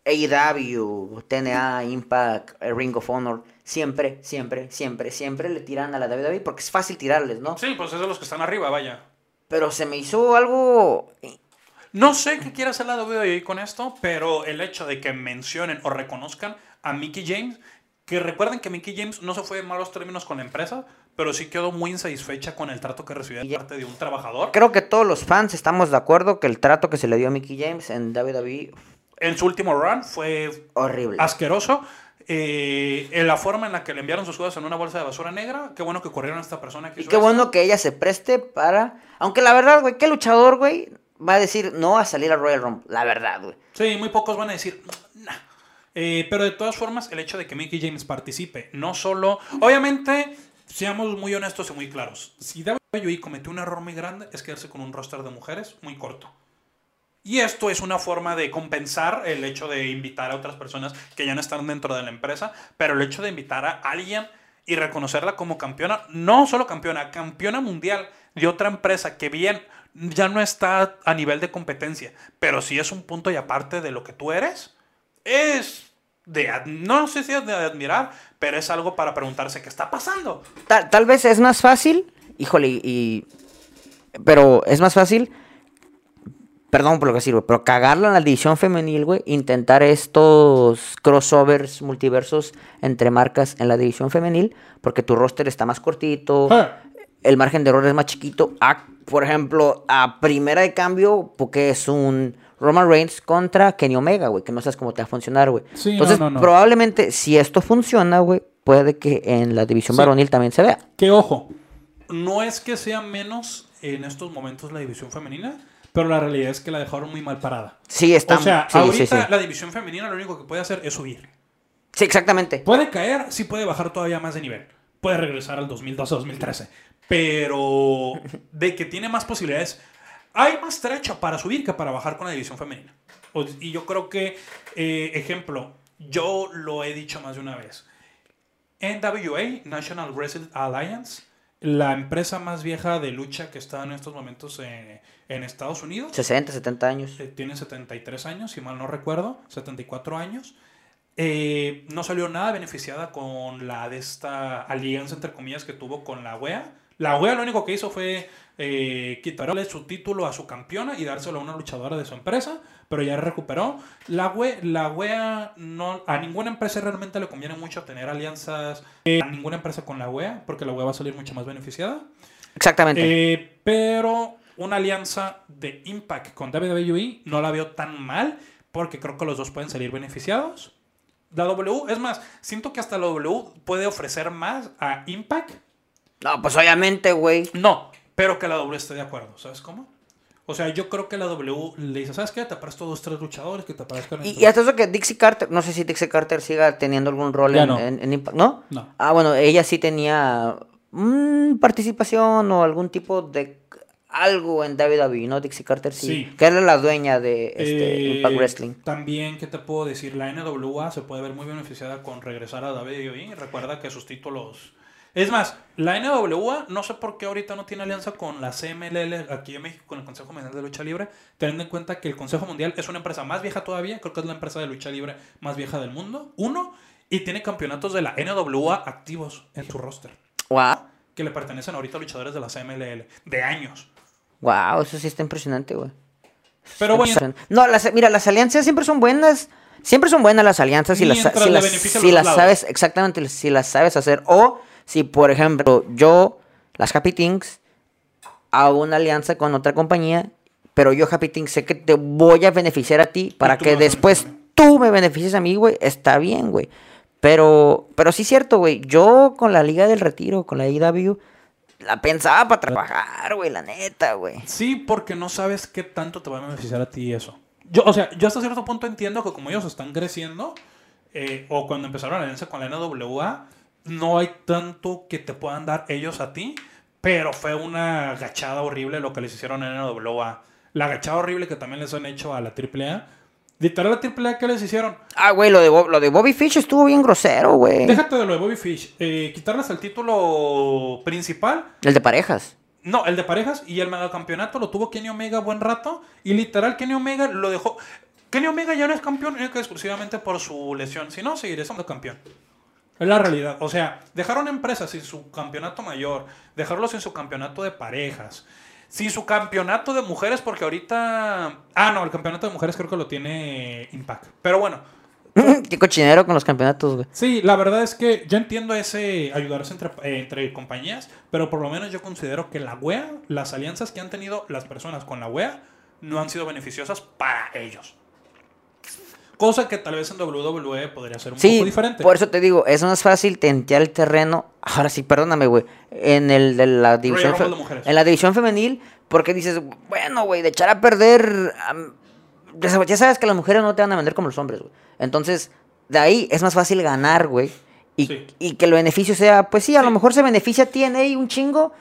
AEW, TNA, Impact, eh, Ring of Honor, siempre, siempre, siempre, siempre le tiran a la WWE porque es fácil tirarles, ¿no? Sí, pues es de los que están arriba, vaya. Pero se me hizo algo... No sé qué quiere hacer la WWE con esto, pero el hecho de que mencionen o reconozcan a Mickey James, que recuerden que Mickey James no se fue en malos términos con la empresa, pero sí quedó muy insatisfecha con el trato que recibió de parte de un trabajador. Creo que todos los fans estamos de acuerdo que el trato que se le dio a Mickey James en WWE En su último run fue horrible. asqueroso. Eh, en la forma en la que le enviaron sus cosas en una bolsa de basura negra, qué bueno que corrieron a esta persona que Y qué bueno que ella se preste para... Aunque la verdad, güey, ¿qué luchador, güey, va a decir no a salir al Royal Rumble? La verdad, güey. Sí, muy pocos van a decir, nah. Eh, pero de todas formas, el hecho de que Mickey James participe, no solo. Obviamente, seamos muy honestos y muy claros. Si WWE cometió un error muy grande, es quedarse con un roster de mujeres muy corto. Y esto es una forma de compensar el hecho de invitar a otras personas que ya no están dentro de la empresa, pero el hecho de invitar a alguien y reconocerla como campeona, no solo campeona, campeona mundial de otra empresa que bien ya no está a nivel de competencia, pero sí es un punto y aparte de lo que tú eres, es de, no sé si es de admirar, pero es algo para preguntarse qué está pasando. Tal, tal vez es más fácil, híjole, y... Pero es más fácil, perdón por lo que sirve, pero cagarla en la división femenil, güey, intentar estos crossovers, multiversos entre marcas en la división femenil, porque tu roster está más cortito, el margen de error es más chiquito. A, por ejemplo, a primera de cambio, porque es un Roman Reigns contra Kenny Omega, güey, que no sabes cómo te va a funcionar, güey. Sí, no, Entonces, no, no. probablemente, si esto funciona, güey, puede que en la división Sí. varonil también se vea. Que ojo, no es que sea menos en estos momentos la división femenina, pero la realidad es que la dejaron muy mal parada. Sí, está. o sea, sí, ahorita la división femenina lo único que puede hacer es subir. Sí, exactamente. Puede caer, sí puede bajar todavía más de nivel. Puede regresar al 2012-2013. Pero de que tiene más posibilidades, hay más trecho para subir que para bajar con la división femenina. Y yo creo que, eh, ejemplo, yo lo he dicho más de una vez. NWA, National Wrestling Alliance, la empresa más vieja de lucha que está en estos momentos en, en Estados Unidos, 60, 70 años. eh, tiene 73 años, si mal no recuerdo, 74 años. eh, no salió nada beneficiada con la de esta alianza, entre comillas, que tuvo con la wea. La wea lo único que hizo fue eh, quitarle su título a su campeona y dárselo a una luchadora de su empresa, pero ya recuperó. La wea, la wea no, a ninguna empresa realmente le conviene mucho tener alianzas, eh, a ninguna empresa con la wea, porque la wea va a salir mucho más beneficiada. Exactamente. Eh, pero una alianza de Impact con WWE no la veo tan mal porque creo que los dos pueden salir beneficiados. La W, es más, siento que hasta la W puede ofrecer más a Impact. No, pues obviamente, güey. No, pero que la W esté de acuerdo, ¿sabes cómo? O sea, yo creo que la W le dice, ¿sabes qué? Te presto dos, tres luchadores que te parezcan. Y, y hasta eso que Dixie Carter, no sé si Dixie Carter siga teniendo algún rol en, no. en- en Impact, ¿no? No. Ah, bueno, ella sí tenía mm, participación o algún tipo de algo en WWE, ¿no? Dixie Carter sí. Sí. Que era la dueña de este, Eh, Impact Wrestling. También, ¿qué te puedo decir? La NWA se puede ver muy beneficiada con regresar a WWE. Recuerda que sus títulos... Es más, la NWA, no sé por qué ahorita no tiene alianza con la CMLL aquí en México, con el Consejo Mundial de Lucha Libre, teniendo en cuenta que el Consejo Mundial es una empresa más vieja todavía, creo que es la empresa de lucha libre más vieja del mundo, uno, y tiene campeonatos de la NWA activos en su roster, Wow. que le pertenecen ahorita a luchadores de la CMLL, de años. Wow, eso sí está impresionante, güey. Pero bueno, No, las, mira, las alianzas siempre son buenas. Siempre son buenas las alianzas si las, si las, si las sabes, exactamente, si las sabes hacer. O si, por ejemplo, yo, las Happy Things, hago una alianza con otra compañía, pero yo, Happy Things, sé que te voy a beneficiar a ti para que después tú me beneficies a mí, güey. Está bien, güey. Pero, pero sí es cierto, güey. Yo con la Liga del Retiro, con la IW, la pensaba para trabajar, güey, la neta, güey. Sí, porque no sabes qué tanto te va a beneficiar a ti eso. Yo, o sea, yo hasta cierto punto entiendo que como ellos están creciendo, eh, o cuando empezaron la alianza con la NWA, no hay tanto que te puedan dar ellos a ti, pero fue una gachada horrible lo que les hicieron en NWA. La gachada horrible que también les han hecho a la AAA. Literal, la AAA, ¿qué les hicieron? Ah, güey, lo de, Bob- lo de Bobby Fish estuvo bien grosero, güey. Déjate de lo de Bobby Fish. eh, quitarles el título principal El de parejas. No, el de parejas y el megacampeonato lo tuvo Kenny Omega buen rato. Y literal, Kenny Omega lo dejó. Kenny Omega ya no es campeón única exclusivamente por su lesión. Si no, seguiré siendo campeón. Es la realidad. O sea, dejaron empresas sin su campeonato mayor, dejarlo sin su campeonato de parejas, sin su campeonato de mujeres, porque ahorita. Ah, no, el campeonato de mujeres creo que lo tiene Impact. Pero bueno, Qué cochinero con los campeonatos, güey. Sí, la verdad es que yo entiendo ese ayudarse entre, eh, entre compañías, pero por lo menos yo considero que la wea, las alianzas que han tenido las personas con la wea, no han sido beneficiosas para ellos. Cosa que tal vez en WWE podría ser un Sí, poco diferente. por eso te digo, es más fácil tentear el terreno. Ahora sí, perdóname, güey. En el de la división fe- de en la división femenil, porque dices, bueno, güey, de echar a perder ya sabes- que las mujeres no te van a vender como los hombres, güey. Entonces, de ahí es más fácil ganar, güey. Y, Sí. y que el beneficio sea, pues sí, a lo mejor se beneficia a ti en ahí un chingo,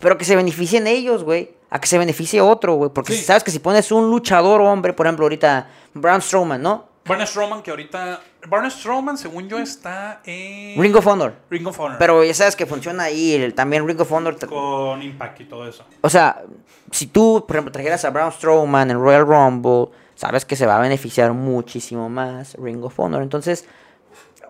pero que se beneficien ellos, güey. A que se beneficie otro, güey. Porque Sí. sabes que si pones un luchador hombre, por ejemplo, ahorita Braun Strowman, ¿no? Braun Strowman, que ahorita. Braun Strowman, según yo, está en. Ring of Honor. Ring of Honor. Pero ya sabes que funciona ahí, el- también Ring of Honor. Con Impact y todo eso. O sea, si tú, por ejemplo, trajeras a Braun Strowman en Royal Rumble, sabes que se va a beneficiar muchísimo más Ring of Honor. Entonces,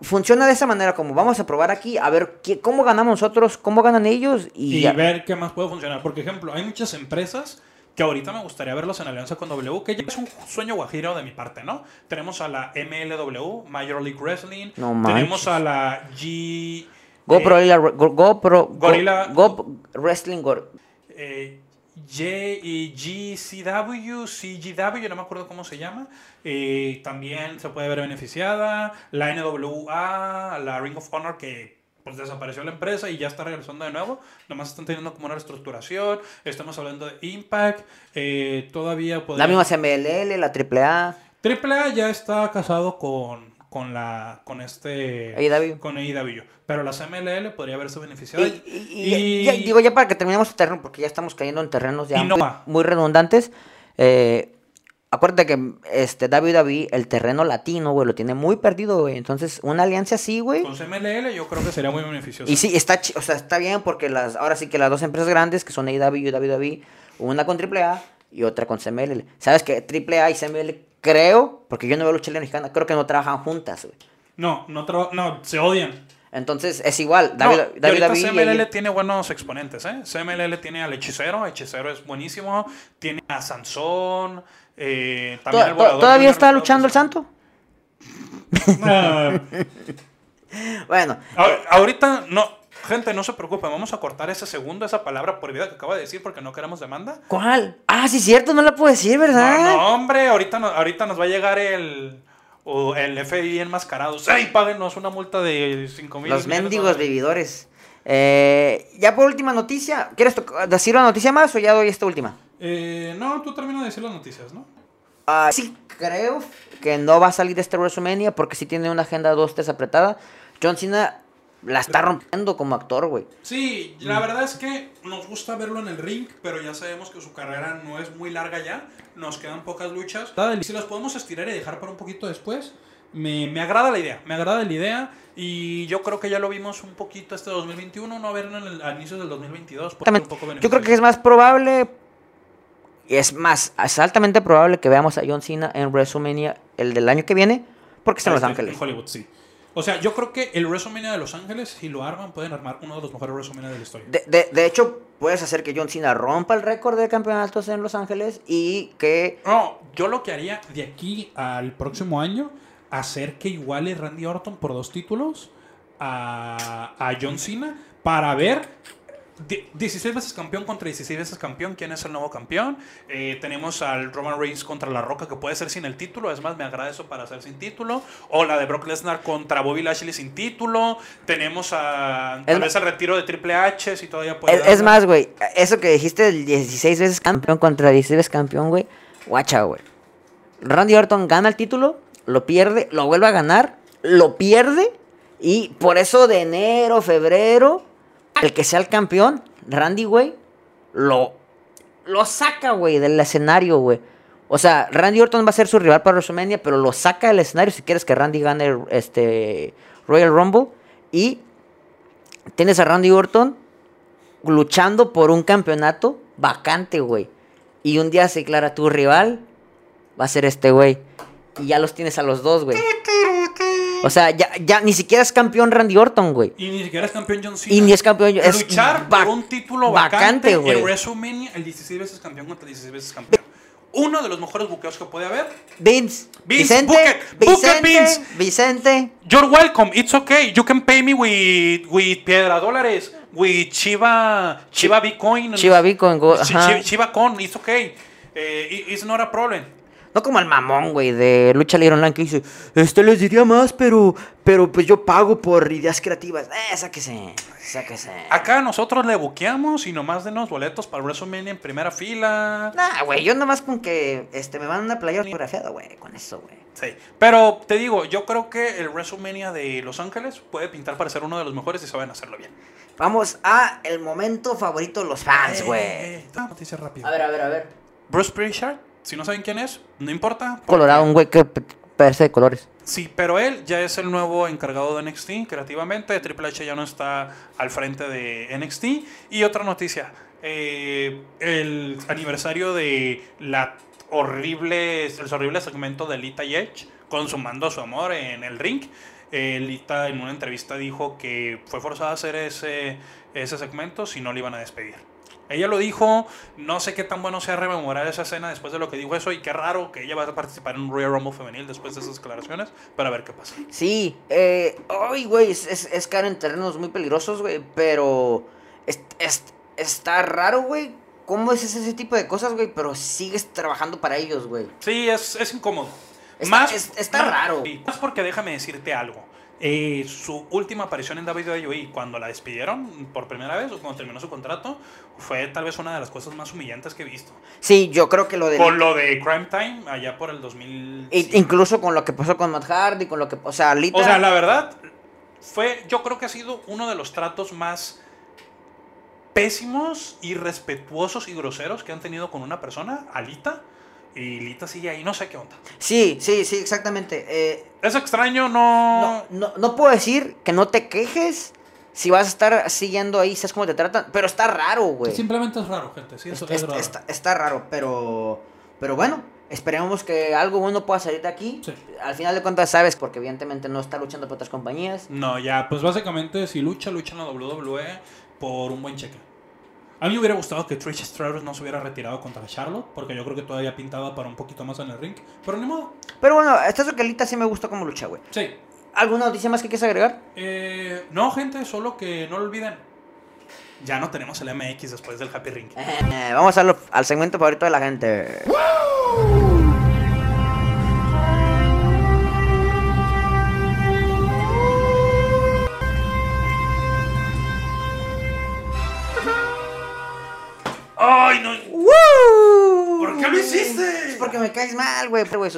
funciona de esa manera, como vamos a probar aquí, a ver qué, cómo ganamos nosotros, cómo ganan ellos y, y ver qué más puede funcionar. Por ejemplo, hay muchas empresas que ahorita me gustaría verlos en alianza con W, que ya es un sueño guajiro de mi parte, ¿no? Tenemos a la MLW, Major League Wrestling. No Tenemos a la G... GoPro, eh, Gorilla- Go, GoPro, Go- Gorilla- Go- Wrestling, Go- eh, J y GCW, CGW, no me acuerdo cómo se llama. eh, también se puede ver beneficiada. La NWA, la Ring of Honor, que pues desapareció la empresa y ya está regresando de nuevo. Nomás están teniendo como una reestructuración. Estamos hablando de Impact. eh, todavía la podría- misma CMLL, la AAA, AAA ya está casado con, con la con este AEW. con AEW, pero la CMLL podría haberse beneficiado. Y, y- y- ya- digo, ya para que terminemos el terreno, porque ya estamos cayendo en terrenos ya muy, muy redundantes. eh, acuérdate que este WWE, el terreno latino, güey, lo tiene muy perdido, güey. Entonces, una alianza así, güey. con CMLL yo creo que sería muy beneficioso. Y sí, está, o sea, está bien porque las, ahora sí que las dos empresas grandes, que son AEW y WWE, una con AAA y otra con CMLL. ¿Sabes que AAA y CMLL, creo, porque yo no veo lucha libre mexicana, creo que no trabajan juntas, güey. No, no, no, se odian. Entonces es igual. No, David, y David, David CMLL tiene buenos exponentes, ¿eh? CMLL tiene al Hechicero, Hechicero es buenísimo, tiene a Sansón, eh, ¿To- también el to- Volador ¿Todavía está luchando el santo? Bueno, a- ahorita, no, gente, no se preocupen, vamos a cortar ese segundo, esa palabra por vida que acaba de decir porque no queremos demanda. ¿cuál? Ah, sí, cierto, no la puedo decir, ¿verdad? No, no, hombre, ahorita, no- ahorita nos va a llegar el, o el FBI enmascarado. ¡Ey, páguenos una multa de 5 mil! Los mendigos vividores. Eh, ya por última noticia, ¿quieres decir una noticia más o ya doy esta última? Eh, no, tú termina de decir las noticias, ¿no? Ah, sí, creo que no va a salir de este WrestleMania porque sí tiene una agenda 2-3 apretada. John Cena la está rompiendo como actor, güey. Sí, la verdad es que nos gusta verlo en el ring, pero ya sabemos que su carrera no es muy larga ya. Nos quedan pocas luchas. Si las podemos estirar y dejar para un poquito después, me, me agrada la idea. Me agrada la idea. Y yo creo que ya lo vimos un poquito este 2021, no verlo en el, a inicios del 2022. puede ser un poco Yo creo que es más probable, es más, es altamente probable que veamos a John Cena en WrestleMania el del año que viene, porque está en Los Este, Ángeles. En Hollywood, sí. O sea, yo creo que el WrestleMania de Los Ángeles, si lo arman, pueden armar uno de los mejores WrestleMania de la historia. De, de- de hecho, puedes hacer que John Cena rompa el récord de campeonatos en Los Ángeles y que No, yo lo que haría de aquí al próximo año, hacer que iguale Randy Orton por dos títulos a, a John Cena para ver 16 veces campeón contra 16 veces campeón, quién es el nuevo campeón. Eh, tenemos al Roman Reigns contra La Roca, que puede ser sin el título, es más, me agrada eso para hacer sin título. O la de Brock Lesnar contra Bobby Lashley sin título. Tenemos a tal vez el retiro de Triple H, si todavía puede. Es, es más, güey, eso que dijiste del 16 veces campeón contra 16 veces campeón, güey. Guacha, güey. Randy Orton gana el título, lo pierde, lo vuelve a ganar, lo pierde. Y por eso de enero, febrero, el que sea el campeón, Randy, güey, lo, lo saca, güey, del escenario, güey. O sea, Randy Orton va a ser su rival para WrestleMania, pero lo saca del escenario si quieres que Randy gane este Royal Rumble. Y tienes a Randy Orton luchando por un campeonato vacante, güey. Y un día se declara tu rival, va a ser este güey. Y ya los tienes a los dos, güey. O sea, ya, ya ni siquiera es campeón Randy Orton, güey. Y ni siquiera es campeón John Cena. Y ni es campeón, es luchar por un título vacante, güey. en WrestleMania, el 16 veces campeón contra 16 veces campeón. Uno de los mejores buqueos que puede haber. Vince, Vince, Vicente, it, Vicente, Vince. Vicente. You're welcome, it's okay. You can pay me with, with piedra dólares, with Chiva, Chiva Bitcoin. Chiva Bitcoin, Chiva Con, it's okay. Eh, it- it's not a problem. No como el mamón, güey, de Lucha Libre Online que dice, este les diría más, pero, pero pues yo pago por ideas creativas. Eh, sáquese, sáquese. Acá nosotros le buqueamos y nomás denos boletos para WrestleMania en primera fila. Nah, güey, yo nomás con que este, me van una playera fotografiada, güey, con eso, güey. Sí, pero te digo, yo creo que el WrestleMania de Los Ángeles puede pintar para ser uno de los mejores y saben hacerlo bien. Vamos a el momento favorito de los fans, güey. Eh, noticia rápida. A ver, a ver, a ver. Bruce Prichard, si no saben quién es, no importa. porque- Colorado, un güey que parece de colores. Sí, pero él ya es el nuevo encargado de NXT creativamente. Triple H ya no está al frente de NXT. Y otra noticia, eh, el aniversario de la horrible, el horrible segmento de Lita y Edge consumando su amor en el ring. Eh, Lita en una entrevista dijo que fue forzada a hacer ese, ese segmento si no le iban a despedir. Ella lo dijo, no sé qué tan bueno sea rememorar esa escena después de lo que dijo eso y qué raro que ella va a participar en un Royal Rumble femenil después de esas declaraciones para ver qué pasa. Sí, eh, ay, güey, es, es, es caer en terrenos muy peligrosos, güey, pero es- es- está raro, güey. ¿Cómo es ese, ese tipo de cosas, güey? Pero sigues trabajando para ellos, güey. Sí, es, es incómodo. Está- más, es- está más- raro. Más porque déjame decirte algo. Eh, su última aparición en WWE, cuando la despidieron por primera vez o cuando terminó su contrato, fue tal vez una de las cosas más humillantes que he visto. Sí, yo creo que lo de... Con lo de Crime Time, allá por el 2000. I- Incluso con lo que pasó con Matt Hardy, con lo que... O sea, Lita... O sea, la verdad, fue, yo creo que ha sido uno de los tratos más pésimos, irrespetuosos y groseros que han tenido con una persona, Alita. Y Lita sigue ahí, no sé qué onda. Sí, sí, sí, exactamente. Eh, Es extraño, no... no, no, no puedo decir que no te quejes si vas a estar siguiendo ahí, sabes cómo te tratan, pero está raro, güey. Simplemente es raro, gente. Sí, Está, está- está- está raro, pero. Pero bueno, Esperemos que algo bueno pueda salir de aquí. Sí. Al final de cuentas sabes, porque evidentemente no está luchando por otras compañías. No, ya, pues básicamente si lucha, lucha en la WWE por un buen cheque. A mí me hubiera gustado que Trish Stratus no se hubiera retirado contra Charlotte, porque yo creo que todavía pintaba para un poquito más en el ring. Pero ni modo. Pero bueno, esta Zoquelita sí me gusta como lucha, güey. Sí. ¿Alguna noticia más que quieras agregar? Eh, no, gente, solo que no lo olviden. Ya no tenemos el MX después del Happy Ring. Eh, vamos a lo- al segmento favorito de la gente. ¡Ay, no! ¿Por qué lo hiciste? Es porque me caes mal, güey. ¿Sabes?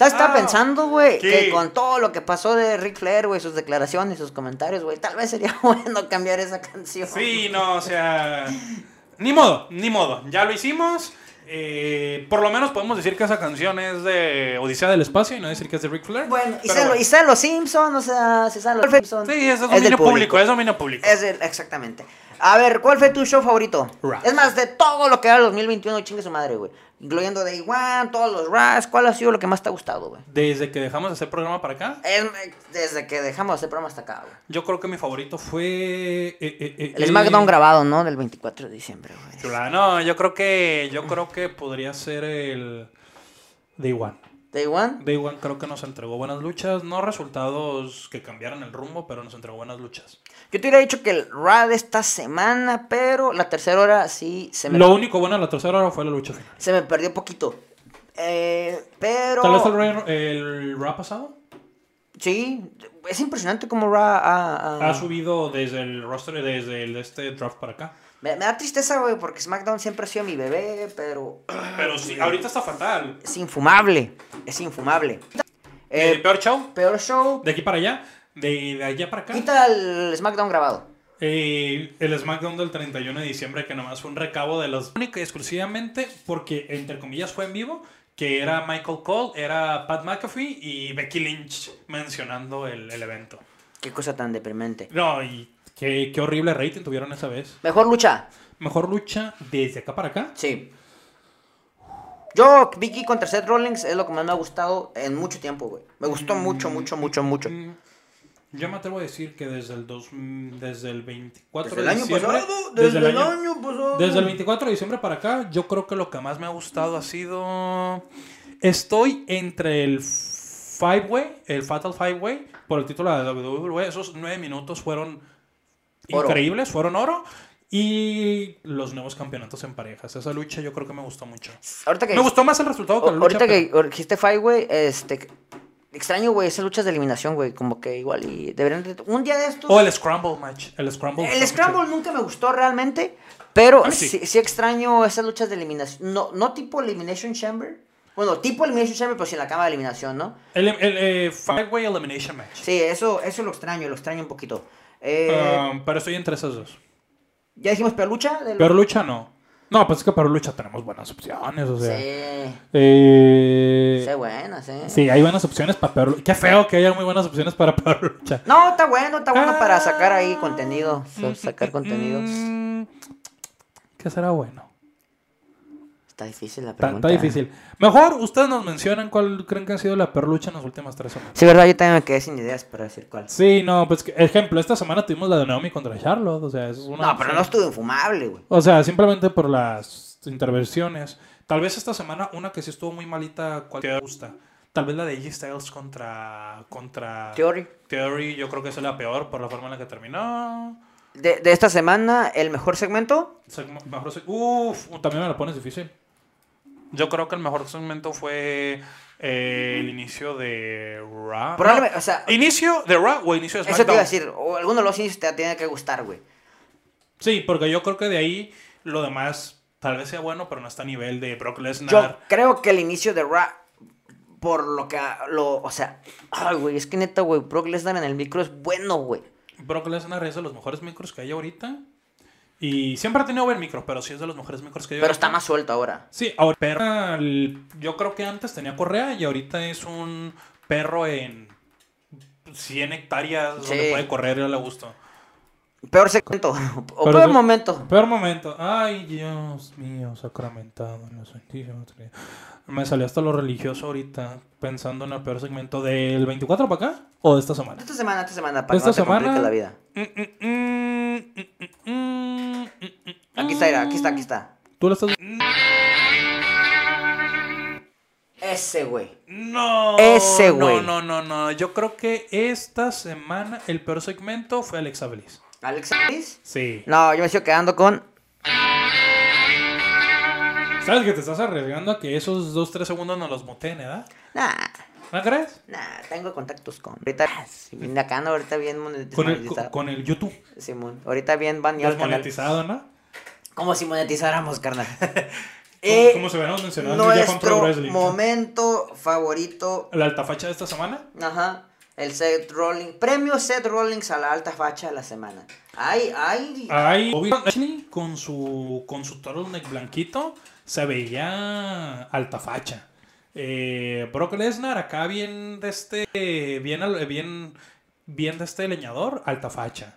Estaba pensando, güey, que con todo lo que pasó de Ric Flair, güey, sus declaraciones, sus comentarios, güey, tal vez sería bueno cambiar esa canción. Sí, no, o sea. Ni modo, ni modo. Ya lo hicimos. Eh, por lo menos podemos decir que esa canción es de Odisea del Espacio y no decir que es de Ric Flair. Bueno, y salen bueno. y los Simpsons, o sea, si salen los Simpsons. Sí, es dominio público, es dominio público. Es el- exactamente. A ver, ¿cuál fue tu show favorito? Raw. Es más, de todo lo que era el 2021, chingue su madre, güey. Incluyendo Day One, todos los Raws, ¿cuál ha sido lo que más te ha gustado, güey? Desde que dejamos de hacer programa para acá, Es- desde que dejamos de hacer programa hasta acá, güey. yo creo que mi favorito fue. eh, eh, eh, El eh, SmackDown grabado, ¿no? Del 24 de diciembre, güey. No, yo creo que. Yo creo que podría ser el. Day One. Day One. Day One creo que nos entregó buenas luchas. No resultados que cambiaran el rumbo, pero nos entregó buenas luchas. Yo te hubiera dicho que el Raw de esta semana, pero la tercera hora sí se me, Lo único bueno de la tercera hora fue la lucha final. se me perdió poquito. Eh, pero... Tal vez el, Raw- el Raw pasado Sí, es impresionante cómo Raw ha... ha- ha subido desde el roster, desde el, este draft para acá. Me, me da tristeza, güey, porque SmackDown siempre ha sido mi bebé, pero Pero sí, ahorita está fatal. es infumable. Es infumable. Eh, Eh, peor show, peor show. de aquí para allá, de, de allá para acá. Quita el SmackDown grabado. Eh, el SmackDown del 31 de diciembre, que nomás fue un recabo de los. Única y exclusivamente porque, entre comillas, fue en vivo. Que era Michael Cole, era Pat McAfee y Becky Lynch mencionando el, el evento. Qué cosa tan deprimente. No, y qué, qué horrible rating tuvieron esa vez. Mejor lucha. Mejor lucha desde acá para acá. Sí. Yo, Vicky contra Seth Rollins es lo que más me ha gustado en mucho tiempo, güey. Me gustó mucho, mucho, mucho, mucho. Mm, Yo me atrevo a decir que desde el, dos, mm, desde el 24 Desde el de año diciembre. pasado, desde el año pasado. Desde el 24 de diciembre para acá, yo creo que lo que más me ha gustado ha sido. Estoy entre el Five Way, el Fatal Five Way, por el título de WWE. Esos nueve minutos fueron Oro. increíbles, fueron oro. Y los nuevos campeonatos en parejas. Esa lucha yo creo que me gustó mucho. Ahorita que, Me gustó más el resultado que la lucha. ahorita que dijiste Fight, güey, este... Extraño, güey, esas luchas de eliminación, güey. Como que igual y deberían de... Un día de estos... O el Scramble match. El Scramble. El Scramble mucho. nunca me gustó realmente, pero sí. sí. sí extraño esas luchas de eliminación. No, no tipo Elimination Chamber. Bueno, tipo Elimination Chamber, pero sin la cama de eliminación, ¿no? El, el, eh, Five Way Elimination Match. Sí, eso, eso lo extraño, lo extraño un poquito. Eh, Um, pero estoy entre esas dos. ¿Ya dijimos peor lucha? Del- Peor lucha no. No, pues es que peor lucha tenemos buenas opciones, o sea. Sí, Eh, sí, buenas, ¿eh? sí, hay buenas opciones para peor lucha. Qué feo que haya muy buenas opciones para peor lucha. No, está bueno, está bueno para Ah. sacar ahí contenido. sacar contenidos. Mm, ¿Qué será bueno? Está difícil la pregunta. está difícil. Mejor ustedes nos mencionan cuál creen que ha sido la peor lucha en las últimas tres semanas. Sí, verdad, yo también me quedé sin ideas para decir cuál. Sí, no, pues que- ejemplo, esta semana tuvimos la de Naomi contra Charlotte, o sea, es una No, pero no estuvo infumable, güey. O sea, simplemente por las intervenciones. Tal vez esta semana una que sí estuvo muy malita, cual te gusta. Tal vez la de AJ Styles contra contra Theory. Theory, yo creo que es la peor por la forma en la que terminó. De, de esta semana, el mejor segmento. Mejor seg- Uf, también me la pones difícil. Yo creo que el mejor segmento fue eh, el inicio de Raw. Probablemente, No, o sea, ¿Inicio de Raw o inicio de eso te SmackDown? iba a decir. O alguno de los inicios te tiene que gustar, güey. Sí, porque yo creo que de ahí lo demás tal vez sea bueno, pero no está a nivel de Brock Yo Lesnar. creo que el inicio de Raw, por lo que, lo, o sea, ay, güey, es que neta, güey, Brock Lesnar en el micro es bueno, güey. Brock Lesnar es de los mejores micros que hay ahorita. Y siempre ha tenido buen micro, pero sí es de los mejores micros que hay Pero está más suelto ahora. Sí, ahora yo creo que antes tenía correa y ahorita es un perro en 100 hectáreas donde puede correr y le gusto. Peor segmento. O peor momento. Peor momento. Ay, Dios mío, sacramentado. en Santísima Trinidad. Me salió hasta lo religioso ahorita, pensando en el peor segmento del 24 para acá o de esta semana. Esta semana, esta semana, para Esta que no te semana- la vida. Mm, mm, mm, Aquí está, mira, aquí está, aquí está. ¿Tú estás Ese, güey. No. Ese güey. No, no, no, no. Yo creo que esta semana el peor segmento fue Alexa Bliss. ¿Alex Bliss? Sí. No, yo me sigo quedando con. ¿Sabes que te estás arriesgando a que esos 2-3 segundos nos los muteen, ¿verdad? Nah, ¿No crees? nah, tengo contactos con. Ahorita, sí, acá ando ahorita bien monet- Con el, con, monetizado. con el YouTube. Simón, ahorita bien baneado. Desmonetizado, ¿no? Como si monetizáramos, carnal. Eh, como se verán mencionando Nuestro Wrestling. momento favorito. La alta facha de esta semana. Ajá. El Seth Rollins. Premio Seth Rollins a la alta facha de la semana. Ay, ay. Bobby Lashley con su, con su turtleneck blanquito se veía alta facha. Eh, Brock Lesnar acá bien de este, bien, bien, bien de este leñador, alta facha.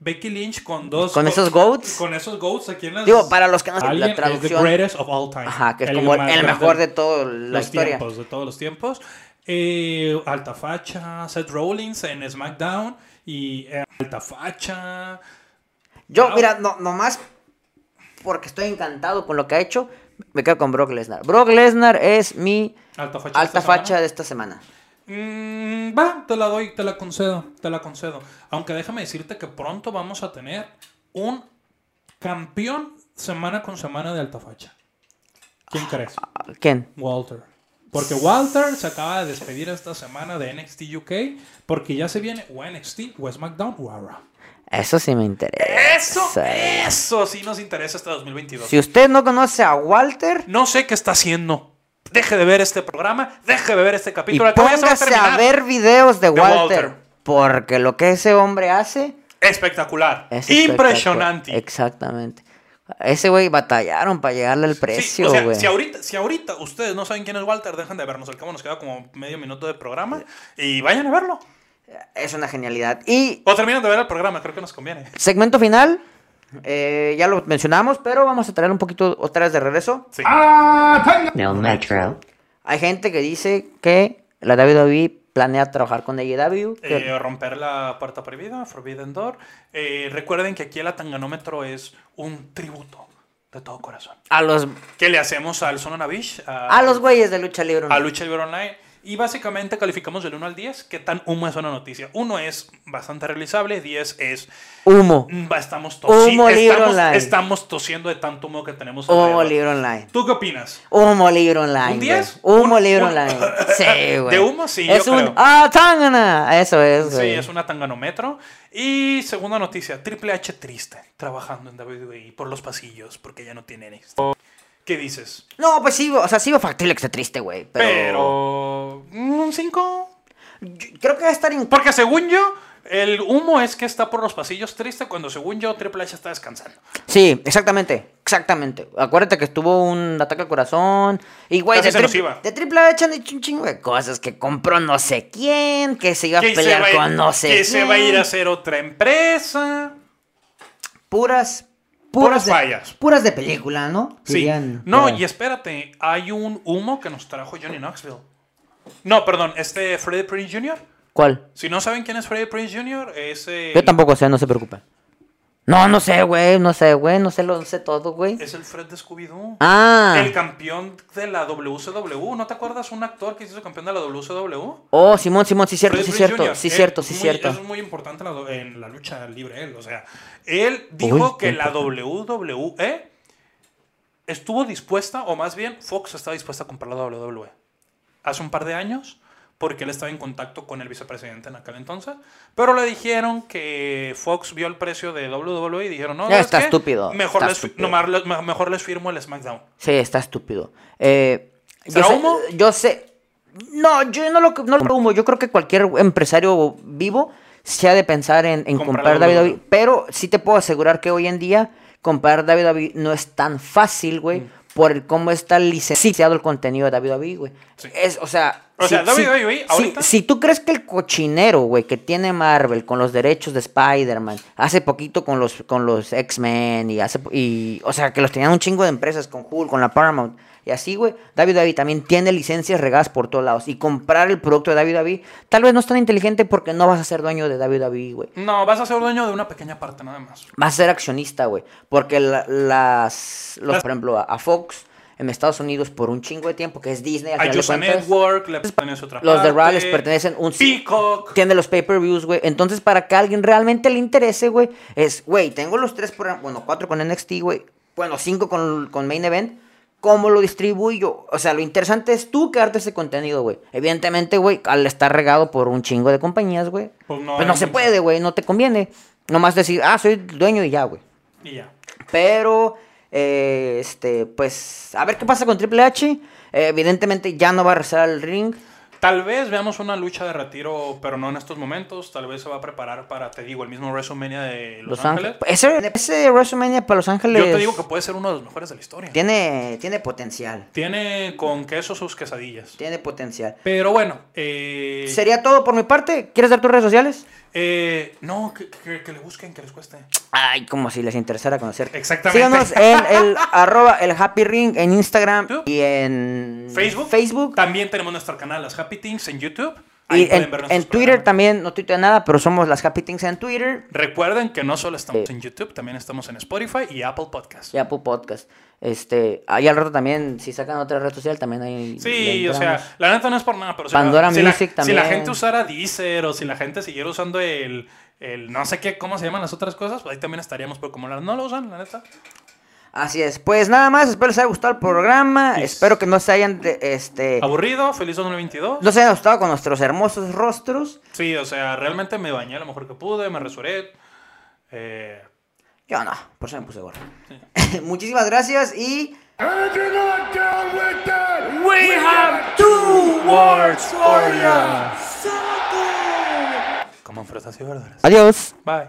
Becky Lynch con dos... ¿Con esos goats? Con esos goats aquí en las... Digo, para los que no saben, la es the traducción. greatest of all time. Ajá, que es como el, más el mejor de toda la los historia. tiempos, de todos los tiempos. Eh, alta facha, Seth Rollins en SmackDown y eh, alta facha. Yo, Wow. mira, no, nomás porque estoy encantado con lo que ha hecho, me quedo con Brock Lesnar. Brock Lesnar es mi Alta facha. alta esta facha semana. de esta semana. Mm, va, te la doy, te la concedo, te la concedo. Aunque déjame decirte que pronto vamos a tener un campeón semana con semana de alta facha. ¿Quién crees? ¿Quién? Walter. Porque Walter se acaba de despedir esta semana de NXT UK porque ya se viene o NXT o SmackDown o Raw. Eso sí me interesa. Eso, eso sí nos interesa este 2022. Si usted no conoce a Walter, No sé qué está haciendo. Deje de ver este programa, deje de ver este y capítulo. Va póngase a ver videos de De Walter. Porque lo que ese hombre hace Espectacular. es Impresionante. espectacular. Exactamente. Ese güey batallaron para llegarle al Sí, precio, o sea, güey. si ahorita, si ahorita ustedes no saben quién es Walter, dejen de vernos. Al cabo nos queda como medio minuto de programa y vayan a verlo. Es una genialidad. Y O terminan de ver el programa, creo que nos conviene. segmento final, eh, ya lo mencionamos, pero vamos a traer un poquito otra vez de regreso. Sí. No Metro. Hay gente que dice que la WWE planea trabajar con AEW. que- Eh, romper la puerta prohibida, Forbidden Door. Eh, recuerden que aquí el atanganómetro es un tributo de todo corazón. a los Que le hacemos al Son Navish, a los güeyes de lucha libre. a Lucha Libre Online. Y básicamente calificamos del 1 al 10 qué tan humo es una noticia. 1 es bastante realizable, 10 es Humo. mm, estamos, tosi- Humo estamos, online. estamos tosiendo de tanto humo que tenemos. Humo alrededor. libre online. ¿Tú qué opinas? Humo libre online. ¿Un 10? güey. Humo Un- libre un- online. Sí, güey. ¿De humo? Sí, Es yo un. creo. ¡Ah, tangana! Eso es, Sí, güey. es una tanganómetro. Y segunda noticia, Triple H triste, trabajando en WWE por los pasillos, porque ya no tiene NXT. ¿Qué dices? No, pues sí, o sea, sí veo factible que esté triste, güey. Pero. Pero... ¿Un 5? Yo- creo que va a estar en. Porque según yo, el humo es que está por los pasillos triste, cuando según yo Triple H está descansando. Sí, exactamente. Exactamente. Acuérdate que estuvo un ataque al corazón. Y, güey, de, tri- Triple H han dicho un chingo de cosas. Que compró no sé quién. Que se iba a Que pelear va ir- con no sé que quién. se va a ir a hacer otra empresa. Puras. Puras de, fallas. Puras de película, ¿no? Sí. Dirían, No, pero- y espérate, hay un humo que nos trajo Johnny Knoxville. No, perdón, este Freddie Prinze Jr. ¿Cuál? Si no saben quién es Freddie Prinze Jr., es el, Yo tampoco sé, no se preocupe. No, no sé, güey. No sé, güey. No sé, lo sé todo, güey. es el Fred de Scooby-Doo. Ah. El campeón de la WCW. ¿No te acuerdas un actor que hizo campeón de la WCW? Oh, Simón, Simón, sí cierto, sí cierto, Jr. sí Él cierto, sí muy- cierto. Es muy importante en la, en la lucha libre él. O sea, él dijo Uy, que la WWE estuvo dispuesta, o más bien Fox está dispuesta a comprar la WWE. Hace un par de años, porque él estaba en contacto con el vicepresidente en aquel entonces. Pero le dijeron que Fox vio el precio de WWE y dijeron, no, ¿sabes está estúpido, Mejor, está les, estúpido. nomás mejor les firmo el SmackDown. Sí, está estúpido. Eh, yo ¿Será sé, humo? Yo sé. No, yo no lo, no lo humo. Yo creo que cualquier empresario vivo se ha de pensar en, en Comprar comprar WWE. WWE. Pero sí te puedo asegurar que hoy en día comprar WWE no es tan fácil, güey. Mm. Por el cómo está licenciado el contenido de WWE, güey. Es, o sea... O sea, WWE si- ahorita- si tú crees que el cochinero, güey, que tiene Marvel con los derechos de Spider-Man, hace poquito con los, con los X-Men y hace... Y, o sea, que los tenían un chingo de empresas con Hulk, con la Paramount. Y así, güey, WWE también tiene licencias regadas por todos lados. Y comprar el producto de WWE tal vez no es tan inteligente porque no vas a ser dueño de WWE, güey. No, vas a ser dueño de una pequeña parte nada más. Vas a ser accionista, güey. Porque la- las, los, Las- por ejemplo, a, a Fox en Estados Unidos por un chingo de tiempo, que es Disney, al A final de Network le pertenece otra los de parte. Raw les pertenecen un Peacock. Tiene los pay-per-views, güey. Entonces, para que a alguien realmente le interese, güey, es, güey, tengo los tres programas, bueno, cuatro con NXT, güey. Bueno, cinco con, con Main Event. ¿Cómo lo distribuyo? O sea, lo interesante es tú crearte ese contenido, güey. Evidentemente, güey, al estar regado por un chingo de compañías, güey. Pues no Pues no se mucho. puede, güey, no te conviene. Nomás decir, ah, soy dueño y ya, güey. Y ya. Pero, eh, este, pues, a ver qué pasa con Triple H. Eh, evidentemente ya no va a regresar al ring. Tal vez veamos una lucha de retiro, pero no en estos momentos. Tal vez se va a preparar para, te digo, el mismo WrestleMania de Los, Los Ángeles. Ángeles. Ese, ese WrestleMania para Los Ángeles Yo te digo que puede ser uno de los mejores de la historia. tiene, tiene potencial. Tiene con queso sus quesadillas. Tiene potencial. Pero bueno, eh, Sería todo por mi parte. ¿Quieres dar tus redes sociales? Eh, no, que, que- que le busquen, que les cueste. Ay, como si les interesara conocer. Exactamente. Síganos en el arroba el Happy Ring en Instagram YouTube. y en Facebook. Facebook. También tenemos nuestro canal, las Happy Things, en YouTube. Ahí Y en, en Twitter también, no tuiteo nada, pero somos las Happy Things en Twitter Recuerden que no solo estamos en YouTube, también estamos en Spotify y Apple Podcast. y Apple Podcast. Este, ahí al rato también, si sacan otra red social, también le Sí, o sea, la neta no es por nada, pero si, Pandora la, si, la- Music si también. la gente usara Deezer o si la gente siguiera usando el, el no sé qué, ¿cómo se llaman las otras cosas? Pues ahí también estaríamos, pero como las no lo usan, la neta. Así es. Pues nada más, espero les haya gustado el programa. Espero que no se hayan, este, Aburrido, feliz 2022. no se hayan gustado con nuestros hermosos rostros. Sí, o sea, realmente me bañé lo mejor que pude, me resuré. Eh, Yo no, por eso me puse gorro. Muchísimas gracias y And you're not down with that, We have two words for you. Coman frutas y verduras. adiós. Bye.